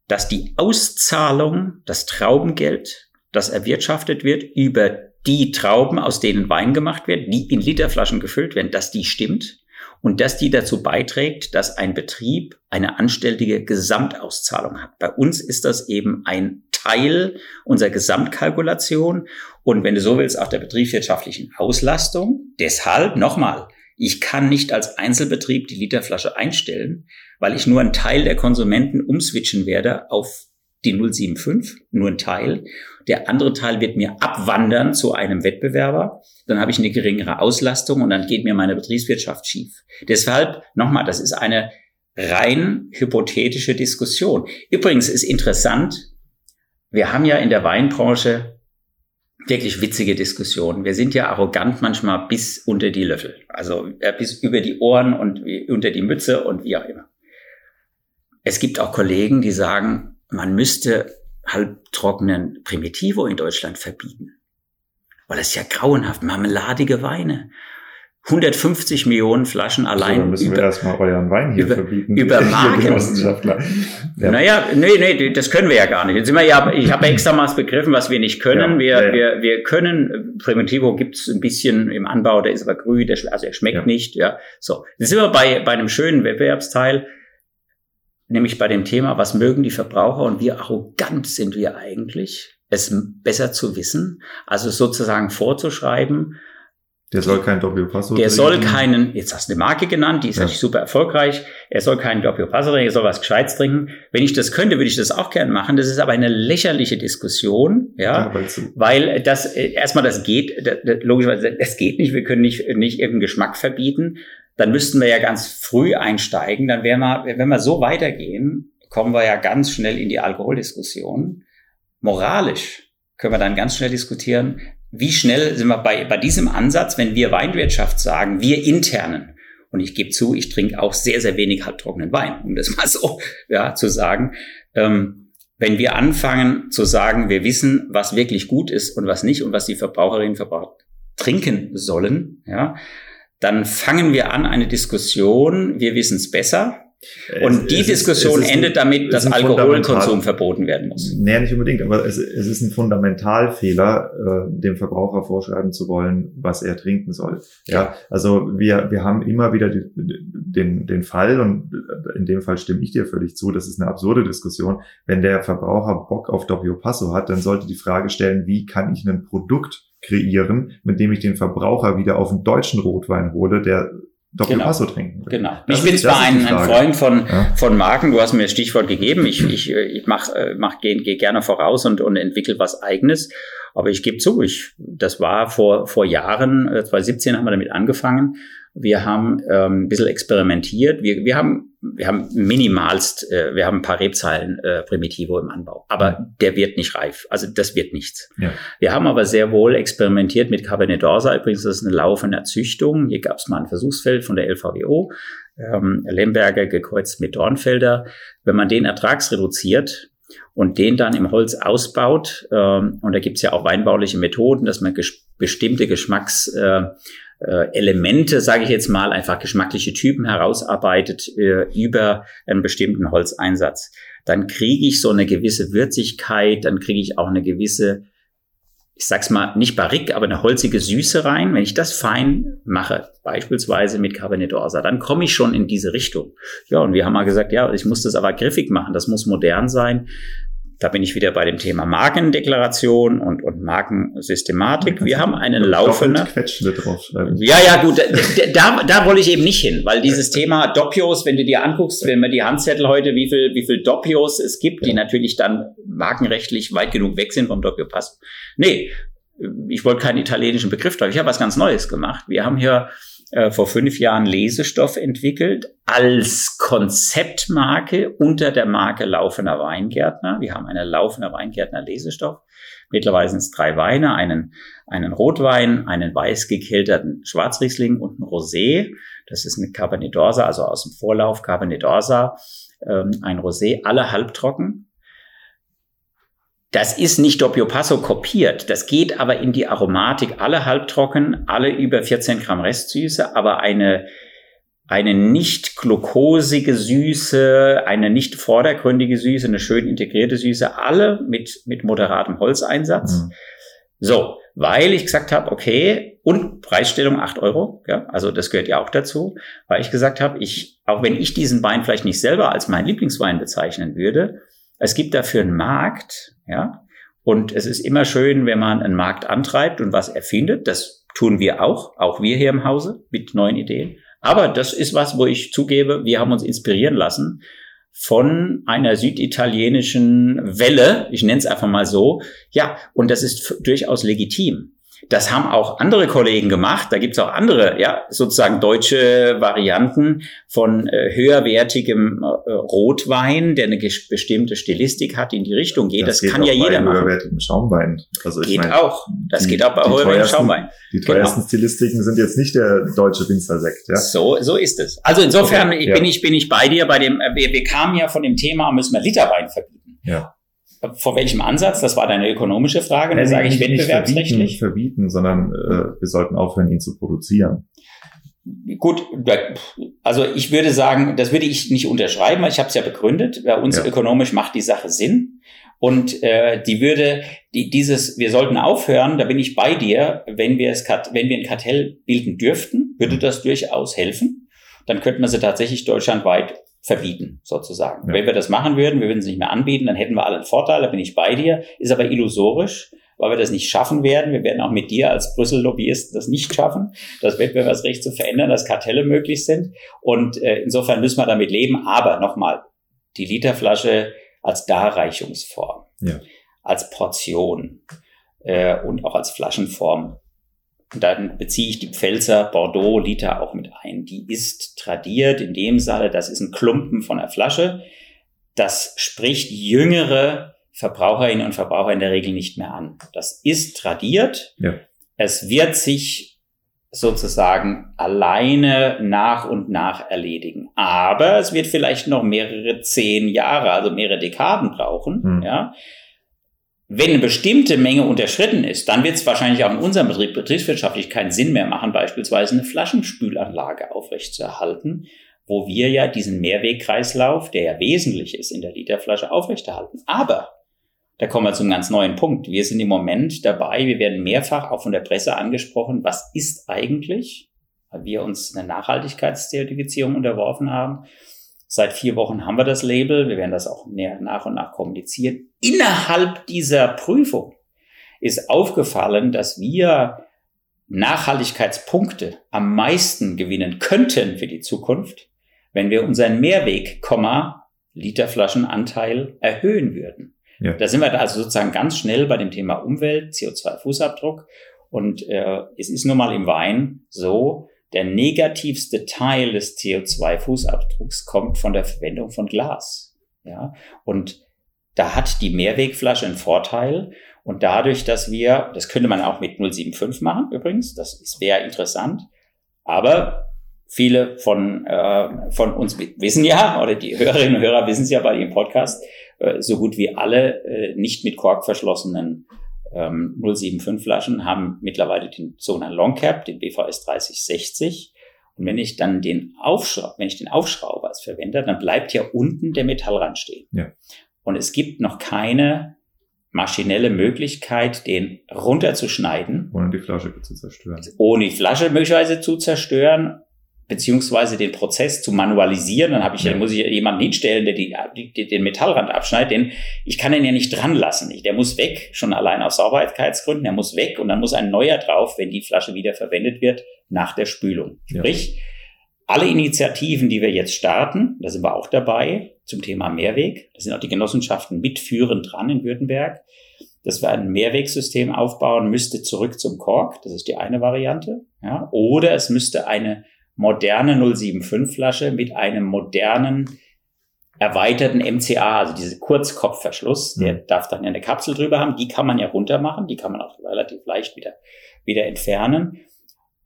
Speaker 1: dass die Auszahlung, das Traubengeld, das erwirtschaftet wird über die Trauben, aus denen Wein gemacht wird, die in Literflaschen gefüllt werden, dass die stimmt und dass die dazu beiträgt, dass ein Betrieb eine anständige Gesamtauszahlung hat. Bei uns ist das eben ein Teil unserer Gesamtkalkulation und wenn du so willst, auch der betriebswirtschaftlichen Auslastung. Deshalb nochmal, ich kann nicht als Einzelbetrieb die Literflasche einstellen, weil ich nur einen Teil der Konsumenten umswitchen werde auf die 075, nur ein Teil. Der andere Teil wird mir abwandern zu einem Wettbewerber. Dann habe ich eine geringere Auslastung und dann geht mir meine Betriebswirtschaft schief. Deshalb, nochmal, das ist eine rein hypothetische Diskussion. Übrigens ist interessant, wir haben ja in der Weinbranche wirklich witzige Diskussionen. Wir sind ja arrogant manchmal bis unter die Löffel. Also äh, bis über die Ohren und unter die Mütze und wie auch immer. Es gibt auch Kollegen, die sagen, man müsste halbtrockenen Primitivo in Deutschland verbieten. Weil es ja grauenhaft, marmeladige Weine. 150 Millionen Flaschen allein. So,
Speaker 2: dann müssen über, wir erstmal euren Wein hier
Speaker 1: über,
Speaker 2: verbieten.
Speaker 1: Über Marken. Ja. Naja, nee, nee, das können wir ja gar nicht. Jetzt sind wir ja, ich habe extra mal begriffen, was wir nicht können. Ja, wir, ja, wir, wir können, Primitivo gibt's ein bisschen im Anbau, der ist aber grün, der, also er schmeckt nicht. Ja, so. Jetzt sind wir bei, bei einem schönen Wettbewerbsteil nämlich bei dem Thema, was mögen die Verbraucher und wie arrogant sind wir eigentlich, es besser zu wissen, also sozusagen vorzuschreiben,
Speaker 2: der soll kein Doppio Passo
Speaker 1: Der soll keinen, jetzt hast du eine Marke genannt, die ist ja. natürlich super erfolgreich. Er soll keinen Doppio Passo trinken, er soll was Gescheites trinken. Wenn ich das könnte, würde ich das auch gern machen. Das ist aber eine lächerliche Diskussion, ja, ja weil das, äh, erstmal das geht, das, logischerweise, das geht nicht. Wir können nicht, nicht irgendeinen Geschmack verbieten dann müssten wir ja ganz früh einsteigen. Dann wären wir, wenn wir so weitergehen, kommen wir ja ganz schnell in die Alkoholdiskussion. Moralisch können wir dann ganz schnell diskutieren, wie schnell sind wir bei, bei diesem Ansatz, wenn wir Weinwirtschaft sagen, wir internen. Und ich gebe zu, ich trinke auch sehr, sehr wenig halbtrockenen Wein, um das mal so ja, zu sagen. Ähm, wenn wir anfangen zu sagen, wir wissen, was wirklich gut ist und was nicht und was die Verbraucherinnen und Verbraucher trinken sollen, ja, dann fangen wir an eine Diskussion, wir wissen es besser. Und es, die es Diskussion ist, endet damit, dass Alkoholkonsum verboten werden muss.
Speaker 2: Nee, nicht unbedingt, aber es, es ist ein Fundamentalfehler, äh, dem Verbraucher vorschreiben zu wollen, was er trinken soll. Ja, ja also wir, wir haben immer wieder die, den, den Fall, und in dem Fall stimme ich dir völlig zu, das ist eine absurde Diskussion. Wenn der Verbraucher Bock auf Doppio Passo hat, dann sollte die Frage stellen, wie kann ich ein Produkt kreieren, mit dem ich den Verbraucher wieder auf einen deutschen Rotwein hole, der Doppio genau. Passo trinken.
Speaker 1: Genau. Das ich bin zwar ein, ein, Freund von, ja. von Marken, du hast mir das Stichwort gegeben, ich, ich, ich mach, äh, mach, gehe geh gerne voraus und, und entwickle was eigenes. Aber ich gebe zu, ich, das war vor, vor Jahren, 2017 äh, haben wir damit angefangen wir haben ähm, ein bisschen experimentiert. Wir, wir haben, wir haben minimalst, äh, wir haben ein paar Rebzahlen äh, Primitivo im Anbau, aber der wird nicht reif. Also das wird nichts. Ja. Wir haben aber sehr wohl experimentiert mit Cabernet d'Orsa. Übrigens, das ist eine laufende Erzüchtung. Hier gab es mal ein Versuchsfeld von der LVWO, ähm, Lemberger gekreuzt mit Dornfelder. Wenn man den ertragsreduziert, und den dann im Holz ausbaut. Ähm, und da gibt's ja auch weinbauliche Methoden, dass man ges bestimmte Geschmacks, äh, äh, Elemente, sage ich jetzt mal, einfach geschmackliche Typen herausarbeitet äh, über einen bestimmten Holzeinsatz. Dann kriege ich so eine gewisse Würzigkeit, dann kriege ich auch eine gewisse, ich sag's mal, nicht barrique, aber eine holzige Süße rein. Wenn ich das fein mache, beispielsweise mit Cabernet d'Orsa, dann komme ich schon in diese Richtung. Ja, und wir haben mal gesagt, ja, ich muss das aber griffig machen, das muss modern sein. Da bin ich wieder bei dem Thema Markendeklaration und, und Markensystematik. Wir haben einen laufenden. Ja, ja, gut. Da, da wollte ich eben nicht hin, weil dieses Thema Doppios, wenn du dir anguckst, wenn man die Handzettel heute, wie viel, wie viel Doppios es gibt, die natürlich dann markenrechtlich weit genug weg sind vom Doppio Pass. Nee, ich wollte keinen italienischen Begriff drauf. Ich habe was ganz Neues gemacht. Wir haben hier äh, vor fünf Jahren Lesestoff entwickelt als Konzeptmarke unter der Marke Laufender Weingärtner. Wir haben eine Laufender Weingärtner Lesestoff. Mittlerweile sind es drei Weine, einen, einen Rotwein, einen weiß gekelterten Schwarzriesling und ein Rosé. Das ist eine Cabernet d'Orsa, also aus dem Vorlauf Cabernet d'Orsa, ähm, ein Rosé, alle halbtrocken. Das ist nicht Doppio Passo kopiert. Das geht aber in die Aromatik. Alle halbtrocken, alle über 14 Gramm Restsüße, aber eine, eine nicht glukosige Süße, eine nicht vordergründige Süße, eine schön integrierte Süße, alle mit, mit moderatem Holzeinsatz. Mhm. So, weil ich gesagt habe, okay, und Preisstellung acht Euro, ja, also das gehört ja auch dazu, weil ich gesagt habe, ich, auch wenn ich diesen Wein vielleicht nicht selber als mein Lieblingswein bezeichnen würde, es gibt dafür einen Markt, ja. Und es ist immer schön, wenn man einen Markt antreibt und was erfindet. Das tun wir auch, auch wir hier im Hause mit neuen Ideen. Aber das ist was, wo ich zugebe, wir haben uns inspirieren lassen von einer süditalienischen Welle, ich nenne es einfach mal so. Ja, und das ist durchaus legitim. Das haben auch andere Kollegen gemacht. Da gibt es auch andere, ja, sozusagen deutsche Varianten von äh, höherwertigem äh, Rotwein, der eine bestimmte Stilistik hat, in die Richtung geht. Das, das kann ja jeder machen.
Speaker 2: Höherwertigem Schaumwein.
Speaker 1: Also geht meine, auch. Das die, geht auch bei höherwertigem Schaumwein.
Speaker 2: Die teuersten genau. Stilistiken sind jetzt nicht der deutsche Winzersekt, ja?
Speaker 1: So, so ist es. Also insofern okay, ja. bin ich, bin ich bei dir bei dem, äh, wir, wir kamen ja von dem Thema, müssen wir Literwein verbieten.
Speaker 2: Ja.
Speaker 1: Vor welchem Ansatz? Das war deine ökonomische Frage. Da sage ich wettbewerbsrechtlich.
Speaker 2: Nicht verbieten, verbieten sondern äh, wir sollten aufhören, ihn zu produzieren.
Speaker 1: Gut, also ich würde sagen, das würde ich nicht unterschreiben, weil ich habe es ja begründet. Bei uns ja. ökonomisch macht die Sache Sinn. Und äh, die würde, die, dieses, wir sollten aufhören, da bin ich bei dir, wenn wir es wenn wir ein Kartell bilden dürften, würde das durchaus helfen. Dann könnten wir sie tatsächlich deutschlandweit verbieten, sozusagen. Ja. Wenn wir das machen würden, wir würden es nicht mehr anbieten, dann hätten wir alle einen Vorteil, da bin ich bei dir, ist aber illusorisch, weil wir das nicht schaffen werden. Wir werden auch mit dir als Brüssel-Lobbyisten das nicht schaffen, das Wettbewerbsrecht zu verändern, dass Kartelle möglich sind. Und äh, insofern müssen wir damit leben. Aber nochmal, die Literflasche als Darreichungsform, ja. als Portion äh, und auch als Flaschenform und dann beziehe ich die Pfälzer Bordeaux Liter auch mit ein. Die ist tradiert in dem Sinne, das ist ein Klumpen von der Flasche. Das spricht jüngere Verbraucherinnen und Verbraucher in der Regel nicht mehr an. Das ist tradiert. Ja. Es wird sich sozusagen alleine nach und nach erledigen. Aber es wird vielleicht noch mehrere zehn Jahre, also mehrere Dekaden brauchen, hm. ja, wenn eine bestimmte Menge unterschritten ist, dann wird es wahrscheinlich auch in unserem Betrieb betriebswirtschaftlich keinen Sinn mehr machen, beispielsweise eine Flaschenspülanlage aufrechtzuerhalten, wo wir ja diesen Mehrwegkreislauf, der ja wesentlich ist in der Literflasche, aufrechterhalten. Aber da kommen wir zum ganz neuen Punkt. Wir sind im Moment dabei, wir werden mehrfach auch von der Presse angesprochen, was ist eigentlich, weil wir uns eine Nachhaltigkeitszertifizierung unterworfen haben, Seit vier Wochen haben wir das Label. Wir werden das auch näher nach und nach kommunizieren. Innerhalb dieser Prüfung ist aufgefallen, dass wir Nachhaltigkeitspunkte am meisten gewinnen könnten für die Zukunft, wenn wir unseren Mehrweg, Literflaschenanteil erhöhen würden. Ja. Da sind wir also sozusagen ganz schnell bei dem Thema Umwelt, CO2-Fußabdruck. Und äh, es ist nun mal im Wein so, der negativste Teil des CO2-Fußabdrucks kommt von der Verwendung von Glas. Ja, und da hat die Mehrwegflasche einen Vorteil. Und dadurch, dass wir, das könnte man auch mit 075 machen übrigens, das wäre interessant. Aber viele von, äh, von uns wissen ja, oder die Hörerinnen und Hörer wissen es ja bei dem Podcast, äh, so gut wie alle äh, nicht mit Kork verschlossenen ähm, 075 Flaschen haben mittlerweile den sogenannten Long Cap, den BVS 3060. Und wenn ich dann den aufschraube, wenn ich den aufschraube als Verwender, dann bleibt ja unten der Metallrand stehen. Ja. Und es gibt noch keine maschinelle Möglichkeit, den runterzuschneiden.
Speaker 2: Ohne die Flasche zu zerstören.
Speaker 1: Ohne die Flasche möglicherweise zu zerstören beziehungsweise den Prozess zu manualisieren, dann habe ich, ja. muss ich jemanden hinstellen, der die, die, den Metallrand abschneidet, denn ich kann den ja nicht dran lassen. Der muss weg, schon allein aus Sauberkeitsgründen, der muss weg und dann muss ein neuer drauf, wenn die Flasche wieder verwendet wird, nach der Spülung. Ja. Sprich, alle Initiativen, die wir jetzt starten, da sind wir auch dabei, zum Thema Mehrweg, da sind auch die Genossenschaften mitführend dran in Württemberg, dass wir ein Mehrwegsystem aufbauen, müsste zurück zum Kork, das ist die eine Variante, ja, oder es müsste eine moderne 075 Flasche mit einem modernen erweiterten MCA, also diese Kurzkopfverschluss, der mhm. darf dann eine Kapsel drüber haben, die kann man ja runter machen, die kann man auch relativ leicht wieder, wieder entfernen.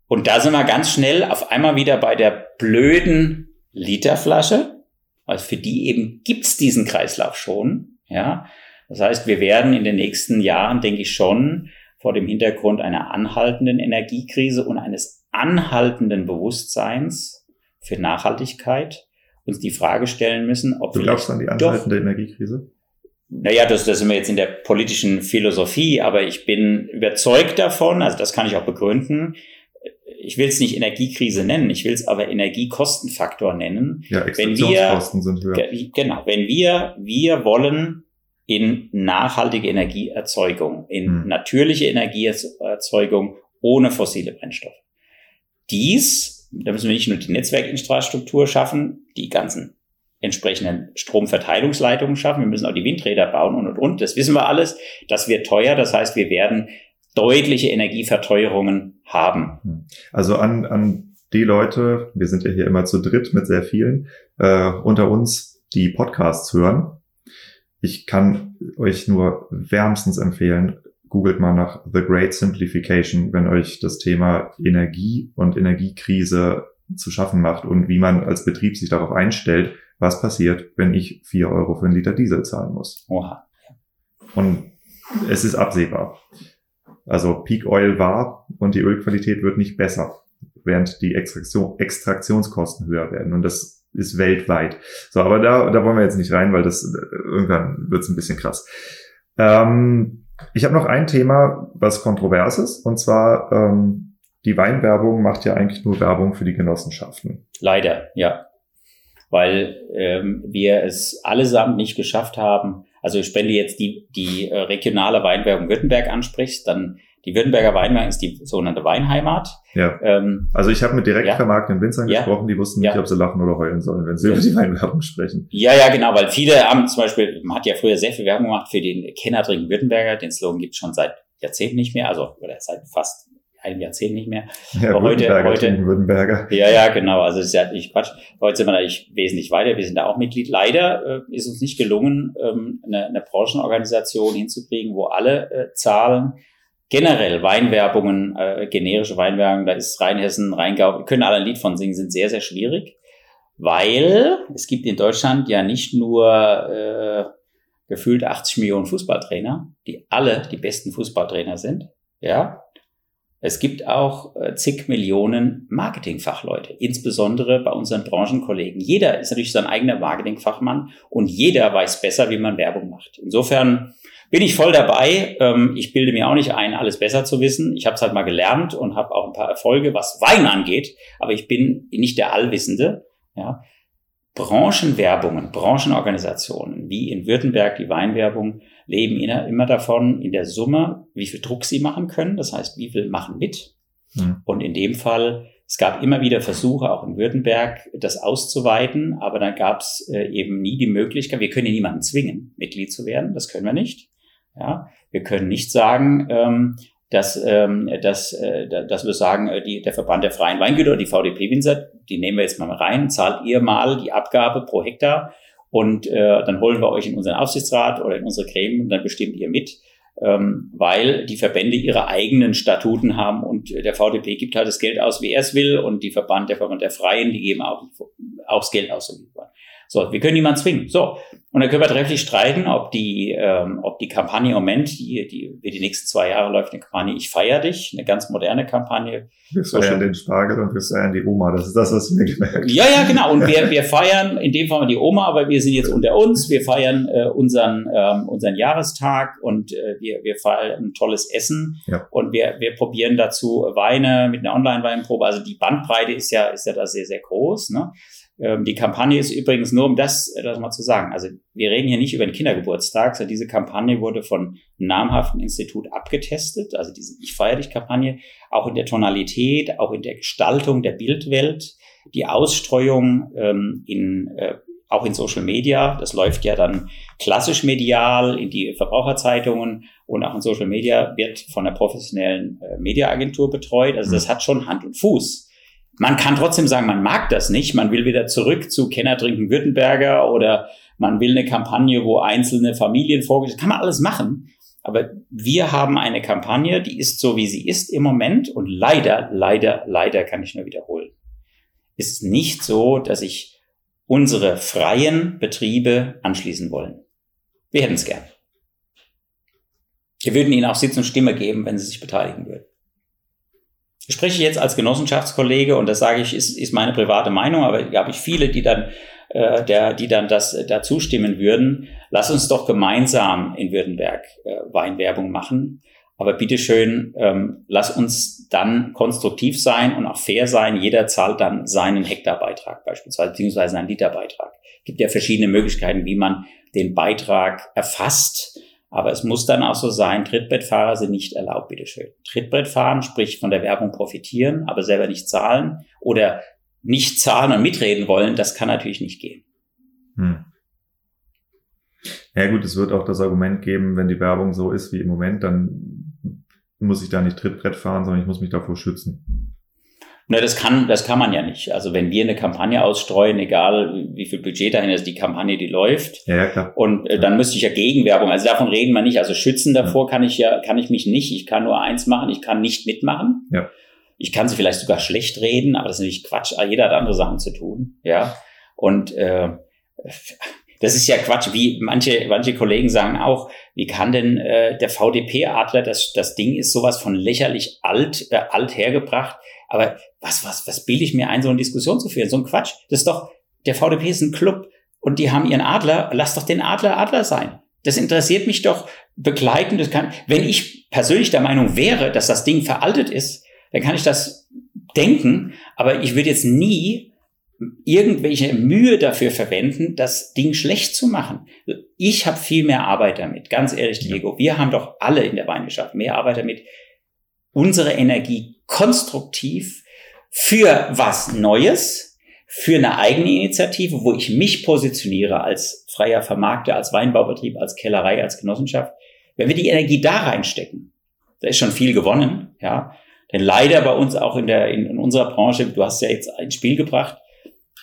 Speaker 1: Und da sind wir ganz schnell auf einmal wieder bei der blöden Literflasche, weil für die eben gibt's diesen Kreislauf schon, ja. Das heißt, wir werden in den nächsten Jahren, denke ich schon, vor dem Hintergrund einer anhaltenden Energiekrise und eines anhaltenden Bewusstseins für Nachhaltigkeit uns die Frage stellen müssen, ob
Speaker 2: du glaubst an die anhaltende doch, Energiekrise?
Speaker 1: Naja, das, das sind wir jetzt in der politischen Philosophie, aber ich bin überzeugt davon, also das kann ich auch begründen, ich will es nicht Energiekrise nennen, ich will es aber Energiekostenfaktor nennen.
Speaker 2: Ja, wenn wir, sind höher.
Speaker 1: Genau, wenn wir, wir wollen in nachhaltige Energieerzeugung, in hm. natürliche Energieerzeugung ohne fossile Brennstoffe dies, da müssen wir nicht nur die Netzwerkinfrastruktur schaffen, die ganzen entsprechenden Stromverteilungsleitungen schaffen, wir müssen auch die Windräder bauen und und und. Das wissen wir alles. Das wird teuer. Das heißt, wir werden deutliche Energieverteuerungen haben. Hm.
Speaker 2: Also an, an die Leute, wir sind ja hier immer zu dritt mit sehr vielen, äh, unter uns, die Podcasts hören. Ich kann euch nur wärmstens empfehlen, googelt mal nach The Great Simplification, wenn euch das Thema Energie und Energiekrise zu schaffen macht und wie man als Betrieb sich darauf einstellt, was passiert, wenn ich vier Euro für einen Liter Diesel zahlen muss. Oha. Und es ist absehbar. Also Peak Oil war und die Ölqualität wird nicht besser, während die Extraktion, Extraktionskosten höher werden. Und das ist weltweit. So, aber da, da wollen wir jetzt nicht rein, weil das irgendwann wird es ein bisschen krass. Ähm, ich habe noch ein Thema, was kontrovers ist, und zwar ähm, die Weinwerbung macht ja eigentlich nur Werbung für die Genossenschaften.
Speaker 1: Leider, ja. Weil ähm, wir es allesamt nicht geschafft haben. Also wenn du jetzt die, die äh, regionale Weinwerbung Württemberg ansprichst, dann die Württemberger Weinwein ist die sogenannte Weinheimat.
Speaker 2: Ja. Ähm, also ich habe mit direkt ja. vermarktenden Winzern ja. gesprochen, die wussten nicht, ja. ob sie lachen oder heulen sollen, wenn sie über die Weinwerbung sprechen.
Speaker 1: Ja, ja, genau, weil viele haben zum Beispiel, man hat ja früher sehr viel Werbung gemacht für den Kennerdring Württemberger, den Slogan gibt es schon seit Jahrzehnten nicht mehr, also oder seit fast einem Jahrzehnt nicht mehr.
Speaker 2: Ja, Aber heute, heute,
Speaker 1: Württemberger. Ja, ja, genau. Also es ist ja nicht Quatsch. Heute sind wir natürlich wesentlich weiter. Wir sind da auch Mitglied. Leider äh, ist uns nicht gelungen, ähm, eine, eine Branchenorganisation hinzukriegen, wo alle äh, Zahlen generell Weinwerbungen, äh, generische Weinwerbung, da ist Rheinhessen, Rheingau, wir können alle ein Lied von singen, sind sehr, sehr schwierig, weil es gibt in Deutschland ja nicht nur äh, gefühlt 80 Millionen Fußballtrainer, die alle die besten Fußballtrainer sind, ja. Es gibt auch äh, zig Millionen Marketingfachleute, insbesondere bei unseren Branchenkollegen. Jeder ist natürlich sein eigener Marketingfachmann und jeder weiß besser, wie man Werbung macht. Insofern bin ich voll dabei. Ähm, ich bilde mir auch nicht ein, alles besser zu wissen. Ich habe es halt mal gelernt und habe auch ein paar Erfolge, was Wein angeht. Aber ich bin nicht der Allwissende. Ja. Branchenwerbungen, Branchenorganisationen, wie in Württemberg die Weinwerbung, leben immer davon in der Summe, wie viel Druck sie machen können. Das heißt, wie viel machen mit. Mhm. Und in dem Fall, es gab immer wieder Versuche, auch in Württemberg, das auszuweiten, aber dann gab es äh, eben nie die Möglichkeit, wir können ja niemanden zwingen, Mitglied zu werden, das können wir nicht. Ja, wir können nicht sagen, ähm, dass, ähm, dass, äh, dass wir sagen, äh, die, der Verband der freien Weingüter die VDP-Winzer, die nehmen wir jetzt mal rein, zahlt ihr mal die Abgabe pro Hektar und äh, dann holen wir euch in unseren Aufsichtsrat oder in unsere Gremien und dann bestimmt ihr mit, ähm, weil die Verbände ihre eigenen Statuten haben und der VDP gibt halt das Geld aus, wie er es will und die Verband, der Verband der Freien, die geben auch, auch das Geld aus. So, wir können niemanden zwingen. So, und dann können wir trefflich streiten, ob die, ähm, ob die Kampagne im Moment, die, die, die nächsten zwei Jahre läuft, eine Kampagne Ich feier dich, eine ganz moderne Kampagne.
Speaker 2: Wir feiern den Spargel und wir feiern die Oma. Das ist das, was mir gemerkt
Speaker 1: Ja, ja, genau. Und wir, wir feiern in dem Fall die Oma, aber wir sind jetzt unter uns. Wir feiern äh, unseren, ähm, unseren Jahrestag und äh, wir, wir feiern ein tolles Essen. Ja. Und wir, wir probieren dazu Weine mit einer Online-Weinprobe. Also die Bandbreite ist ja, ist ja da sehr, sehr groß. Ne? Ähm, die Kampagne ist übrigens nur, um das, äh, das mal zu sagen. Also wir reden hier nicht über den Kindergeburtstag, sondern diese Kampagne wurde von einem namhaften Institut abgetestet. Also diese Ich feiere dich Kampagne, auch in der Tonalität, auch in der Gestaltung der Bildwelt, die Ausstreuung ähm, in äh, auch in Social Media. Das läuft ja dann klassisch medial in die Verbraucherzeitungen und auch in Social Media wird von einer professionellen äh, Mediaagentur betreut. Also das mhm. hat schon Hand und Fuß. Man kann trotzdem sagen, man mag das nicht. Man will wieder zurück zu Kenner trinken Württemberger oder man will eine Kampagne, wo einzelne Familien vorgestellt Kann man alles machen. Aber wir haben eine Kampagne, die ist so, wie sie ist im Moment. Und leider, leider, leider kann ich nur wiederholen. Ist nicht so, dass sich unsere freien Betriebe anschließen wollen. Wir hätten es gern. Wir würden ihnen auch Sitz und Stimme geben, wenn sie sich beteiligen würden spreche jetzt als Genossenschaftskollege und das sage ich, ist, ist meine private Meinung, aber da habe ich viele, die dann, äh, der, die dann das äh, dazu stimmen würden. Lass uns doch gemeinsam in Württemberg äh, Weinwerbung machen. Aber bitteschön, ähm, lass uns dann konstruktiv sein und auch fair sein. Jeder zahlt dann seinen Hektarbeitrag beispielsweise, beziehungsweise einen Literbeitrag. Es gibt ja verschiedene Möglichkeiten, wie man den Beitrag erfasst. Aber es muss dann auch so sein, Trittbrettfahrer sind nicht erlaubt, bitteschön. Trittbrettfahren, sprich von der Werbung profitieren, aber selber nicht zahlen oder nicht zahlen und mitreden wollen, das kann natürlich nicht gehen. Hm.
Speaker 2: Ja gut, es wird auch das Argument geben, wenn die Werbung so ist wie im Moment, dann muss ich da nicht Trittbrett fahren, sondern ich muss mich davor schützen.
Speaker 1: Na, das kann, das kann man ja nicht. Also wenn wir eine Kampagne ausstreuen, egal wie viel Budget dahinter ist, die Kampagne, die läuft.
Speaker 2: Ja, ja klar.
Speaker 1: Und äh, dann müsste ich ja Gegenwerbung. Also davon reden wir nicht. Also schützen davor ja. kann ich ja, kann ich mich nicht. Ich kann nur eins machen. Ich kann nicht mitmachen.
Speaker 2: Ja.
Speaker 1: Ich kann sie vielleicht sogar schlecht reden, aber das ist natürlich Quatsch. Jeder hat andere Sachen zu tun. Ja. Und äh, das ist ja Quatsch, wie manche, manche Kollegen sagen auch, wie kann denn äh, der VDP-Adler, das, das Ding ist sowas von lächerlich alt, äh, alt hergebracht, aber was, was, was bilde ich mir ein, so eine Diskussion zu führen? So ein Quatsch. Das ist doch, der VDP ist ein Club und die haben ihren Adler, lass doch den Adler Adler sein. Das interessiert mich doch begleitend. Das kann, wenn ich persönlich der Meinung wäre, dass das Ding veraltet ist, dann kann ich das denken, aber ich würde jetzt nie irgendwelche Mühe dafür verwenden, das Ding schlecht zu machen. Ich habe viel mehr Arbeit damit, ganz ehrlich, Diego. Wir haben doch alle in der Weinwirtschaft mehr Arbeit damit, unsere Energie konstruktiv für was Neues, für eine eigene Initiative, wo ich mich positioniere als freier Vermarkter, als Weinbaubetrieb, als Kellerei, als Genossenschaft. Wenn wir die Energie da reinstecken, da ist schon viel gewonnen, ja. Denn leider bei uns auch in der, in, in unserer Branche, du hast ja jetzt ein Spiel gebracht,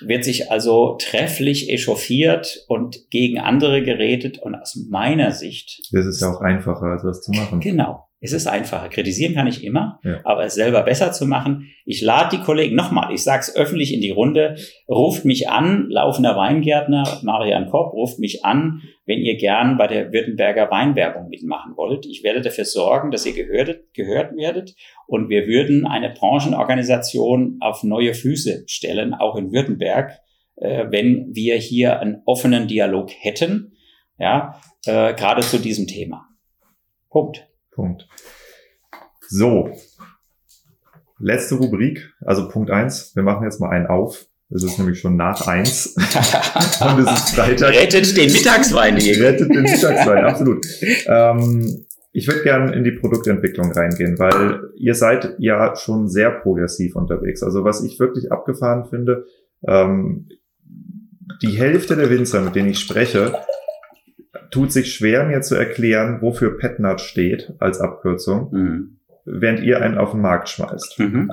Speaker 1: wird sich also trefflich echauffiert und gegen andere geredet und aus meiner Sicht.
Speaker 2: Das ist ja auch einfacher, als das zu machen.
Speaker 1: Genau. Es ist einfacher. Kritisieren kann ich immer, ja. aber es selber besser zu machen. Ich lade die Kollegen nochmal, ich sage es öffentlich in die Runde, ruft mich an, laufender Weingärtner, Marian Kopp, ruft mich an, wenn ihr gern bei der Württemberger Weinwerbung mitmachen wollt. Ich werde dafür sorgen, dass ihr gehört, gehört werdet und wir würden eine Branchenorganisation auf neue Füße stellen, auch in Württemberg, äh, wenn wir hier einen offenen Dialog hätten, ja, äh, gerade zu diesem Thema. Punkt.
Speaker 2: Punkt. So. Letzte Rubrik, also Punkt eins. Wir machen jetzt mal einen auf. Es ist nämlich schon nach eins.
Speaker 1: Und es ist Freitag. Rettet den Mittagswein,
Speaker 2: Diego. Rettet den Mittagswein, absolut. Ähm, Ich würde gerne in die Produktentwicklung reingehen, weil ihr seid ja schon sehr progressiv unterwegs. Also was ich wirklich abgefahren finde, ähm, die Hälfte der Winzer, mit denen ich spreche, tut sich schwer, mir zu erklären, wofür PetNut steht als Abkürzung, mhm. während ihr einen auf den Markt schmeißt. Mhm.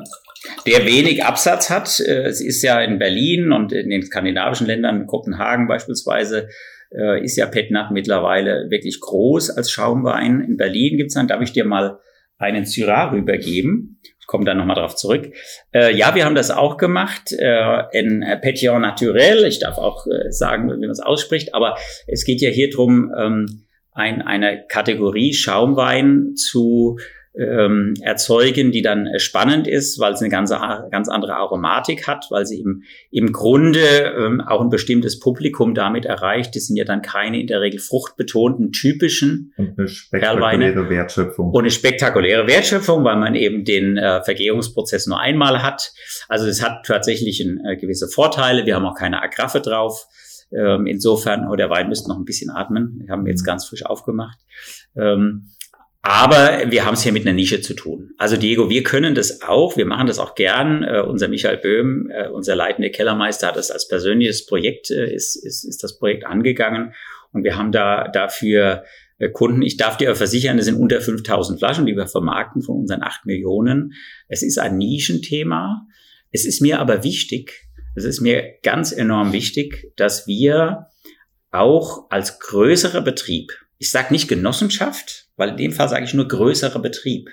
Speaker 1: Der wenig Absatz hat, äh, es ist ja in Berlin und in den skandinavischen Ländern, Kopenhagen beispielsweise, äh, ist ja Petnat mittlerweile wirklich groß als Schaumwein. In Berlin gibt's dann, darf ich dir mal einen Syrah rübergeben. Ich komme dann nochmal drauf zurück. Äh, ja, wir haben das auch gemacht äh, in Petillon Naturel. Ich darf auch äh, sagen, wie man es ausspricht, aber es geht ja hier drum, ähm, ein, eine Kategorie Schaumwein zu ähm, erzeugen, die dann äh, spannend ist, weil es eine ganz, ganz andere Aromatik hat, weil sie im, im Grunde ähm, auch ein bestimmtes Publikum damit erreicht. Das sind ja dann keine in der Regel fruchtbetonten typischen
Speaker 2: Und eine spektakuläre Perlweine. Wertschöpfung.
Speaker 1: Und eine spektakuläre Wertschöpfung, weil man eben den äh, Vergärungsprozess nur einmal hat. Also es hat tatsächlich ein, äh, gewisse Vorteile. Wir haben auch keine Agraffe drauf. Ähm, insofern, oh, der Wein müsste noch ein bisschen atmen. Wir haben jetzt ganz frisch aufgemacht. Ähm, aber wir haben es hier mit einer Nische zu tun. Also Diego, wir können das auch, wir machen das auch gern. Uh, unser Michael Böhm, uh, unser leitender Kellermeister, hat das als persönliches Projekt, uh, ist, ist, ist das Projekt angegangen. Und wir haben da dafür Kunden, ich darf dir versichern, es sind unter 5000 Flaschen, die wir vermarkten von unseren 8 Millionen. Es ist ein Nischenthema. Es ist mir aber wichtig, es ist mir ganz enorm wichtig, dass wir auch als größerer Betrieb, ich sage nicht Genossenschaft, weil in dem Fall sage ich nur größerer Betrieb,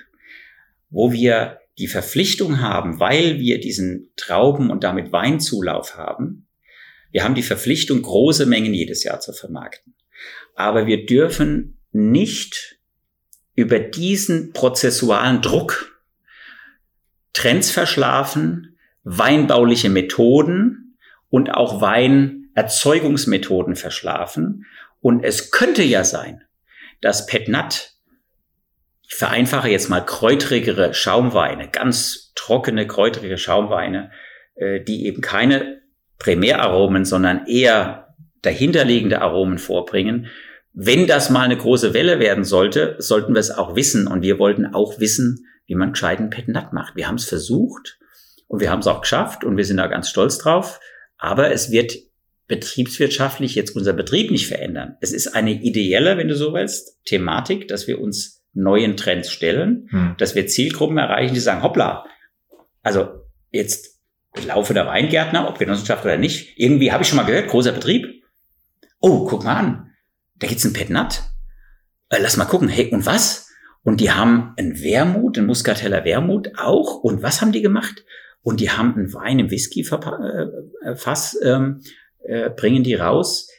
Speaker 1: wo wir die Verpflichtung haben, weil wir diesen Trauben und damit Weinzulauf haben, wir haben die Verpflichtung, große Mengen jedes Jahr zu vermarkten. Aber wir dürfen nicht über diesen prozessualen Druck Trends verschlafen, weinbauliche Methoden und auch Weinerzeugungsmethoden verschlafen. Und es könnte ja sein, dass Petnat ich vereinfache jetzt mal kräutrigere Schaumweine, ganz trockene, kräutrige Schaumweine, äh, die eben keine Primäraromen, sondern eher dahinterliegende Aromen vorbringen. Wenn das mal eine große Welle werden sollte, sollten wir es auch wissen. Und wir wollten auch wissen, wie man gescheiten Petnat macht. Wir haben es versucht und wir haben es auch geschafft und wir sind da ganz stolz drauf. Aber es wird betriebswirtschaftlich jetzt unser Betrieb nicht verändern. Es ist eine ideelle, wenn du so willst, Thematik, dass wir uns neuen Trends stellen, hm. dass wir Zielgruppen erreichen, die sagen, hoppla, also jetzt laufe der Weingärtner, ob Genossenschaft oder nicht, irgendwie habe ich schon mal gehört, großer Betrieb. Oh, guck mal an, da gibt's ein Pet Nut. Äh, lass mal gucken, hey, und was? Und die haben ein Wermut, ein Muscateller Wermut auch. Und was haben die gemacht? Und die haben einen Wein im Whisky-Fass, äh, ähm, äh, bringen die raus.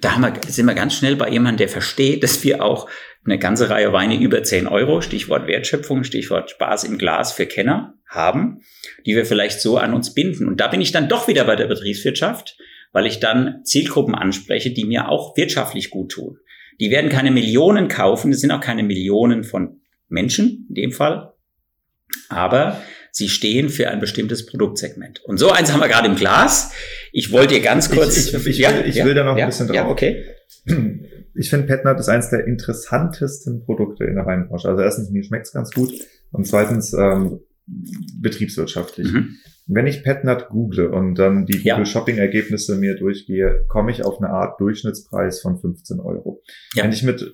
Speaker 1: Da haben wir, sind wir ganz schnell bei jemandem, der versteht, dass wir auch eine ganze Reihe Weine über 10 Euro, Stichwort Wertschöpfung, Stichwort Spaß im Glas für Kenner haben, die wir vielleicht so an uns binden. Und da bin ich dann doch wieder bei der Betriebswirtschaft, weil ich dann Zielgruppen anspreche, die mir auch wirtschaftlich gut tun. Die werden keine Millionen kaufen, es sind auch keine Millionen von Menschen in dem Fall, aber sie stehen für ein bestimmtes Produktsegment. Und so eins haben wir gerade im Glas. Ich wollte dir ganz kurz.
Speaker 2: Ich, ich, ich, ja, will, ich ja, will da noch ja, ein bisschen drauf. Ja,
Speaker 1: okay.
Speaker 2: ich finde Petnat ist eines der interessantesten Produkte in der Weinbranche. Also erstens, mir schmeckt's ganz gut und zweitens ähm, betriebswirtschaftlich. Mhm. Wenn ich Petnat google und dann die Google Shopping Ergebnisse mir durchgehe, komme ich auf eine Art Durchschnittspreis von 15 Euro. Ja. Wenn ich mit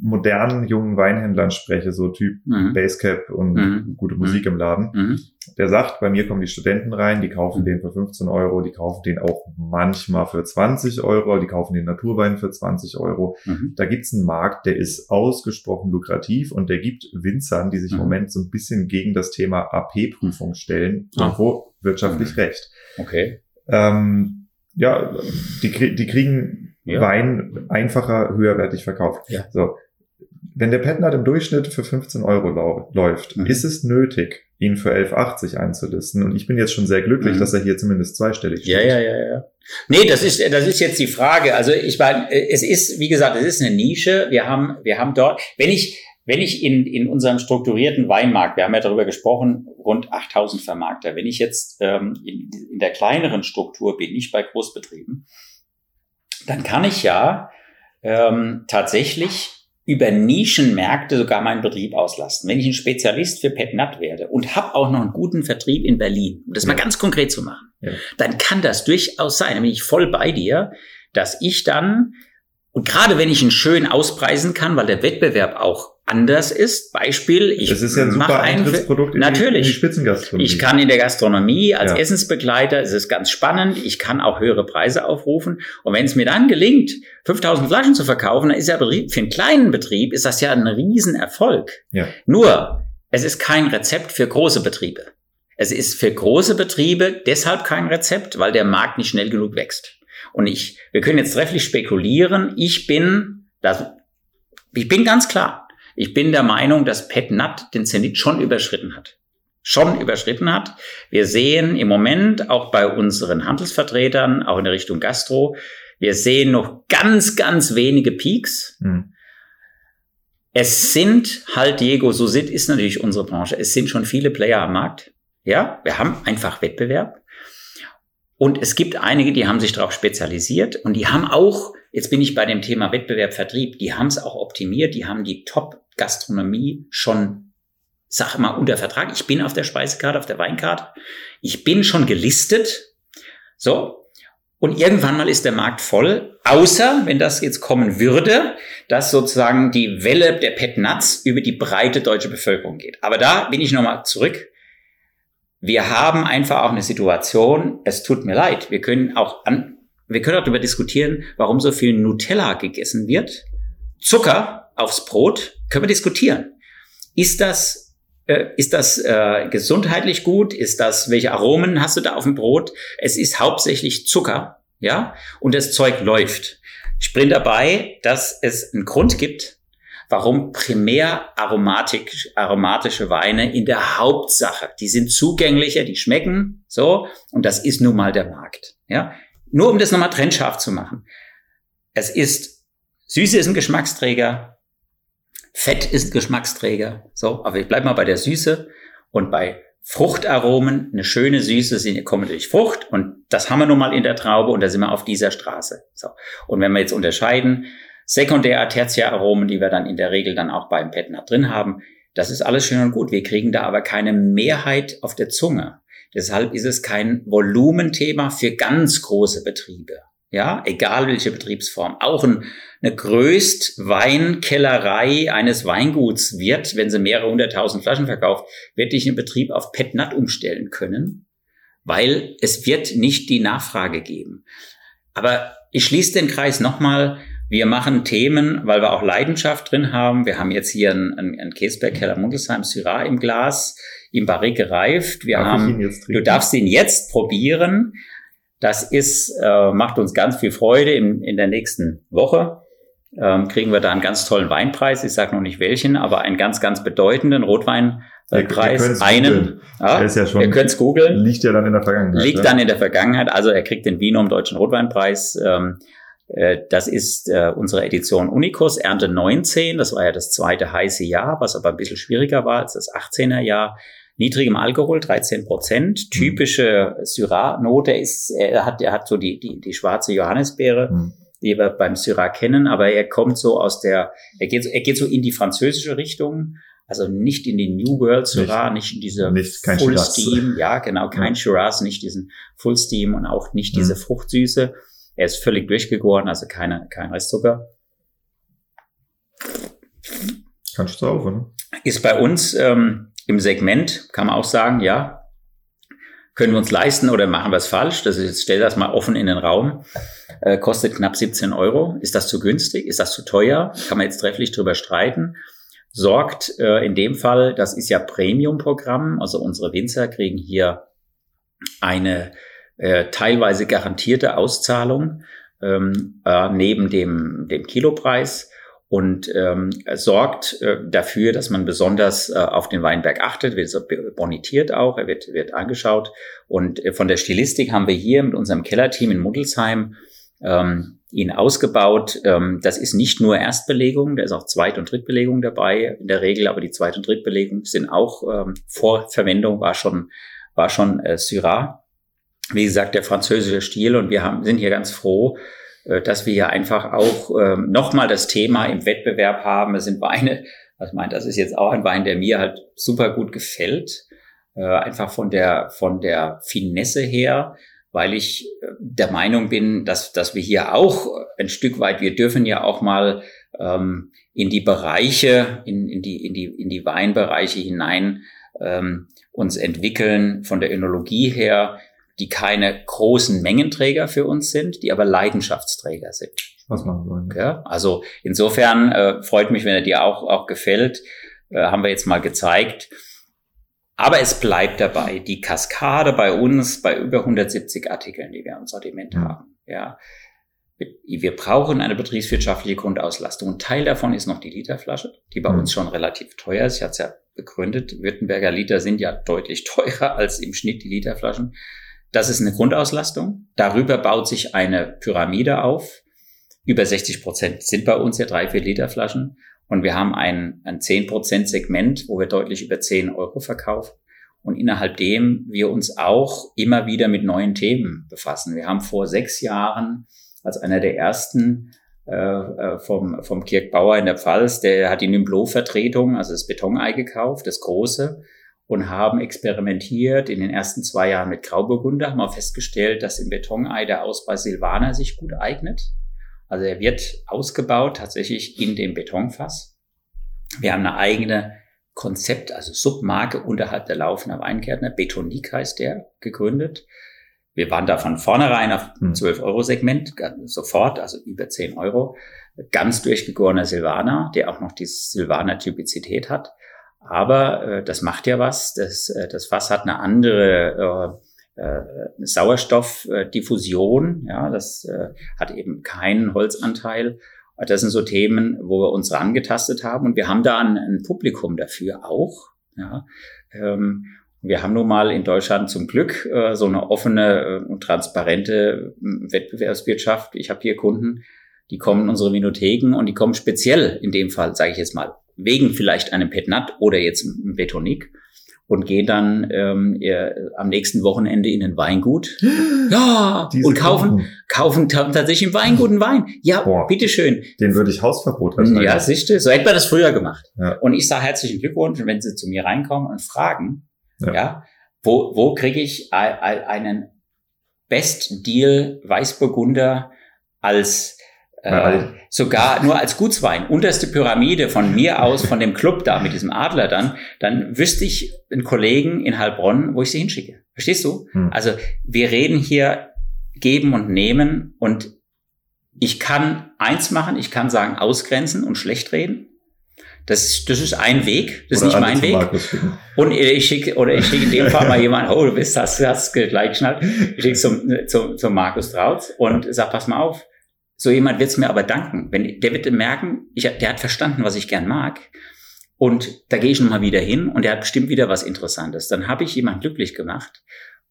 Speaker 2: modernen jungen Weinhändlern spreche, so Typ mhm. Basecap und mhm. gute Musik mhm. im Laden, mhm. der sagt, bei mir kommen die Studenten rein, die kaufen den für 15 Euro, die kaufen den auch manchmal für 20 Euro, die kaufen den Naturwein für 20 Euro. Mhm. Da gibt's einen Markt, der ist ausgesprochen lukrativ und der gibt Winzern, die sich im mhm. Moment so ein bisschen gegen das Thema AP-Prüfung stellen, irgendwo wirtschaftlich mhm. recht.
Speaker 1: Okay.
Speaker 2: Ähm, ja, die, die kriegen ja. Wein einfacher, höherwertig verkauft. Ja. So. Wenn der Petnat im Durchschnitt für 15 Euro läuft, mhm. ist es nötig, ihn für 11,80 einzulisten. Und ich bin jetzt schon sehr glücklich, mhm. dass er hier zumindest zweistellig
Speaker 1: steht. Ja, ja, ja, ja. Nee, das ist, das ist jetzt die Frage. Also ich meine, es ist, wie gesagt, es ist eine Nische. Wir haben, wir haben dort, wenn ich, wenn ich in, in unserem strukturierten Weinmarkt, wir haben ja darüber gesprochen, rund 8000 Vermarkter, wenn ich jetzt ähm, in, in der kleineren Struktur bin, nicht bei Großbetrieben, dann kann ich ja ähm, tatsächlich über Nischenmärkte sogar meinen Betrieb auslasten. Wenn ich ein Spezialist für PetNat werde und habe auch noch einen guten Vertrieb in Berlin, um das ja. mal ganz konkret zu machen, ja. dann kann das durchaus sein, da bin ich voll bei dir, dass ich dann, und gerade wenn ich ihn schön auspreisen kann, weil der Wettbewerb auch anders ist. Beispiel,
Speaker 2: ich das ist ja ein super Eintrittsprodukt
Speaker 1: in natürlich.
Speaker 2: Die, Spitzengastronomie.
Speaker 1: Ich kann in der Gastronomie als ja. Essensbegleiter, es ist ganz spannend, ich kann auch höhere Preise aufrufen. Und wenn es mir dann gelingt, 5000 Flaschen zu verkaufen, dann ist ja für einen kleinen Betrieb ist das ja ein Riesenerfolg. Ja. Nur, es ist kein Rezept für große Betriebe. Es ist für große Betriebe deshalb kein Rezept, weil der Markt nicht schnell genug wächst. Und ich, wir können jetzt trefflich spekulieren. Ich bin, das, ich bin ganz klar, ich bin der Meinung, dass Pet Nut den Zenit schon überschritten hat. Schon überschritten hat. Wir sehen im Moment auch bei unseren Handelsvertretern, auch in der Richtung Gastro, wir sehen noch ganz, ganz wenige Peaks. Mhm. Es sind halt, Diego, so ist natürlich unsere Branche. Es sind schon viele Player am Markt. Ja, wir haben einfach Wettbewerb. Und es gibt einige, die haben sich darauf spezialisiert und die haben auch, jetzt bin ich bei dem Thema Wettbewerb, Vertrieb, die haben es auch optimiert, die haben die Top-Gastronomie schon, sag mal, unter Vertrag. Ich bin auf der Speisekarte, auf der Weinkarte. Ich bin schon gelistet. So. Und irgendwann mal ist der Markt voll, außer wenn das jetzt kommen würde, dass sozusagen die Welle der Pet Nuts über die breite deutsche Bevölkerung geht. Aber da bin ich nochmal zurück wir haben einfach auch eine Situation, es tut mir leid, wir können auch an, wir können auch darüber diskutieren, warum so viel Nutella gegessen wird. Zucker aufs Brot, können wir diskutieren. Ist das, äh, ist das äh, gesundheitlich gut? Ist das, welche Aromen hast du da auf dem Brot? Es ist hauptsächlich Zucker, ja, und das Zeug läuft. Ich bin dabei, dass es einen Grund gibt, warum primär aromatik, aromatische Weine in der Hauptsache, die sind zugänglicher, die schmecken so und das ist nun mal der Markt. Ja, nur um das nochmal trennscharf zu machen. Es ist Süße ist ein Geschmacksträger, Fett ist Geschmacksträger. So, aber ich bleib mal bei der Süße und bei Fruchtaromen, eine schöne Süße sind, kommen durch Frucht und das haben wir nun mal in der Traube und da sind wir auf dieser Straße. So. Und wenn wir jetzt unterscheiden, Sekundär-, Tertiäraromen, die wir dann in der Regel dann auch beim Petnat drin haben. Das ist alles schön und gut. Wir kriegen da aber keine Mehrheit auf der Zunge. Deshalb ist es kein Volumenthema für ganz große Betriebe. Ja, egal welche Betriebsform. Auch ein, eine Größtweinkellerei eines Weinguts wird, wenn sie mehrere hunderttausend Flaschen verkauft, wird dich einen Betrieb auf Petnat umstellen können, weil es wird nicht die Nachfrage geben. Aber ich schließe den Kreis nochmal wir machen Themen, weil wir auch Leidenschaft drin haben. Wir haben jetzt hier einen, einen, einen Käsberg Keller Mundelsheim Syrah im Glas, im Barrique gereift. Wir Darf haben, du darfst ihn jetzt probieren. Das ist, äh, macht uns ganz viel Freude. In, in der nächsten Woche ähm, kriegen wir da einen ganz tollen Weinpreis. Ich sage noch nicht welchen, aber einen ganz, ganz bedeutenden Rotweinpreis. einen.
Speaker 2: Ja, ist ja schon,
Speaker 1: ihr könnt es googeln.
Speaker 2: Liegt ja dann in der Vergangenheit.
Speaker 1: Liegt ja? dann in der Vergangenheit. Also er kriegt den Wiener Deutschen Rotweinpreis. Ähm, äh, das ist äh, unsere Edition Unicus Ernte 19. Das war ja das zweite heiße Jahr, was aber ein bisschen schwieriger war als das 18er Jahr. Niedrigem Alkohol, 13 Prozent. Mhm. Typische Syrah-Note ist, er hat, er hat so die, die, die schwarze Johannisbeere. Mhm die wir beim Syrah kennen, aber er kommt so aus der, er geht, er geht so in die französische Richtung, also nicht in die New World Syrah, nicht, nicht in diese
Speaker 2: nicht,
Speaker 1: Full Steam, ja genau, kein ja. Shiraz, nicht diesen Full Steam und auch nicht diese mhm. Fruchtsüße, er ist völlig durchgegoren, also keine, kein Restzucker.
Speaker 2: Kannst du auch, oder?
Speaker 1: Ist bei uns ähm, im Segment, kann man auch sagen, ja, können wir uns leisten oder machen wir es falsch? Das ist, stell das mal offen in den Raum. Äh, kostet knapp 17 Euro. Ist das zu günstig? Ist das zu teuer? Kann man jetzt trefflich drüber streiten. Sorgt äh, in dem Fall, das ist ja Premium-Programm, also unsere Winzer kriegen hier eine äh, teilweise garantierte Auszahlung ähm, äh, neben dem, dem Kilopreis und ähm, sorgt äh, dafür, dass man besonders äh, auf den Weinberg achtet, wird so bonitiert auch, er wird, wird angeschaut. Und äh, von der Stilistik haben wir hier mit unserem Kellerteam in Muddelsheim ähm, ihn ausgebaut. Ähm, das ist nicht nur Erstbelegung, da ist auch Zweit- und Drittbelegung dabei in der Regel, aber die Zweit- und Drittbelegung sind auch ähm, vor Verwendung war schon war schon äh, Syrah wie gesagt, der französische Stil und wir haben, sind hier ganz froh, dass wir ja einfach auch äh, nochmal das Thema im Wettbewerb haben. Es sind Weine, ich meine, das ist jetzt auch ein Wein, der mir halt super gut gefällt. Äh, einfach von der, von der Finesse her, weil ich äh, der Meinung bin, dass, dass wir hier auch ein Stück weit, wir dürfen ja auch mal ähm, in die Bereiche, in, in, die, in, die, in die Weinbereiche hinein ähm, uns entwickeln, von der Önologie her, die keine großen Mengenträger für uns sind, die aber Leidenschaftsträger sind.
Speaker 2: Was machen wollen.
Speaker 1: Ja, also insofern äh, freut mich, wenn er dir auch, auch gefällt. Äh, haben wir jetzt mal gezeigt. Aber es bleibt dabei, die Kaskade bei uns, bei über 170 Artikeln, die wir im Sortiment ja. haben. Ja, wir brauchen eine betriebswirtschaftliche Grundauslastung. Ein Teil davon ist noch die Literflasche, die bei mhm. uns schon relativ teuer ist. Ich hatte es ja begründet. Württemberger Liter sind ja deutlich teurer als im Schnitt die Literflaschen. Das ist eine Grundauslastung. Darüber baut sich eine Pyramide auf. Über 60 Prozent sind bei uns ja drei, vier Liter Flaschen. Und wir haben ein, ein 10 Prozent Segment, wo wir deutlich über 10 Euro verkaufen. Und innerhalb dem wir uns auch immer wieder mit neuen Themen befassen. Wir haben vor sechs Jahren als einer der ersten äh, äh vom, vom Kirkbauer in der Pfalz, der hat die Nymblot-Vertretung, also das Betonei gekauft, das große und haben experimentiert in den ersten zwei Jahren mit Grauburgunder, haben auch festgestellt, dass im Betonei der Ausbau Silvaner sich gut eignet. Also er wird ausgebaut tatsächlich in dem Betonfass. Wir haben eine eigene Konzept, also Submarke unterhalb der laufenden Weingärtner. Betonik heißt der, gegründet. Wir waren da von vornherein auf 12-Euro-Segment, hm. sofort, also über 10 Euro. Ganz durchgegorener Silvaner, der auch noch die Silvaner-Typizität hat. Aber äh, das macht ja was. Das, äh, das Fass hat eine andere äh, äh, Sauerstoffdiffusion. Ja, das äh, hat eben keinen Holzanteil. Das sind so Themen, wo wir uns rangetastet haben. Und wir haben da ein, ein Publikum dafür auch. Ja. Ähm, wir haben nun mal in Deutschland zum Glück äh, so eine offene äh, und transparente äh, Wettbewerbswirtschaft. Ich habe hier Kunden, die kommen in unsere Vinotheken und die kommen speziell in dem Fall, sage ich jetzt mal, wegen vielleicht einem Petnat oder jetzt einem Betonik und gehen dann ähm, am nächsten Wochenende in ein Weingut. Ja, Diese und kaufen, kaufen tatsächlich im Weingut einen Wein. Ja, Boah, bitteschön.
Speaker 2: Den würde ich Hausverbot
Speaker 1: haben. Ja, siehste, so hätte man das früher gemacht. Ja. Und ich sage herzlichen Glückwunsch, wenn Sie zu mir reinkommen und fragen, ja, ja wo, wo kriege ich einen Best Deal Weißburgunder als äh, sogar nur als Gutswein, unterste Pyramide von mir aus, von dem Club da mit diesem Adler dann, dann wüsste ich einen Kollegen in Heilbronn, wo ich sie hinschicke. Verstehst du? Hm. Also wir reden hier geben und nehmen und ich kann eins machen, ich kann sagen ausgrenzen und schlecht reden. Das, das ist ein Weg, das ist nicht mein Weg. Und ich schicke, oder ich schicke in dem Fall mal jemanden, oh, du bist, hast, hast gleich geschnallt. Ich schicke zum, zum, zum Markus Trautz und sag, pass mal auf, so jemand wird es mir aber danken. Wenn, der wird merken, ich, der hat verstanden, was ich gern mag. Und da gehe ich nochmal wieder hin und der hat bestimmt wieder was Interessantes. Dann habe ich jemand glücklich gemacht.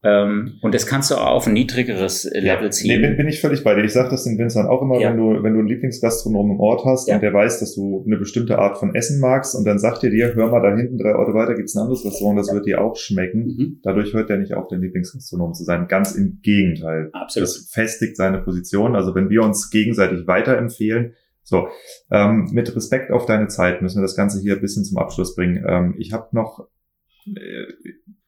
Speaker 1: Ähm, und das kannst du auch auf ein niedrigeres Level ja, ziehen.
Speaker 2: Nee, bin, bin ich völlig bei dir. Ich sage das den Winzern auch immer, ja. wenn du, wenn du einen Lieblingsgastronom im Ort hast ja. und der weiß, dass du eine bestimmte Art von Essen magst und dann sagt er dir, hör mal da hinten drei Orte weiter gibt's ein anderes Restaurant, das wird dir auch schmecken. Mhm. Dadurch hört er nicht auf, dein Lieblingsgastronom zu sein. Ganz im Gegenteil.
Speaker 1: Absolut.
Speaker 2: Das festigt seine Position. Also wenn wir uns gegenseitig weiterempfehlen, so, ähm, mit Respekt auf deine Zeit müssen wir das Ganze hier ein bisschen zum Abschluss bringen. Ähm, ich habe noch äh,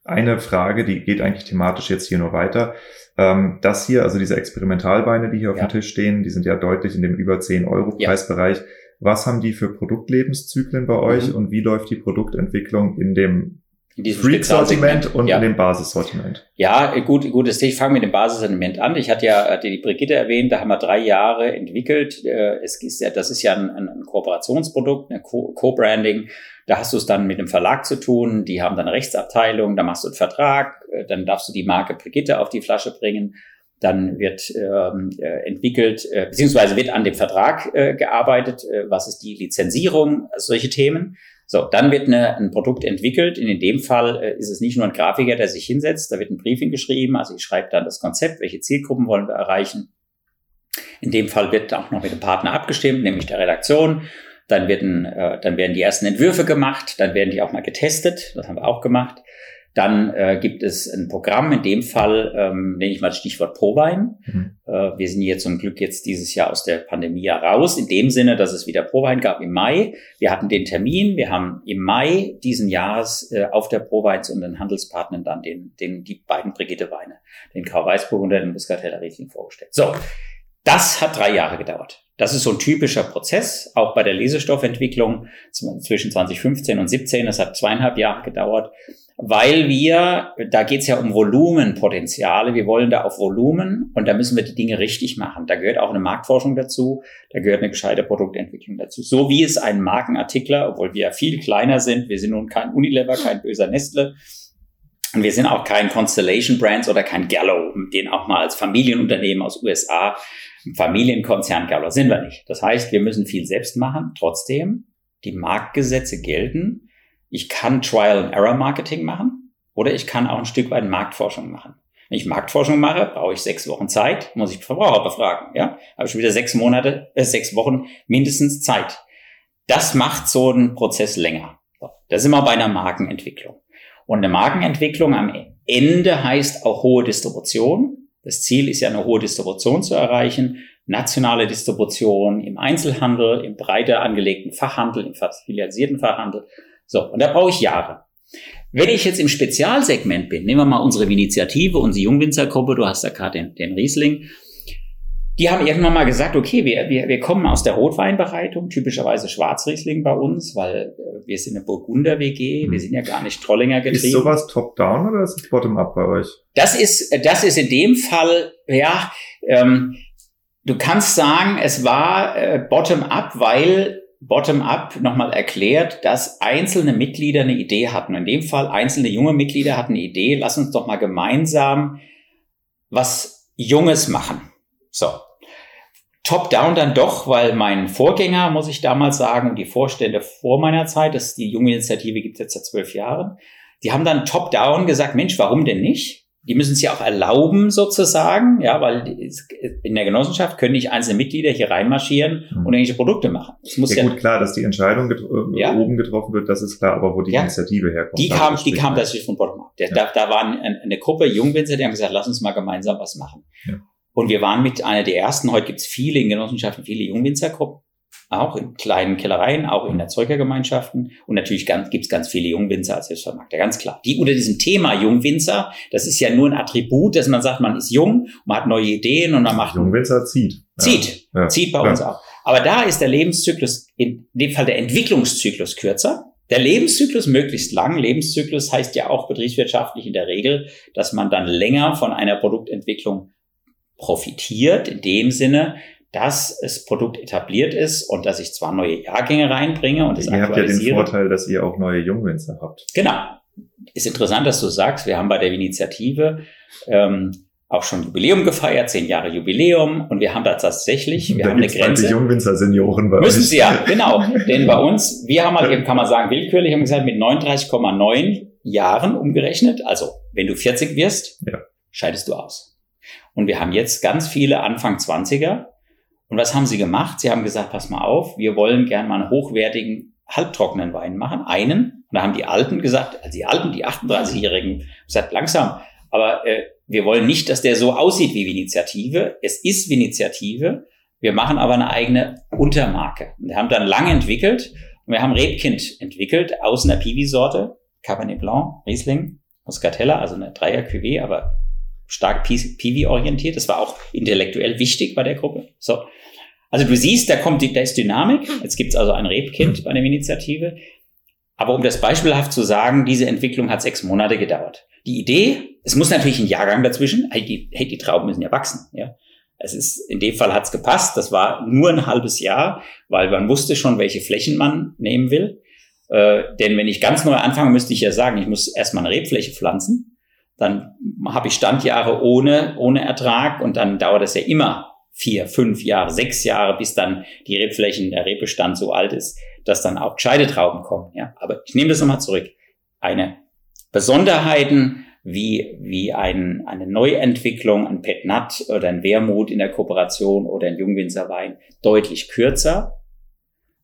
Speaker 2: eine Frage, die geht eigentlich thematisch jetzt hier nur weiter. Ähm, das hier, also diese Experimentalbeine, die hier auf ja. dem Tisch stehen, die sind ja deutlich in dem über 10 Euro Preisbereich. Ja. Was haben die für Produktlebenszyklen bei euch mhm. und wie läuft die Produktentwicklung in dem Freak-Sortiment und ja. in dem Basissortiment.
Speaker 1: Ja, gut, gutes Ich fange mit dem Basissortiment an. Ich hatte ja hatte die Brigitte erwähnt, da haben wir drei Jahre entwickelt. Äh, es ist ja, das ist ja ein, ein Kooperationsprodukt, ein Co-Branding. Da hast du es dann mit dem Verlag zu tun, die haben dann eine Rechtsabteilung, da machst du einen Vertrag, äh, dann darfst du die Marke Brigitte auf die Flasche bringen, dann wird ähm, äh, entwickelt, äh, beziehungsweise wird an dem Vertrag äh, gearbeitet, äh, was ist die Lizenzierung, also solche Themen. So, dann wird eine, ein Produkt entwickelt. In dem Fall äh, ist es nicht nur ein Grafiker, der sich hinsetzt, da wird ein Briefing geschrieben, also ich schreibe dann das Konzept, welche Zielgruppen wollen wir erreichen. In dem Fall wird auch noch mit dem Partner abgestimmt, nämlich der Redaktion. Dann werden, äh, dann werden die ersten Entwürfe gemacht, dann werden die auch mal getestet, das haben wir auch gemacht. Dann äh, gibt es ein Programm, in dem Fall ähm, nenne ich mal das Stichwort Prowein. Mhm. Äh, wir sind hier zum Glück jetzt dieses Jahr aus der Pandemie heraus, in dem Sinne, dass es wieder Prowein gab im Mai. Wir hatten den Termin, wir haben im Mai diesen Jahres äh, auf der Proweins und den Handelspartnern dann den, den, die beiden Brigitte-Weine, den Grau-Weißburgunder und den Muscatella Riesling vorgestellt. So, das hat drei Jahre gedauert. Das ist so ein typischer Prozess, auch bei der Lesestoffentwicklung zwischen 2015 und 17. Das hat zweieinhalb Jahre gedauert, weil wir, da geht es ja um Volumenpotenziale, wir wollen da auf Volumen und da müssen wir die Dinge richtig machen. Da gehört auch eine Marktforschung dazu, da gehört eine gescheite Produktentwicklung dazu. So wie es ein Markenartikler, obwohl wir ja viel kleiner sind, wir sind nun kein Unilever, kein böser Nestle, und wir sind auch kein Constellation Brands oder kein Gallo, den auch mal als Familienunternehmen aus USA Familienkonzern Gabler sind wir nicht. Das heißt, wir müssen viel selbst machen. Trotzdem, die Marktgesetze gelten. Ich kann Trial and Error Marketing machen oder ich kann auch ein Stück weit Marktforschung machen. Wenn ich Marktforschung mache, brauche ich sechs Wochen Zeit, muss ich Verbraucher befragen. Ja, habe ich schon wieder sechs Monate, äh, sechs Wochen mindestens Zeit. Das macht so einen Prozess länger. Da sind wir bei einer Markenentwicklung. Und eine Markenentwicklung am Ende heißt auch hohe Distribution. Das Ziel ist ja eine hohe Distribution zu erreichen, nationale Distribution im Einzelhandel, im breiter angelegten Fachhandel, im filialisierten Fachhandel. So, und da brauche ich Jahre. Wenn ich jetzt im Spezialsegment bin, nehmen wir mal unsere Initiative, unsere Jungwinzergruppe, du hast da gerade den, den Riesling, die haben irgendwann mal gesagt, okay, wir, wir, wir kommen aus der Rotweinbereitung, typischerweise Schwarzriesling bei uns, weil äh, wir sind eine Burgunder-WG, wir hm. sind ja gar nicht Trollinger getrieben.
Speaker 2: Ist sowas top-down oder ist es bottom-up bei euch?
Speaker 1: Das ist, das ist in dem Fall, ja, ähm, du kannst sagen, es war äh, bottom-up, weil bottom-up nochmal erklärt, dass einzelne Mitglieder eine Idee hatten. In dem Fall einzelne junge Mitglieder hatten eine Idee, lass uns doch mal gemeinsam was Junges machen. So, Top-down dann doch, weil mein Vorgänger, muss ich damals sagen, die Vorstände vor meiner Zeit, das die junge Initiative gibt es jetzt seit zwölf Jahren, die haben dann top-down gesagt, Mensch, warum denn nicht? Die müssen es ja auch erlauben, sozusagen, ja, weil in der Genossenschaft können nicht einzelne Mitglieder hier reinmarschieren mhm. und irgendwelche Produkte machen.
Speaker 2: Es muss ja, ja, gut, klar, dass die Entscheidung getro äh, ja. oben getroffen wird, das ist klar, aber wo die ja. Initiative herkommt.
Speaker 1: Die kam, die kam tatsächlich von bottom up. Da, da war eine Gruppe Jungwinzer, die haben gesagt, lass uns mal gemeinsam was machen. Und wir waren mit einer der ersten, heute gibt es viele in Genossenschaften, viele Jungwinzergruppen, auch in kleinen Kellereien, auch in Erzeugergemeinschaften. Und natürlich gibt es ganz viele Jungwinzer als Selbstvermarkter, ganz klar. Die unter diesem Thema Jungwinzer, das ist ja nur ein Attribut, dass man sagt, man ist jung, man hat neue Ideen und man macht.
Speaker 2: Jungwinzer zieht.
Speaker 1: Zieht, ja. zieht bei ja. uns auch. Aber da ist der Lebenszyklus, in dem Fall der Entwicklungszyklus kürzer. Der Lebenszyklus möglichst lang. Lebenszyklus heißt ja auch betriebswirtschaftlich in der Regel, dass man dann länger von einer Produktentwicklung profitiert in dem Sinne, dass das Produkt etabliert ist und dass ich zwar neue Jahrgänge reinbringe und es
Speaker 2: Ihr habt ja den Vorteil, dass ihr auch neue Jungwinzer habt.
Speaker 1: Genau. Ist interessant, dass du sagst, wir haben bei der Initiative ähm, auch schon Jubiläum gefeiert, zehn Jahre Jubiläum und wir haben da tatsächlich, wir da haben eine Grenze.
Speaker 2: Die Jungwinzer-Senioren bei
Speaker 1: Müssen sie ja, genau. Denn bei uns, wir haben halt eben, kann man sagen, willkürlich haben gesagt, mit 39,9 Jahren umgerechnet, also wenn du 40 wirst, ja. scheidest du aus. Und wir haben jetzt ganz viele Anfang 20er. Und was haben sie gemacht? Sie haben gesagt, pass mal auf, wir wollen gern mal einen hochwertigen, halbtrockenen Wein machen. Einen. Und da haben die Alten gesagt, also die Alten, die 38-Jährigen, gesagt, langsam, aber äh, wir wollen nicht, dass der so aussieht wie Initiative. Es ist Initiative. Wir machen aber eine eigene Untermarke. Und wir haben dann lange entwickelt und wir haben Rebkind entwickelt aus einer Piwi-Sorte, Cabernet Blanc, Riesling, Muscatella, also eine Dreier-Cuvée, aber stark PV-orientiert. Das war auch intellektuell wichtig bei der Gruppe. So. Also du siehst, da kommt, da ist Dynamik. Jetzt gibt's also ein Rebkind bei der Initiative. Aber um das beispielhaft zu sagen, diese Entwicklung hat sechs Monate gedauert. Die Idee, es muss natürlich ein Jahrgang dazwischen, hey, die, hey, die Trauben müssen ja wachsen, ja. Es ist, in dem Fall hat's gepasst. Das war nur ein halbes Jahr, weil man wusste schon, welche Flächen man nehmen will. Äh, denn wenn ich ganz neu anfange, müsste ich ja sagen, ich muss erstmal eine Rebfläche pflanzen dann habe ich Standjahre ohne, ohne Ertrag und dann dauert es ja immer vier, fünf Jahre, sechs Jahre, bis dann die Rebflächen, der Rebbestand so alt ist, dass dann auch gescheite Trauben kommen. Ja, aber ich nehme das nochmal zurück. Eine Besonderheiten wie, wie ein, eine Neuentwicklung, ein Petnat oder ein Wermut in der Kooperation oder ein Jungwinzerwein deutlich kürzer,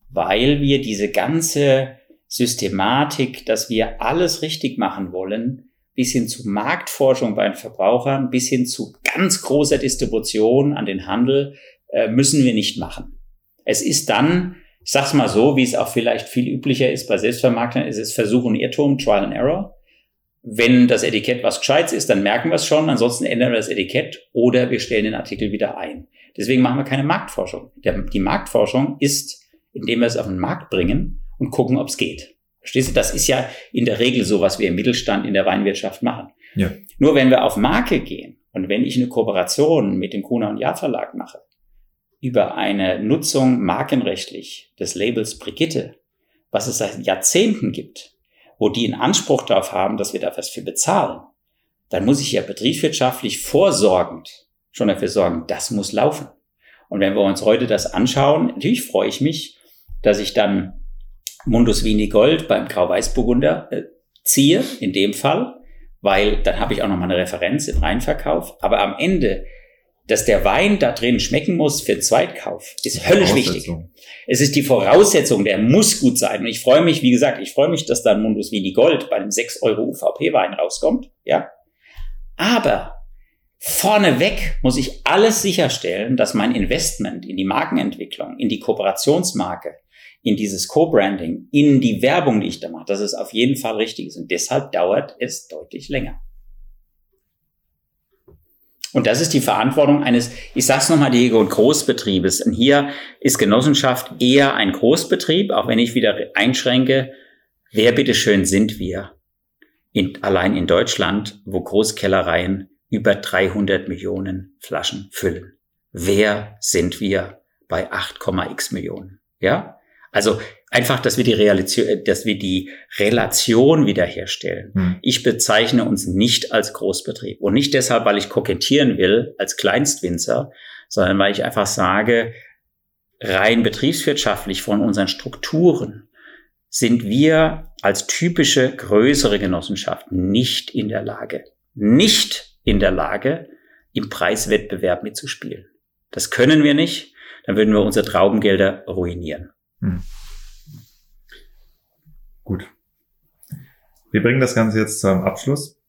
Speaker 1: weil wir diese ganze Systematik, dass wir alles richtig machen wollen, bis hin zu Marktforschung bei den Verbrauchern, bis hin zu ganz großer Distribution an den Handel, äh, müssen wir nicht machen. Es ist dann, ich sag's mal so, wie es auch vielleicht viel üblicher ist bei Selbstvermarktern, ist es Versuch und Irrtum, Trial and Error. Wenn das Etikett was Gescheites ist, dann merken wir es schon, ansonsten ändern wir das Etikett oder wir stellen den Artikel wieder ein. Deswegen machen wir keine Marktforschung. Der, die Marktforschung ist, indem wir es auf den Markt bringen und gucken, ob es geht. Verstehst du? Das ist ja in der Regel so, was wir im Mittelstand in der Weinwirtschaft machen. Ja. Nur wenn wir auf Marke gehen und wenn ich eine Kooperation mit dem Kuna und Jahr Verlag mache, über eine Nutzung markenrechtlich des Labels Brigitte, was es seit Jahrzehnten gibt, wo die einen Anspruch darauf haben, dass wir da was für bezahlen, dann muss ich ja betriebswirtschaftlich vorsorgend schon dafür sorgen, das muss laufen. Und wenn wir uns heute das anschauen, natürlich freue ich mich, dass ich dann Mundus Vini Gold beim Grau-Weiß-Burgunder äh, ziehe, in dem Fall, weil dann habe ich auch noch mal eine Referenz im Reinverkauf. Aber am Ende dass der Wein da drin schmecken muss für Zweitkauf, ist höllisch wichtig. Es ist die Voraussetzung, der muss gut sein. Und ich freue mich, wie gesagt, ich freue mich, dass da ein Mundus Vini Gold bei einem 6 Euro UVP-Wein rauskommt, ja. Aber vorneweg muss ich alles sicherstellen, dass mein Investment in die Markenentwicklung, in die Kooperationsmarke, in dieses Co-Branding, in die Werbung, die ich da mache, dass es auf jeden Fall richtig ist. Und deshalb dauert es deutlich länger. Und das ist die Verantwortung eines, ich sag's nochmal, Diego, Großbetriebes. Und hier ist Genossenschaft eher ein Großbetrieb, auch wenn ich wieder einschränke, wer bitteschön sind wir? In, allein in Deutschland, wo Großkellereien über 300 Millionen Flaschen füllen. Wer sind wir bei 8,x Millionen? Ja? Also einfach, dass wir die Relation, dass wir die Relation wiederherstellen. Hm. Ich bezeichne uns nicht als Großbetrieb und nicht deshalb, weil ich kokettieren will als Kleinstwinzer, sondern weil ich einfach sage, rein betriebswirtschaftlich von unseren Strukturen sind wir als typische größere Genossenschaft nicht in der Lage, nicht in der Lage, im Preiswettbewerb mitzuspielen. Das können wir nicht, dann würden wir unsere Traubengelder ruinieren. Hm.
Speaker 2: Gut. Wir bringen das Ganze jetzt zum Abschluss.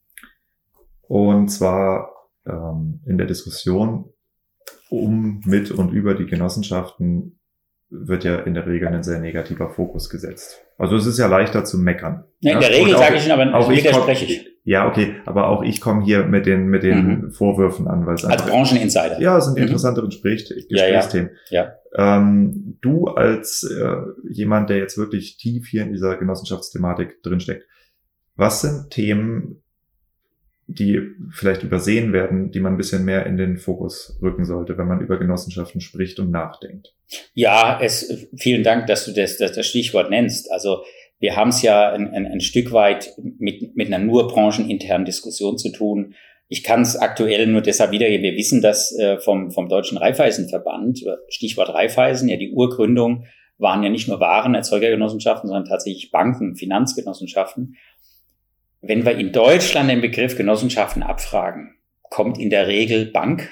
Speaker 2: Und zwar ähm, in der Diskussion um, mit und über die Genossenschaften wird ja in der Regel ein sehr negativer Fokus gesetzt. Also es ist ja leichter zu meckern.
Speaker 1: Ja, in der Regel sage ich Ihnen, aber auch widerspreche ich.
Speaker 2: Ja, okay, aber auch ich komme hier mit den mit den mhm. Vorwürfen an, weil es
Speaker 1: als Brancheninsider.
Speaker 2: Ja, es sind mhm. interessantere Gespräch, Gesprächsthemen. Ja, ja. ja. Ähm, du als äh, jemand, der jetzt wirklich tief hier in dieser Genossenschaftsthematik drinsteckt, was sind Themen, die vielleicht übersehen werden, die man ein bisschen mehr in den Fokus rücken sollte, wenn man über Genossenschaften spricht und nachdenkt?
Speaker 1: Ja, es, vielen Dank, dass du das, das, das Stichwort nennst. Also wir haben es ja ein, ein, ein Stück weit mit, mit einer nur brancheninternen Diskussion zu tun. Ich kann es aktuell nur deshalb wiedergeben. Wir wissen das äh, vom, vom Deutschen Raiffeisenverband, Stichwort Raiffeisen, ja die Urgründung waren ja nicht nur Warenerzeugergenossenschaften, sondern tatsächlich Banken, Finanzgenossenschaften. Wenn wir in Deutschland den Begriff Genossenschaften abfragen, kommt in der Regel Bank.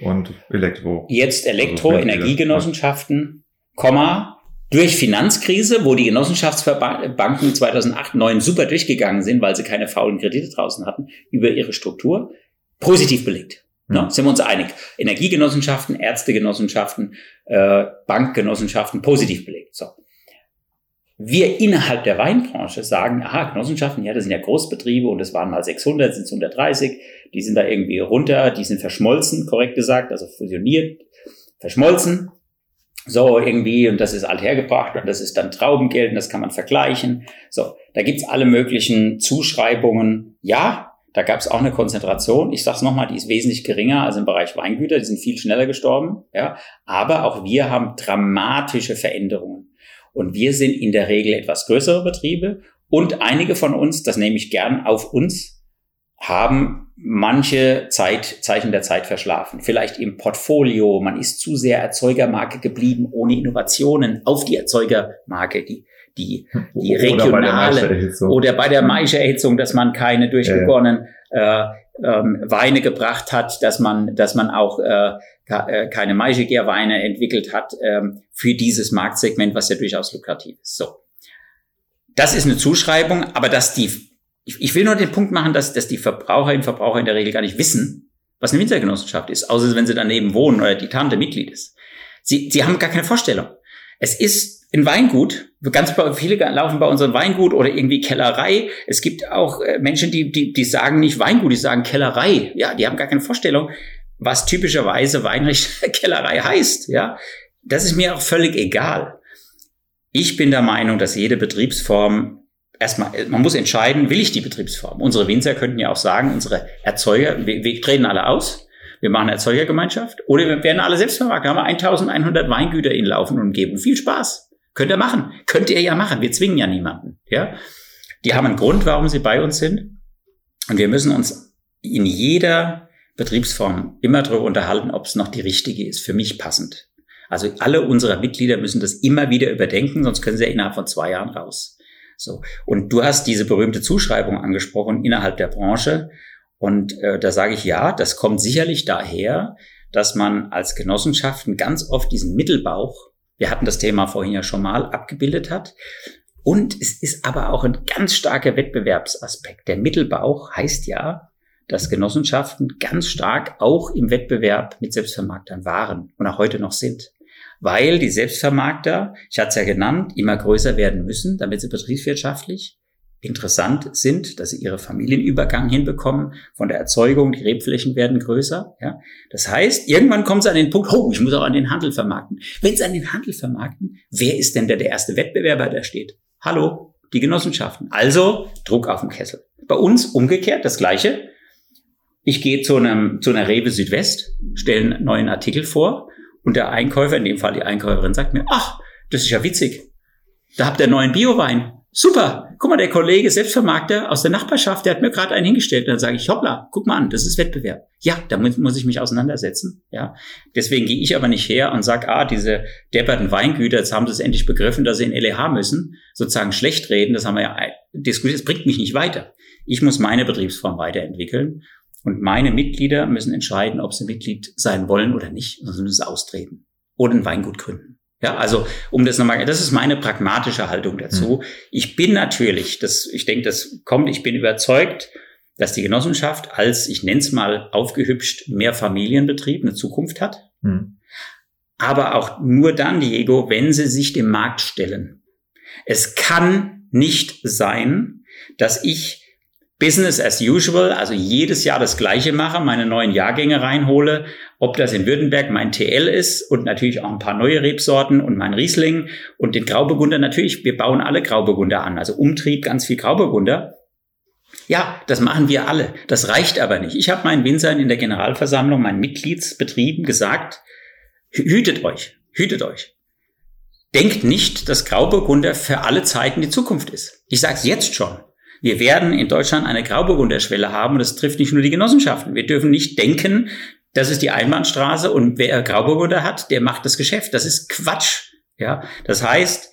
Speaker 2: Und Elektro.
Speaker 1: Jetzt Elektro, also Energiegenossenschaften, Komma, durch Finanzkrise, wo die Genossenschaftsbanken 2008, 2009 super durchgegangen sind, weil sie keine faulen Kredite draußen hatten, über ihre Struktur, positiv belegt. Mhm. No, sind wir uns einig. Energiegenossenschaften, Ärztegenossenschaften, äh, Bankgenossenschaften, positiv belegt. So wir innerhalb der Weinbranche sagen, aha, Genossenschaften, ja, das sind ja Großbetriebe und es waren mal 600, sind es 130, die sind da irgendwie runter, die sind verschmolzen, korrekt gesagt, also fusioniert, verschmolzen. So irgendwie, und das ist althergebracht und das ist dann Traubengeld und das kann man vergleichen. So, da gibt's alle möglichen Zuschreibungen. Ja, da gab's auch eine Konzentration. Ich sag's nochmal, die ist wesentlich geringer als im Bereich Weingüter, die sind viel schneller gestorben. Ja, aber auch wir haben dramatische Veränderungen. Und wir sind in der Regel etwas größere Betriebe. Und einige von uns, das nehme ich gern auf uns, haben manche Zeit, Zeichen der Zeit verschlafen. Vielleicht im Portfolio, man ist zu sehr Erzeugermarke geblieben, ohne Innovationen auf die Erzeugermarke, die, die, die regionale oder bei der, Maischerhitzung, dass man keine durchgegorenen äh, ähm, Weine gebracht hat, dass man, dass man auch äh, äh keine Maischeger-Weine entwickelt hat ähm, für dieses Marktsegment, was ja durchaus lukrativ ist. So, das ist eine Zuschreibung, aber dass die ich, ich will nur den Punkt machen, dass, dass die Verbraucherinnen und Verbraucher in der Regel gar nicht wissen, was eine Winzergenossenschaft ist, außer wenn sie daneben wohnen oder die Tante Mitglied ist. Sie, sie haben gar keine Vorstellung. Es ist ein Weingut. Ganz viele laufen bei unserem Weingut oder irgendwie Kellerei. Es gibt auch äh, Menschen, die, die, die sagen nicht Weingut, die sagen Kellerei. Ja, die haben gar keine Vorstellung, was typischerweise Weinrecht Kellerei heißt. Ja, das ist mir auch völlig egal. Ich bin der Meinung, dass jede Betriebsform erstmal, man muss entscheiden, will ich die Betriebsform? Unsere Winzer könnten ja auch sagen, unsere Erzeuger, wir, wir treten alle aus. Wir machen Erzeugergemeinschaft oder wir werden alle Selbstvermarkter. Haben wir 1100 Weingüter in Laufen und geben. Viel Spaß. Könnt ihr machen. Könnt ihr ja machen. Wir zwingen ja niemanden. Ja? Die haben einen Grund, warum sie bei uns sind. Und wir müssen uns in jeder Betriebsform immer darüber unterhalten, ob es noch die richtige ist, für mich passend. Also alle unsere Mitglieder müssen das immer wieder überdenken, sonst können sie ja innerhalb von zwei Jahren raus. So. Und du hast diese berühmte Zuschreibung angesprochen innerhalb der Branche. Und äh, da sage ich ja, das kommt sicherlich daher, dass man als Genossenschaften ganz oft diesen Mittelbauch, wir hatten das Thema vorhin ja schon mal, abgebildet hat. Und es ist aber auch ein ganz starker Wettbewerbsaspekt. Der Mittelbauch heißt ja, dass Genossenschaften ganz stark auch im Wettbewerb mit Selbstvermarktern waren und auch heute noch sind. Weil die Selbstvermarkter, ich hatte es ja genannt, immer größer werden müssen, damit sie betriebswirtschaftlich interessant sind, dass sie ihre Familienübergang hinbekommen von der Erzeugung, die Rebflächen werden größer. Ja. Das heißt, irgendwann kommt es an den Punkt, oh, ich muss auch an den Handel vermarkten. Wenn es an den Handel vermarkten, wer ist denn der, der erste Wettbewerber, der steht? Hallo, die Genossenschaften. Also Druck auf den Kessel. Bei uns umgekehrt das Gleiche. Ich gehe zu, einem, zu einer Rewe Südwest, stelle einen neuen Artikel vor und der Einkäufer, in dem Fall die Einkäuferin, sagt mir, ach, das ist ja witzig. Da habt ihr einen neuen Biowein. Super, guck mal, der Kollege Selbstvermarkter aus der Nachbarschaft, der hat mir gerade einen hingestellt. Und dann sage ich, hoppla, guck mal an, das ist Wettbewerb. Ja, damit muss ich mich auseinandersetzen. Ja, deswegen gehe ich aber nicht her und sage, ah, diese depperten Weingüter, jetzt haben sie es endlich begriffen, dass sie in LEH müssen, sozusagen schlecht reden. Das haben wir ja diskutiert. Das bringt mich nicht weiter. Ich muss meine Betriebsform weiterentwickeln. Und meine Mitglieder müssen entscheiden, ob sie Mitglied sein wollen oder nicht. Sonst müssen sie austreten oder ein Weingut gründen. Ja, also um das nochmal, das ist meine pragmatische Haltung dazu. Mhm. Ich bin natürlich, das, ich denke, das kommt, ich bin überzeugt, dass die Genossenschaft als, ich nenne es mal aufgehübscht, mehr Familienbetrieb eine Zukunft hat. Mhm. Aber auch nur dann, Diego, wenn sie sich dem Markt stellen. Es kann nicht sein, dass ich Business as usual, also jedes Jahr das Gleiche mache, meine neuen Jahrgänge reinhole, ob das in Württemberg mein TL ist und natürlich auch ein paar neue Rebsorten und mein Riesling und den Grauburgunder natürlich. Wir bauen alle Grauburgunder an, also Umtrieb, ganz viel Grauburgunder. Ja, das machen wir alle. Das reicht aber nicht. Ich habe meinen Winzern in der Generalversammlung, meinen Mitgliedsbetrieben gesagt, hütet euch, hütet euch. Denkt nicht, dass Grauburgunder für alle Zeiten die Zukunft ist. Ich sage es jetzt schon. Wir werden in Deutschland eine Grauburgunderschwelle haben und das trifft nicht nur die Genossenschaften. Wir dürfen nicht denken, das ist die Einbahnstraße und wer Grauburgunder hat, der macht das Geschäft. Das ist Quatsch. Ja, das heißt,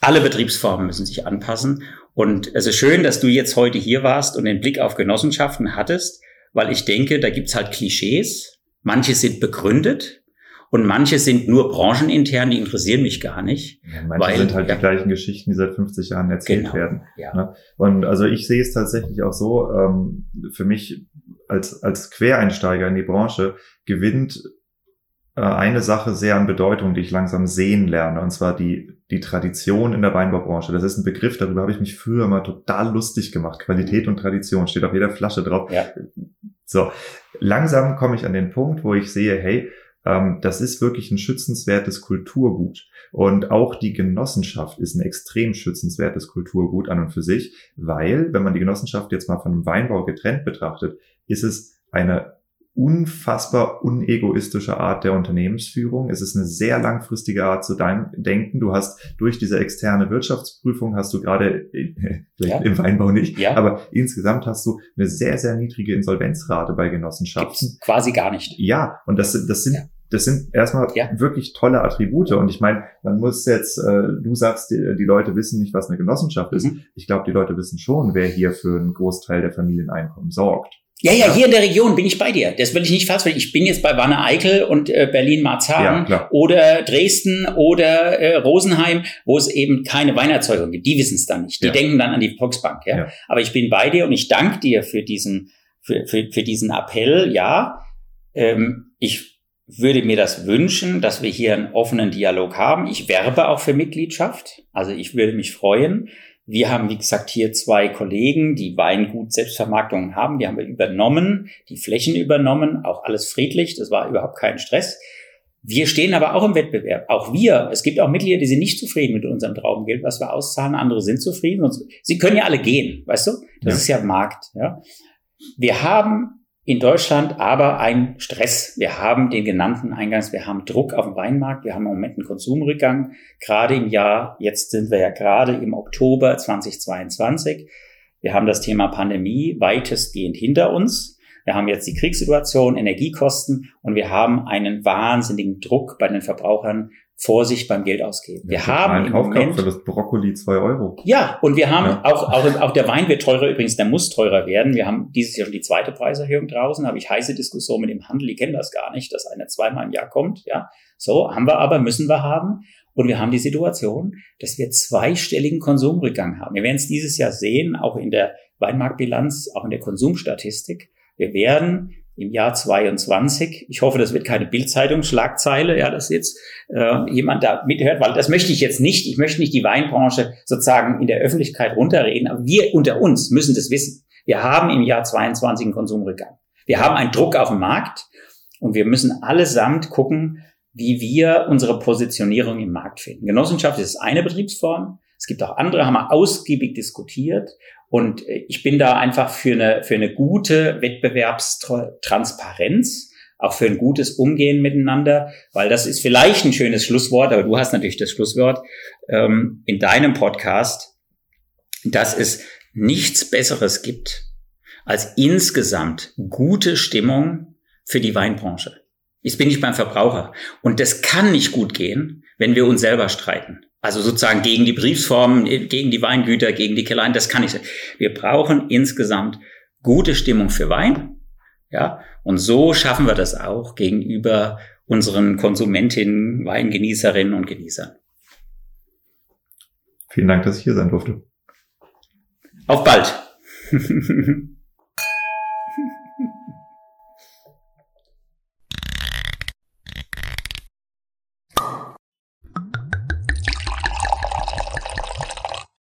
Speaker 1: alle Betriebsformen müssen sich anpassen. Und es ist schön, dass du jetzt heute hier warst und den Blick auf Genossenschaften hattest, weil ich denke, da gibt's halt Klischees. Manche sind begründet, und manche sind nur branchenintern, die interessieren mich gar nicht.
Speaker 2: Ja, manche weil, sind halt ja, die gleichen Geschichten, die seit 50 Jahren erzählt genau, werden. Ja. Ne? Und also ich sehe es tatsächlich auch so, ähm, für mich als, als Quereinsteiger in die Branche gewinnt äh, eine Sache sehr an Bedeutung, die ich langsam sehen lerne, und zwar die, die Tradition in der Weinbaubranche. Das ist ein Begriff, darüber habe ich mich früher mal total lustig gemacht. Qualität und Tradition steht auf jeder Flasche drauf. Ja. So, langsam komme ich an den Punkt, wo ich sehe, hey, das ist wirklich ein schützenswertes Kulturgut. Und auch die Genossenschaft ist ein extrem schützenswertes Kulturgut an und für sich, weil, wenn man die Genossenschaft jetzt mal von einem Weinbau getrennt betrachtet, ist es eine unfassbar unegoistische Art der Unternehmensführung. Es ist eine sehr langfristige Art zu deinem Denken. Du hast durch diese externe Wirtschaftsprüfung hast du gerade, vielleicht ja. im Weinbau nicht, ja. aber insgesamt hast du eine sehr, sehr niedrige Insolvenzrate bei Genossenschaften.
Speaker 1: Gibt's quasi gar nicht.
Speaker 2: Ja, und das, das sind ja das sind erstmal ja. wirklich tolle Attribute. Und ich meine, man muss jetzt, äh, du sagst, die, die Leute wissen nicht, was eine Genossenschaft ist. Mhm. Ich glaube, die Leute wissen schon, wer hier für einen Großteil der Familieneinkommen sorgt.
Speaker 1: Ja, ja, hier in der Region bin ich bei dir. Das will ich nicht falsch Ich bin jetzt bei Wanne Eickel und äh, Berlin-Marzahn ja, oder Dresden oder äh, Rosenheim, wo es eben keine Weinerzeugung gibt. Die wissen es dann nicht. Die ja. denken dann an die Volksbank. Ja? ja? Aber ich bin bei dir und ich danke dir für diesen, für, für, für diesen Appell. Ja, ähm, ich würde mir das wünschen, dass wir hier einen offenen Dialog haben. Ich werbe auch für Mitgliedschaft. Also ich würde mich freuen, wir haben, wie gesagt, hier zwei Kollegen, die Weingut Selbstvermarktungen haben. Die haben wir übernommen, die Flächen übernommen, auch alles friedlich. Das war überhaupt kein Stress. Wir stehen aber auch im Wettbewerb. Auch wir. Es gibt auch Mitglieder, die sind nicht zufrieden mit unserem Traumgeld, was wir auszahlen. Andere sind zufrieden. Sie können ja alle gehen, weißt du? Das ja. ist ja Markt, ja. Wir haben in Deutschland aber ein Stress. Wir haben den genannten Eingangs, wir haben Druck auf dem Weinmarkt, wir haben im Moment einen Konsumrückgang. Gerade im Jahr, jetzt sind wir ja gerade im Oktober 2022. Wir haben das Thema Pandemie weitestgehend hinter uns. Wir haben jetzt die Kriegssituation, Energiekosten und wir haben einen wahnsinnigen Druck bei den Verbrauchern Vorsicht beim Geld ausgeben.
Speaker 2: Ja, wir haben im Moment für das Brokkoli zwei Euro.
Speaker 1: Ja, und wir haben ja. auch, auch, auch der Wein wird teurer, übrigens, der muss teurer werden. Wir haben dieses Jahr schon die zweite Preiserhöhung draußen, habe ich heiße Diskussion mit dem Handel, die kennen das gar nicht, dass einer zweimal im Jahr kommt, ja. So, haben wir aber, müssen wir haben. Und wir haben die Situation, dass wir zweistelligen Konsumrückgang haben. Wir werden es dieses Jahr sehen, auch in der Weinmarktbilanz, auch in der Konsumstatistik. Wir werden im Jahr 22. Ich hoffe, das wird keine Bildzeitungsschlagzeile, ja, dass jetzt äh, jemand da mithört, weil das möchte ich jetzt nicht. Ich möchte nicht die Weinbranche sozusagen in der Öffentlichkeit runterreden, aber wir unter uns müssen das wissen. Wir haben im Jahr 22 einen Konsumrückgang. Wir haben einen Druck auf dem Markt und wir müssen allesamt gucken, wie wir unsere Positionierung im Markt finden. Genossenschaft ist eine Betriebsform. Es gibt auch andere, haben wir ausgiebig diskutiert. Und äh, ich bin da einfach für eine, für eine gute Wettbewerbstransparenz, auch für ein gutes Umgehen miteinander, weil das ist vielleicht ein schönes Schlusswort, aber du hast natürlich das Schlusswort ähm, in deinem Podcast, dass es nichts Besseres gibt als insgesamt gute Stimmung für die Weinbranche. Jetzt bin ich beim Verbraucher. Und das kann nicht gut gehen, wenn wir uns selber streiten. Also sozusagen gegen die Briefsformen, gegen die Weingüter, gegen die Kellereien, das kann ich. Wir brauchen insgesamt gute Stimmung für Wein. Ja, und so schaffen wir das auch gegenüber unseren Konsumentinnen, Weingenießerinnen und Genießern.
Speaker 2: Vielen Dank, dass ich hier sein durfte.
Speaker 1: Auf bald.